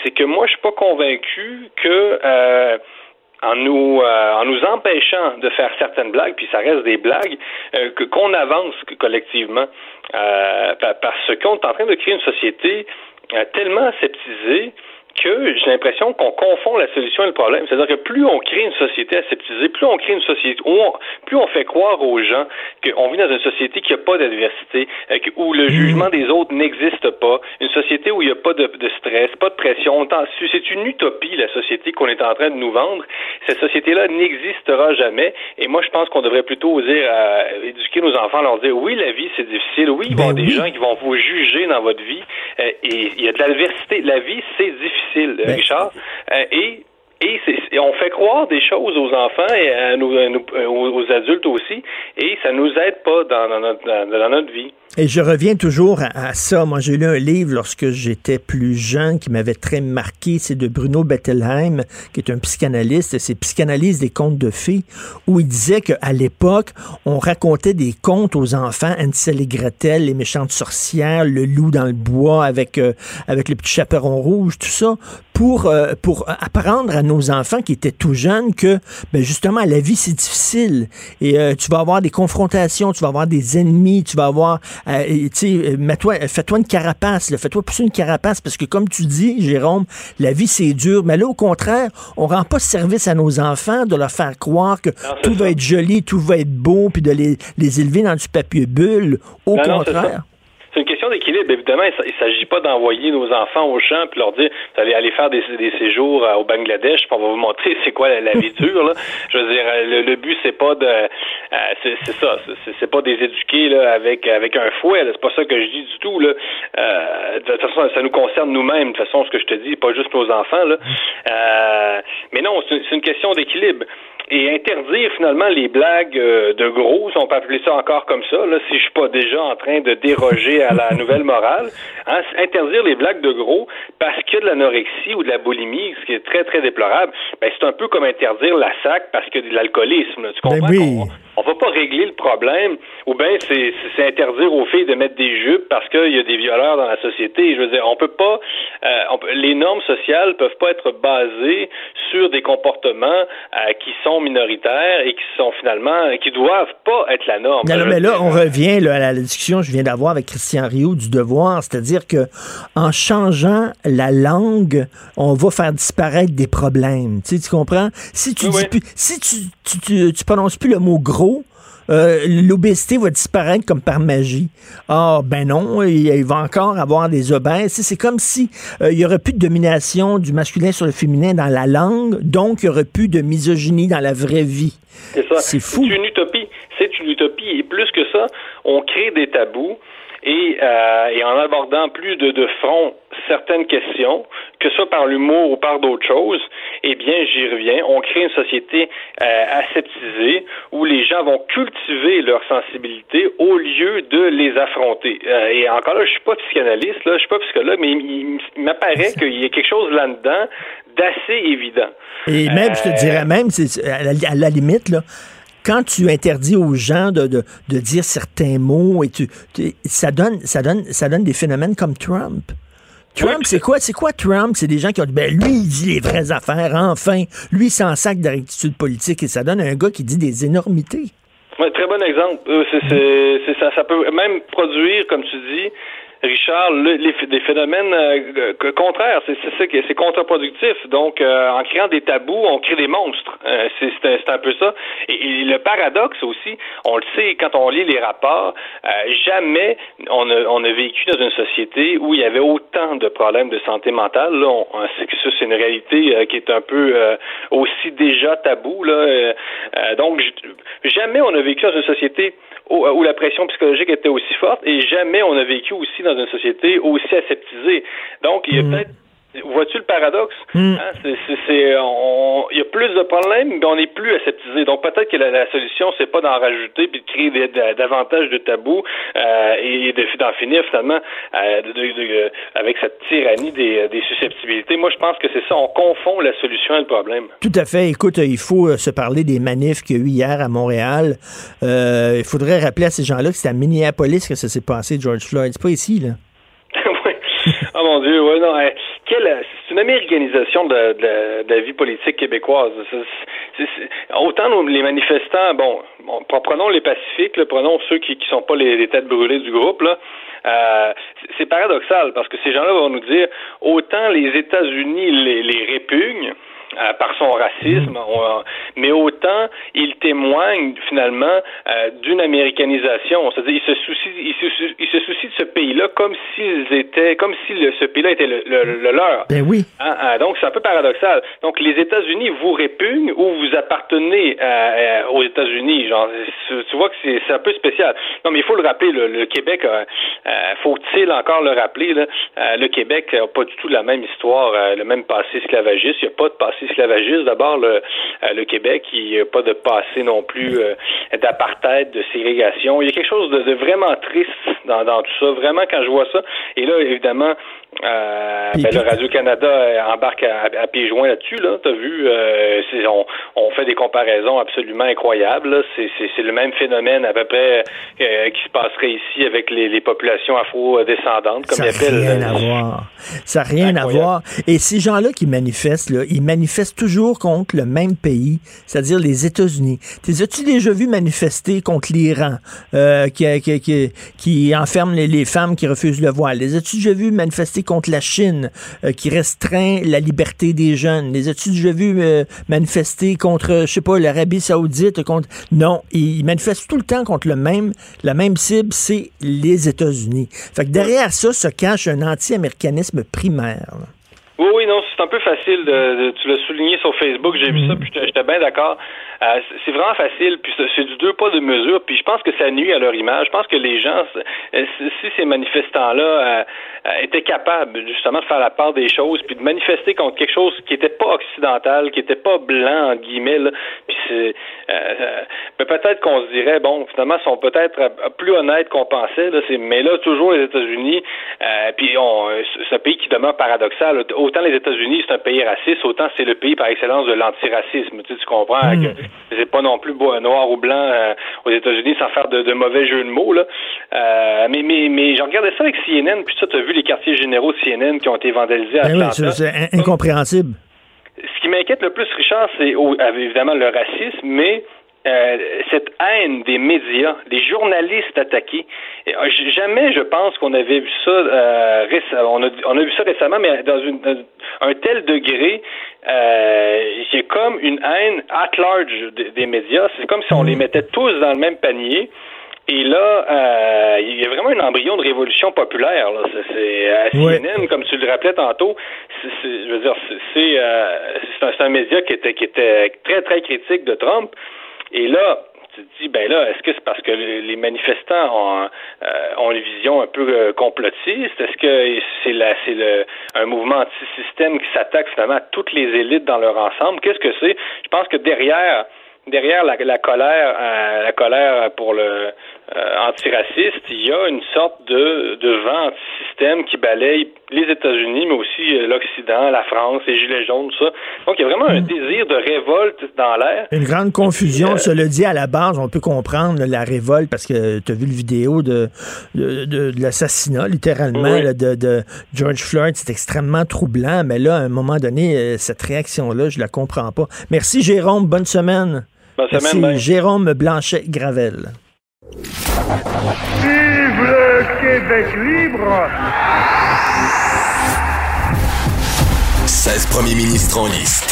S13: c'est que moi, je suis pas convaincu que euh, en nous euh, en nous empêchant de faire certaines blagues, puis ça reste des blagues, euh, que qu'on avance collectivement, euh, pa- parce qu'on est en train de créer une société euh, tellement aseptisée que j'ai l'impression qu'on confond la solution et le problème. C'est-à-dire que plus on crée une société aseptisée, plus on crée une société, où on- plus on fait croire aux gens qu'on vit dans une société qui n'a pas d'adversité, euh, où le jugement des autres n'existe pas, une société où il n'y a pas de, de stress, pas de pression. C'est une utopie, la société qu'on est en train de nous vendre. Cette société-là n'existera jamais. Et moi, je pense qu'on devrait plutôt oser euh, éduquer nos enfants, leur dire oui, la vie, c'est difficile. Oui, il va y avoir des gens qui vont vous juger dans votre vie. euh, et il y a de l'adversité. La vie, c'est difficile, euh, Richard. Euh, et et, c'est- et on fait croire des choses aux enfants et à nous- à nous- euh, aux, aux adultes aussi, et ça nous aide pas dans, dans notre, dans, dans notre vie.
S2: Et je reviens toujours à, à ça. Moi, j'ai lu un livre lorsque j'étais plus jeune qui m'avait très marqué. C'est de Bruno Bettelheim, qui est un psychanalyste. C'est Psychanalyse des contes de fées, où il disait qu'à l'époque, on racontait des contes aux enfants, Hansel et Gretel, les méchantes sorcières, le loup dans le bois avec, euh, avec le petit chaperon rouge, tout ça, pour, euh, pour apprendre à nos enfants qui étaient tout jeunes que, ben justement, la vie, c'est difficile. Et euh, tu vas avoir des confrontations, tu vas avoir des ennemis, tu vas avoir, euh, euh, mets-toi, fais-toi une carapace, fais-toi pousser une carapace, parce que comme tu dis, Jérôme, la vie, c'est dur. Mais là, au contraire, on rend pas service à nos enfants de leur faire croire que tout va être joli, tout va être beau, puis de les, les élever dans du papier bulle. Au
S13: Non,
S2: contraire.
S13: C'est une question d'équilibre. Évidemment, il ne s'agit pas d'envoyer nos enfants au champ puis leur dire vous allez aller faire des, séjours euh, au Bangladesh, puis on va vous montrer c'est quoi la, vie dure. Là. Je veux dire, euh, le, but c'est pas de, euh, c'est ça, c'est- pas des éduquer là avec avec un fouet. C'est pas ça que je dis du tout. Là. Euh, de toute façon, ça nous concerne nous-mêmes. De toute façon, ce que je te dis, pas juste nos enfants. Là. Euh, mais non, c'est une question d'équilibre et interdire finalement les blagues euh, de gros, on peut appeler ça encore comme ça, là, si je suis pas déjà en train de déroger à la nouvelle morale, hein, interdire les blagues de gros parce qu'il y a de l'anorexie ou de la boulimie, ce qui est très très déplorable, ben, c'est un peu comme interdire la sac parce qu'il y a de l'alcoolisme. là. Tu comprends?
S2: Ben oui.
S13: On, va pas régler le problème, ou bien c'est c'est interdire aux filles de mettre des jupes parce qu'il y a des violeurs dans la société. Je veux dire, on peut pas, euh, on les normes sociales peuvent pas être basées sur des comportements euh, qui sont minoritaires et qui sont finalement, qui doivent pas être la norme.
S2: Non, non, mais là, on revient là, à la discussion que je viens d'avoir avec Christian Rio du Devoir, c'est-à-dire que en changeant la langue, on va faire disparaître des problèmes. Tu, sais, tu comprends? Si tu dis si tu, tu, tu, tu prononces plus le mot gros, euh, l'obésité va disparaître comme par magie. Ah, ben non, il, il va encore avoir des obèses. C'est comme si euh, il y aurait plus de domination du masculin sur le féminin dans la langue, donc il y aurait plus de misogynie dans la vraie vie.
S13: C'est ça.
S2: C'est fou.
S13: C'est une utopie. C'est une utopie. Et plus que ça, on crée des tabous. Et, euh, et en abordant plus de, de front certaines questions, que ce soit par l'humour ou par d'autres choses, eh bien, j'y reviens, on crée une société euh, aseptisée où les gens vont cultiver leur sensibilité au lieu de les affronter. Euh, et encore là, je suis pas psychanalyste, là, je suis pas psychologue, mais il, m'apparaît qu'il y a quelque chose là-dedans d'assez évident.
S2: Et même, je te
S13: Euh,
S2: dirais même, c'est à la, à la limite, là, quand tu interdis aux gens de, de, de dire certains mots, et tu, tu- ça, donne, ça, donne, ça donne des phénomènes comme Trump. Trump, c'est quoi? C'est quoi Trump? C'est des gens qui ont dit, ben lui, il dit les vraies affaires, enfin. Lui, il s'en sac de rectitude politique et ça donne un gars qui dit des énormités.
S13: Ouais, très bon exemple. Euh, c'est, ça peut même produire, comme tu dis, Richard, le- les, des phénomènes euh, contraires. C'est, c'est, contre-productif. Donc, euh, en créant des tabous, on crée des monstres. Euh, c'est, un- peu ça. Et, et le paradoxe aussi, on le sait quand on lit les rapports, euh, jamais on a, on a vécu dans une société où il y avait autant de problèmes de santé mentale. Là, on, on sait que ça, c'est une réalité euh, qui est un peu euh, aussi déjà tabou. Là. Donc, jamais on a vécu dans une société où, où la pression psychologique était aussi forte et jamais on a vécu aussi dans une société aussi aseptisée. Donc, il y a peut-être Vois-tu le paradoxe?
S2: Mm.
S13: Hein, c'est, c'est, c'est- on- il y a plus de problèmes, mais on n'est plus aseptisé. Donc peut-être que la, la solution, c'est pas d'en rajouter puis de créer des- davantage de tabous euh, et de, d'en finir finalement euh, de- de- avec cette tyrannie des, des susceptibilités. Moi, je pense que c'est ça. On confond la solution et le problème.
S2: Tout à fait. Écoute, il faut euh, se parler des manifs qu'il y a eu hier à Montréal. Euh, il faudrait rappeler à ces gens-là que c'est à Minneapolis que ça s'est passé, George Floyd. C'est pas ici, là.
S13: Oui. Oh mon Dieu, ouais, non. hein, c'est une américanisation de, de la- vie politique québécoise. Autant les manifestants, bon, bon, pre- prenons les pacifiques, prenons ceux qui ne sont pas les, têtes brûlées du groupe, là. euh, c'est- paradoxal parce que ces gens-là vont nous dire autant les États-Unis les répugnent euh, par son racisme, on- mais autant ils témoignent finalement euh, d'une américanisation. C'est-à-dire, ils se soucient, ils se, ils se soucient de ce pays-là comme s'ils étaient, comme si le- ce pays-là était le, le- le leur.
S2: Ben oui.
S13: Hein, hein, donc, c'est un peu paradoxal. Donc, les États-Unis vous répugnent ou vous appartenez euh, aux États-Unis. Genre, tu vois que c'est c'est un peu spécial. Non, mais il faut le rappeler, le, Québec, faut-il encore le rappeler, là, le Québec n'a pas du tout la même histoire, le même passé esclavagiste. Il n'y a pas de passé esclavagiste. D'abord, le, euh, le Québec, il n'y a pas de passé non plus euh, d'apartheid, de ségrégation. Il y a quelque chose de, vraiment triste dans tout ça. Vraiment, quand je vois ça, et là, évidemment, euh, ben, le Radio-Canada euh, embarque à, à pieds joints là-dessus. Là. Tu as vu, euh, on, on fait des comparaisons absolument incroyables. C'est, le même phénomène à peu près euh, qui se passerait ici avec les, les populations afro-descendantes, comme
S2: Ça
S13: ils
S2: n'a
S13: appellent.
S2: rien à voir. Ça n'a rien à voir. Et ces gens-là qui manifestent, là, ils manifestent toujours contre le même pays, c'est-à-dire les États-Unis. T'es as-tu déjà vu manifester contre l'Iran, qui, qui, qui, qui enferme les, les femmes qui refusent le voile? Les as-tu déjà vu manifester contre la Chine, euh, qui restreint la liberté des jeunes? Les as-tu déjà vu euh, manifester contre, je sais pas, l'Arabie saoudite? contre Non, ils, manifestent tout le temps contre le même, la même cible, c'est les États-Unis. Fait que derrière ça se cache un anti-américanisme primaire. là.
S13: Oui, oui, non, c'est un peu facile. De, de- tu l'as souligné sur Facebook, j'ai vu ça, puis j'étais- j'étais bien d'accord. Euh, c'est- vraiment facile, puis c'est- c'est du deux pas de mesure, puis je pense que ça nuit à leur image. Je pense que les gens, euh, si ces manifestants-là euh, euh, étaient capables justement de faire la part des choses, puis de manifester contre quelque chose qui n'était pas occidental, qui n'était pas blanc, entre guillemets, là, puis c'est... euh, ben, peut-être qu'on se dirait, bon, finalement, ils sont peut-être plus honnêtes qu'on pensait, là, c'est- mais là, toujours les États-Unis, euh, puis on, c'est un pays qui demeure paradoxal. Autant les États-Unis, c'est un pays raciste, autant c'est le pays par excellence de l'antiracisme. Tu, sais, tu comprends que c'est pas non plus beau, noir ou blanc euh, aux États-Unis sans faire de, de mauvais jeux de mots. Là. Euh, mais mais, mais regardé ça avec CNN, puis ça, tu as vu les quartiers généraux de CNN qui ont été vandalisés à
S2: Ben oui, c'est c'est in- incompréhensible.
S13: Ce qui m'inquiète le plus, Richard, c'est au- évidemment le racisme, mais euh, cette haine des médias, des journalistes attaqués. Et, euh, jamais, je pense qu'on avait vu ça. euh, réce- on, a, on a vu ça récemment, mais dans, une, dans un tel degré, a comme une haine at large des, des médias. C'est comme si on les mettait tous dans le même panier. Et là, euh, il y a vraiment un embryon de révolution populaire. Là. C'est, c'est, à
S2: Ouais.
S13: Comme tu le rappelais tantôt, c'est, c'est- je veux dire, c'est, c'est, euh, c'est un, c'est un média qui était, qui était très, très critique de Trump. Et là, tu te dis, ben là, est-ce que c'est parce que les manifestants ont, euh, ont une vision un peu euh, complotiste? Est-ce que c'est, la, c'est le, un mouvement anti-système qui s'attaque finalement à toutes les élites dans leur ensemble? Qu'est-ce que c'est? Je pense que derrière derrière la, la colère, euh, la colère pour le antiraciste, il y a une sorte de, de vent anti-système qui balaye les États-Unis, mais aussi euh, l'Occident, la France, les Gilets jaunes, tout ça. Donc, il y a vraiment un désir de révolte dans l'air.
S2: Une grande confusion, cela dit, à la base, on peut comprendre la révolte parce que tu as vu le vidéo de, de, de- de l'assassinat, littéralement,
S13: Oui.
S2: là, de, de George Floyd. C'est extrêmement troublant, mais là, à un moment donné, euh, cette réaction-là, je la comprends pas. Merci, Jérôme. Bonne semaine.
S13: Bonne
S2: Merci,
S13: semaine, bye.
S2: Jérôme Blanchet-Gravel.
S14: Vive le Québec libre
S9: 16 premiers ministres en liste.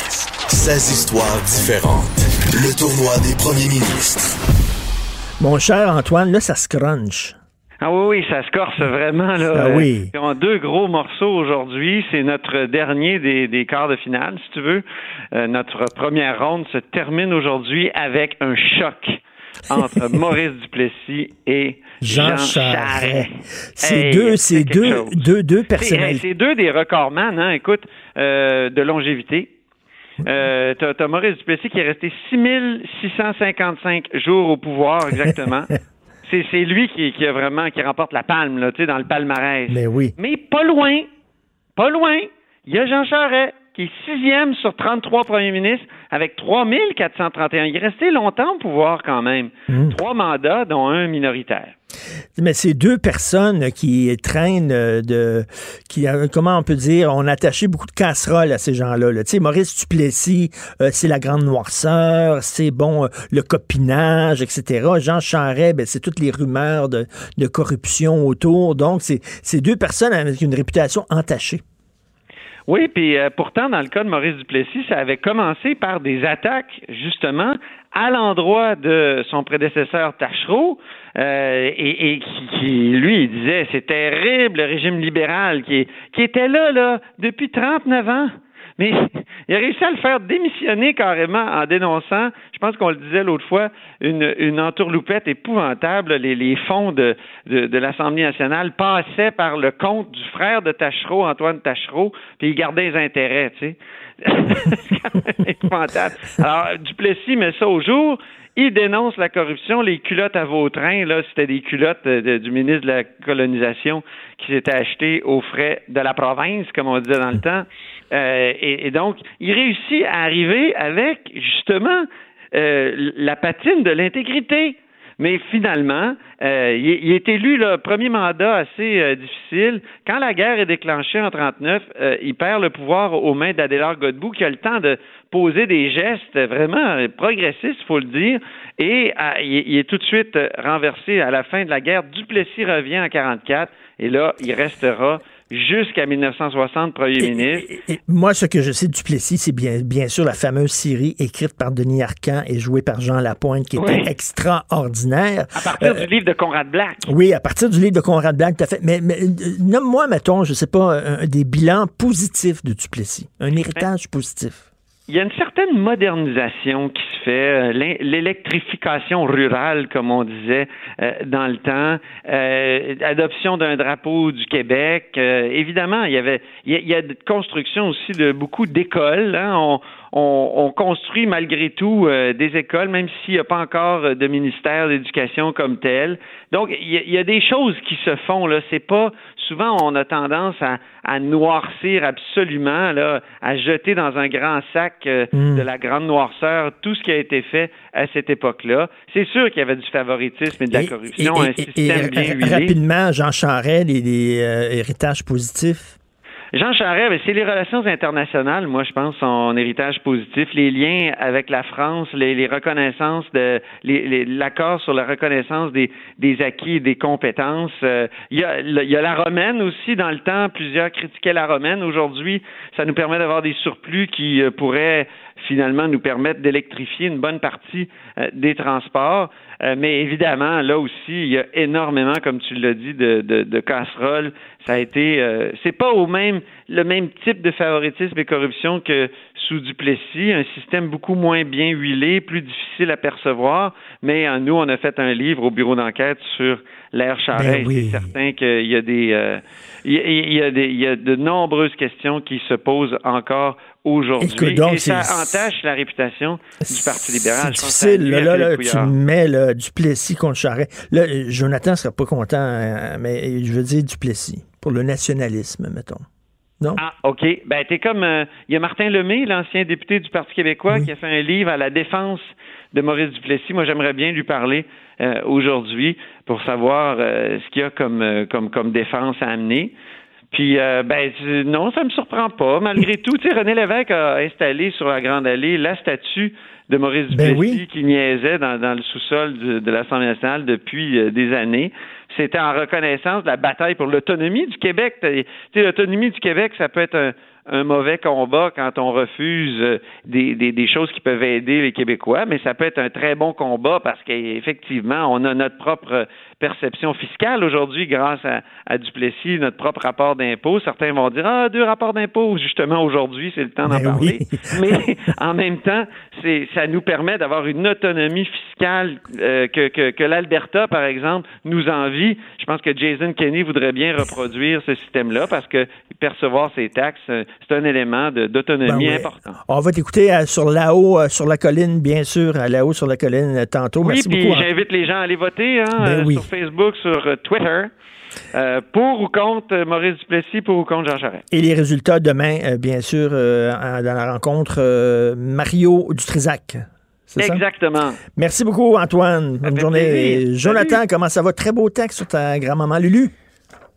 S9: 16 histoires différentes. Le tournoi des premiers ministres.
S2: Mon cher Antoine, là, ça se crunch.
S15: Ah oui, oui, ça se corse vraiment. Là.
S2: Ah oui.
S15: A deux gros morceaux aujourd'hui. C'est notre dernier des, des quarts de finale, si tu veux. Euh, notre première ronde se termine aujourd'hui avec un choc entre Maurice Duplessis et
S2: Jean,
S15: Jean,
S2: Charest. C'est
S15: Hey,
S2: deux, c'est deux, deux, deux personnalités.
S15: c'est deux des recordman, hein, écoute, euh, de longévité. Euh, t'as, Maurice Duplessis qui est resté 6655 jours au pouvoir, exactement. c'est, c'est lui qui, qui a vraiment, qui remporte la palme, là, tu sais, dans le palmarès.
S2: Mais oui.
S15: Mais pas loin, pas loin, il y a Jean Charest qui est sixième sur 33 premiers ministres avec 3431. Il est resté longtemps au pouvoir quand même.
S2: Mmh.
S15: Trois mandats, dont un minoritaire.
S2: Mais c'est deux personnes qui traînent euh, de, qui, euh, comment on peut dire, on a attaché beaucoup de casseroles à ces gens-là. là. Tu sais, Maurice Duplessis, euh, c'est la grande noirceur, c'est bon, euh, le copinage, etc. Jean Charest, ben, c'est toutes les rumeurs de, de corruption autour. Donc, c'est c'est deux personnes avec une réputation entachée.
S15: Oui, puis euh, pourtant, dans le cas de Maurice Duplessis, ça avait commencé par des attaques, justement, à l'endroit de son prédécesseur Tachereau, euh, et, qui, lui, disait, c'est terrible, le régime libéral qui, qui était là, là, depuis 39 ans. Mais il a réussi à le faire démissionner carrément en dénonçant, je pense qu'on le disait l'autre fois, une, une entourloupette épouvantable. Les, fonds de, l'Assemblée nationale passaient par le compte du frère de Tachereau, Antoine Tachereau, puis il gardait les intérêts, tu sais. Épouvantable. Alors, Duplessis met ça au jour. Il dénonce la corruption, les culottes à Vautrin, là, c'était des culottes de- du ministre de la colonisation qui s'étaient achetées aux frais de la province, comme on disait dans le temps. Euh, et, donc, il réussit à arriver avec, justement, euh, la patine de l'intégrité. Mais finalement, euh, il, est- il élu le premier mandat assez difficile. Quand la guerre est déclenchée en 39, euh, il perd le pouvoir aux mains d'Adélard Godbout, qui a le temps de poser des gestes vraiment progressistes, faut le dire, et il, est- il est tout de suite renversé à la fin de la guerre. Duplessis revient en 44, et là, il restera jusqu'à 1960 premier ministre.
S2: Et moi, ce que je sais de Duplessis, c'est bien, bien sûr la fameuse série écrite par Denis Arcand et jouée par Jean Lapointe, qui était
S15: Oui.
S2: extraordinaire.
S15: À partir
S2: Euh,
S15: du livre de Conrad Black.
S2: Oui, à partir du livre de Conrad Black, tout à fait. Mais, mais euh, nomme-moi, mettons, je sais pas, un- des bilans positifs de Duplessis. Un héritage positif.
S15: Il y a une certaine modernisation qui se fait, euh, l'électrification rurale, comme on disait euh, dans le temps, euh, adoption d'un drapeau du Québec. euh, évidemment, il y avait, il y a, il y a construction aussi de beaucoup d'écoles. hein. On, on, on construit malgré tout euh, des écoles, même s'il n'y a pas encore euh, de ministère d'éducation comme tel. Donc, il y, a, il y a des choses qui se font là. C'est pas souvent on a tendance à, à noircir absolument là, à jeter dans un grand sac euh,
S2: Mm.
S15: de la grande noirceur tout ce qui a été fait à cette époque-là. C'est sûr qu'il y avait du favoritisme et de la corruption,
S2: Et-
S15: un
S2: et-
S15: système
S2: et
S15: bien
S2: ra-
S15: huilé.
S2: rapidement, Jean Charest, les, les, euh, héritages positifs?
S15: Jean Charest, ben, c'est les relations internationales, moi, je pense, son héritage positif, les liens avec la France, les, reconnaissances de l'accord sur la reconnaissance des, acquis et des compétences. Euh, il, y a, y a la romaine aussi, dans le temps, plusieurs critiquaient la romaine. Aujourd'hui, ça nous permet d'avoir des surplus qui euh, pourraient finalement nous permettre d'électrifier une bonne partie euh, des transports. Euh, mais évidemment, là aussi, il y a énormément, comme tu l'as dit, de, de, de casseroles. Ça a été, euh, c'est pas au même le même type de favoritisme et corruption que sous Duplessis, un système beaucoup moins bien huilé, plus difficile à percevoir. Mais euh, nous, on a fait un livre au bureau d'enquête sur l'ère Charest.
S2: Ben oui.
S15: C'est certain qu'il y a des, euh, il y a, il y a des, il y a de nombreuses questions qui se posent encore aujourd'hui. Et ça entache la réputation du Parti libéral.
S2: C'est difficile. Là, là, tu mets là, Duplessis contre Charest. Là, euh, Jonathan sera pas content, euh, mais je veux dire Duplessis, pour le nationalisme, mettons. Non?
S15: Ah, OK. Ben, t'es comme. euh, Il y a Martin Lemay, l'ancien député du Parti québécois, qui a fait un livre à la défense de Maurice Duplessis. Moi, j'aimerais bien lui parler euh, aujourd'hui pour savoir euh, ce qu'il y a comme, comme, comme défense à amener. Puis, euh, ben, non, ça me surprend pas. Malgré tout, tu sais, René Lévesque a installé sur la Grande Allée la statue de Maurice
S2: Ben
S15: Duplessis qui niaisait dans, dans le sous-sol de, de l'Assemblée nationale depuis euh, des années. C'était en reconnaissance de la bataille pour l'autonomie du Québec. L'autonomie du Québec, ça peut être un, mauvais combat quand on refuse euh, des, choses qui peuvent aider les Québécois, mais ça peut être un très bon combat parce qu'effectivement, on a notre propre perception fiscale aujourd'hui grâce à, à, Duplessis, notre propre rapport d'impôt. Certains vont dire Ah, deux rapports d'impôt, justement aujourd'hui, c'est le temps d'en parler. Oui. mais en même temps, c'est ça nous permet d'avoir une autonomie fiscale euh, que, que, que l'Alberta, par exemple, nous envie. Je pense que Jason Kenney voudrait bien reproduire ce système-là parce que percevoir ses taxes, c'est un élément d'autonomie ben oui. important.
S2: On va t'écouter euh, sur là-haut, euh, sur la colline, bien sûr, là-haut sur la colline euh, tantôt.
S15: Oui,
S2: Merci
S15: puis
S2: beaucoup.
S15: j'invite les gens à aller voter hein,
S2: ben oui.
S15: sur Facebook, sur Twitter. Euh, pour ou contre Maurice Duplessis, pour ou contre Jean Charest.
S2: Et les résultats demain, euh, bien sûr, euh, dans la rencontre Mario Dutrisac.
S15: Exactement.
S2: Ça? Merci beaucoup, Antoine. Bonne journée.
S15: Plaisir.
S2: Jonathan,
S15: Salut.
S2: comment ça va? Très beau texte sur ta grand-maman Lulu.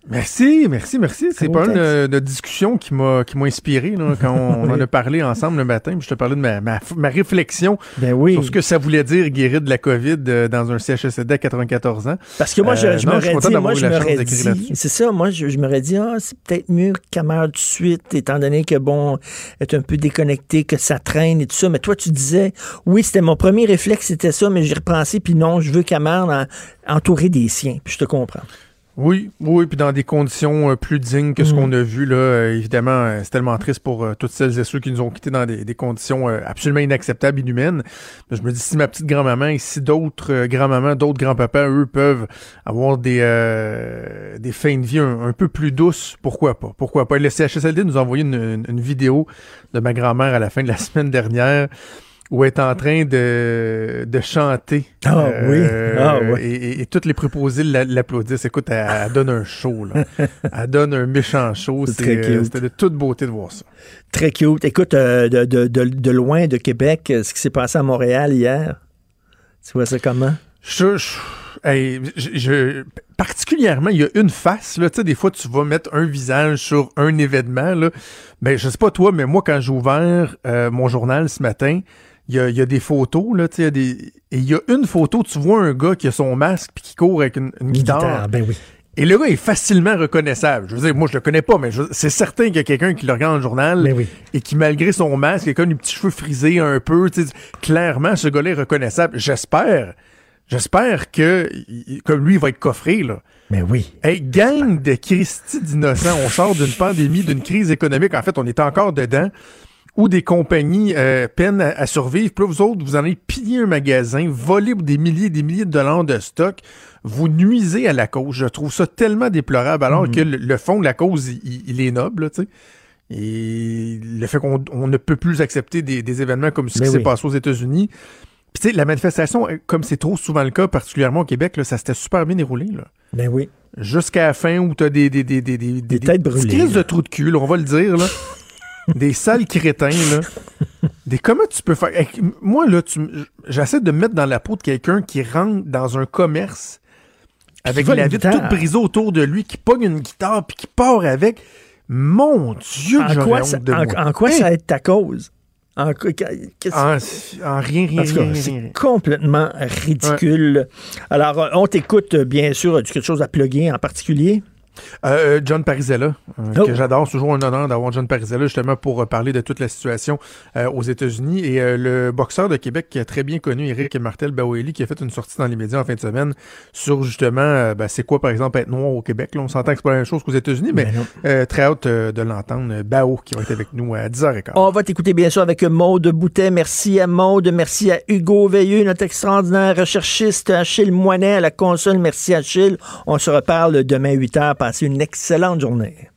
S16: Merci, merci, merci. C'est pas une de, de, discussion qui m'a qui m'a inspiré là, quand on, oui. en a parlé ensemble le matin. je te parlais de ma, ma, ma réflexion
S2: ben oui.
S16: sur ce que ça voulait dire guérir de la COVID euh, dans un CHSLD à 94 ans.
S2: Parce que moi, je, je m'aurais dit, moi, je m'aurais dit, c'est ça, moi, je, je m'aurais dit, ah, c'est peut-être mieux qu'elle meure tout de suite, étant donné que, bon, est un peu déconnecté, que ça traîne et tout ça. Mais toi, tu disais, oui, c'était mon premier réflexe, c'était ça, mais j'ai repensé, puis non, je veux qu'elle meure entourée des siens. Puis je te comprends.
S16: Oui, oui, puis dans des conditions euh, plus dignes que ce mmh. qu'on a vu, là, euh, évidemment, euh, c'est tellement triste pour euh, toutes celles et ceux qui nous ont quittés dans des, des conditions euh, absolument inacceptables, inhumaines. Mais je me dis, si ma petite grand-maman et si d'autres euh, grands-mamans, d'autres grands-papas, eux, peuvent avoir des, des fins de vie un, un, peu plus douces, pourquoi pas? Pourquoi pas? Le CHSLD nous a envoyé une, une, une vidéo de ma grand-mère à la fin de la semaine dernière où elle est en train de, de chanter.
S2: Ah euh, oui. Ah, oui.
S16: Et, et, et, toutes les préposés l'applaudissent. Écoute, elle, elle, donne un show. Là. elle donne un méchant show. C'était euh, de toute beauté de voir ça.
S2: Très cute. Écoute, euh, de, de, de, de, loin de Québec, ce qui s'est passé à Montréal hier, tu vois ça comment?
S16: Je, je, hey, je, je, particulièrement, il y a une face, là, tu sais, des fois, tu vas mettre un visage sur un événement, là. Ben, je sais pas toi, mais moi, quand j'ai ouvert euh, mon journal ce matin, il y, a, il y a, des photos, là, tu sais, des... et il y a une photo, tu vois un gars qui a son masque puis qui court avec une, une guitare.
S2: guitare. Ben oui.
S16: Et le gars est facilement reconnaissable. Je veux dire, moi, je le connais pas, mais c'est certain qu'il y a quelqu'un qui le regarde dans le journal
S2: ben oui.
S16: et qui, malgré son masque, quelqu'un des petits cheveux frisés un peu, clairement, ce gars-là est reconnaissable. J'espère. J'espère que, comme lui, il va être coffré, là.
S2: Mais oui.
S16: Hey, gang de Christy d'innocents. On sort d'une pandémie, d'une crise économique. En fait, on est encore dedans où des compagnies euh, peinent à, à, survivre. Puis là, vous autres, vous en allez piller un magasin, voler des milliers et des milliers de dollars de stock. Vous nuisez à la cause. Je trouve ça tellement déplorable, alors mmh. que le, le, fond de la cause, il, il est noble, tu sais. Et le fait qu'on ne peut plus accepter des, des événements comme ce Mais qui oui. s'est passé aux États-Unis. Puis tu sais, la manifestation, comme c'est trop souvent le cas, particulièrement au Québec, là, ça s'était super bien déroulé. Là.
S2: Ben oui.
S16: Jusqu'à la fin où tu as des, des, des, des, des,
S2: des têtes brûlées.
S16: Des de trous de cul, là, on va le dire. là. des sales crétins, là. Des comment tu peux faire? Moi, là, tu... j'essaie de me mettre dans la peau de quelqu'un qui rentre dans un commerce avec la vitre toute brisée autour de lui, qui pogne une guitare puis qui part avec. Mon Dieu,
S2: en quoi, ça,
S16: de
S2: en,
S16: moi.
S2: en quoi
S16: hey.
S2: ça va être ta cause? En,
S16: en, en, rien, rien, rien.
S2: C'est complètement ridicule. Ouais. Alors, on t'écoute, bien sûr. As-tu quelque chose à plugger en particulier?
S16: Euh, John Parizella, euh, oh. que j'adore. C'est toujours un honneur d'avoir John Parizella justement pour euh, parler de toute la situation euh, aux États-Unis. Et euh, le boxeur de Québec qui est très bien connu, Eric Martel Baweli, qui a fait une sortie dans les médias en fin de semaine sur justement ben, c'est quoi par exemple être noir au Québec. Là, on s'entend que c'est pas la même chose qu'aux États-Unis, mais, mais très hâte de l'entendre. Bao qui va être avec nous à 10h15.
S2: On va t'écouter bien sûr avec Maude Boutet. Merci à Maude. Merci à Hugo Veilleux, notre extraordinaire recherchiste, Achille Moinet à la console. Merci Achille. On se reparle demain 8h. Passez une excellente journée.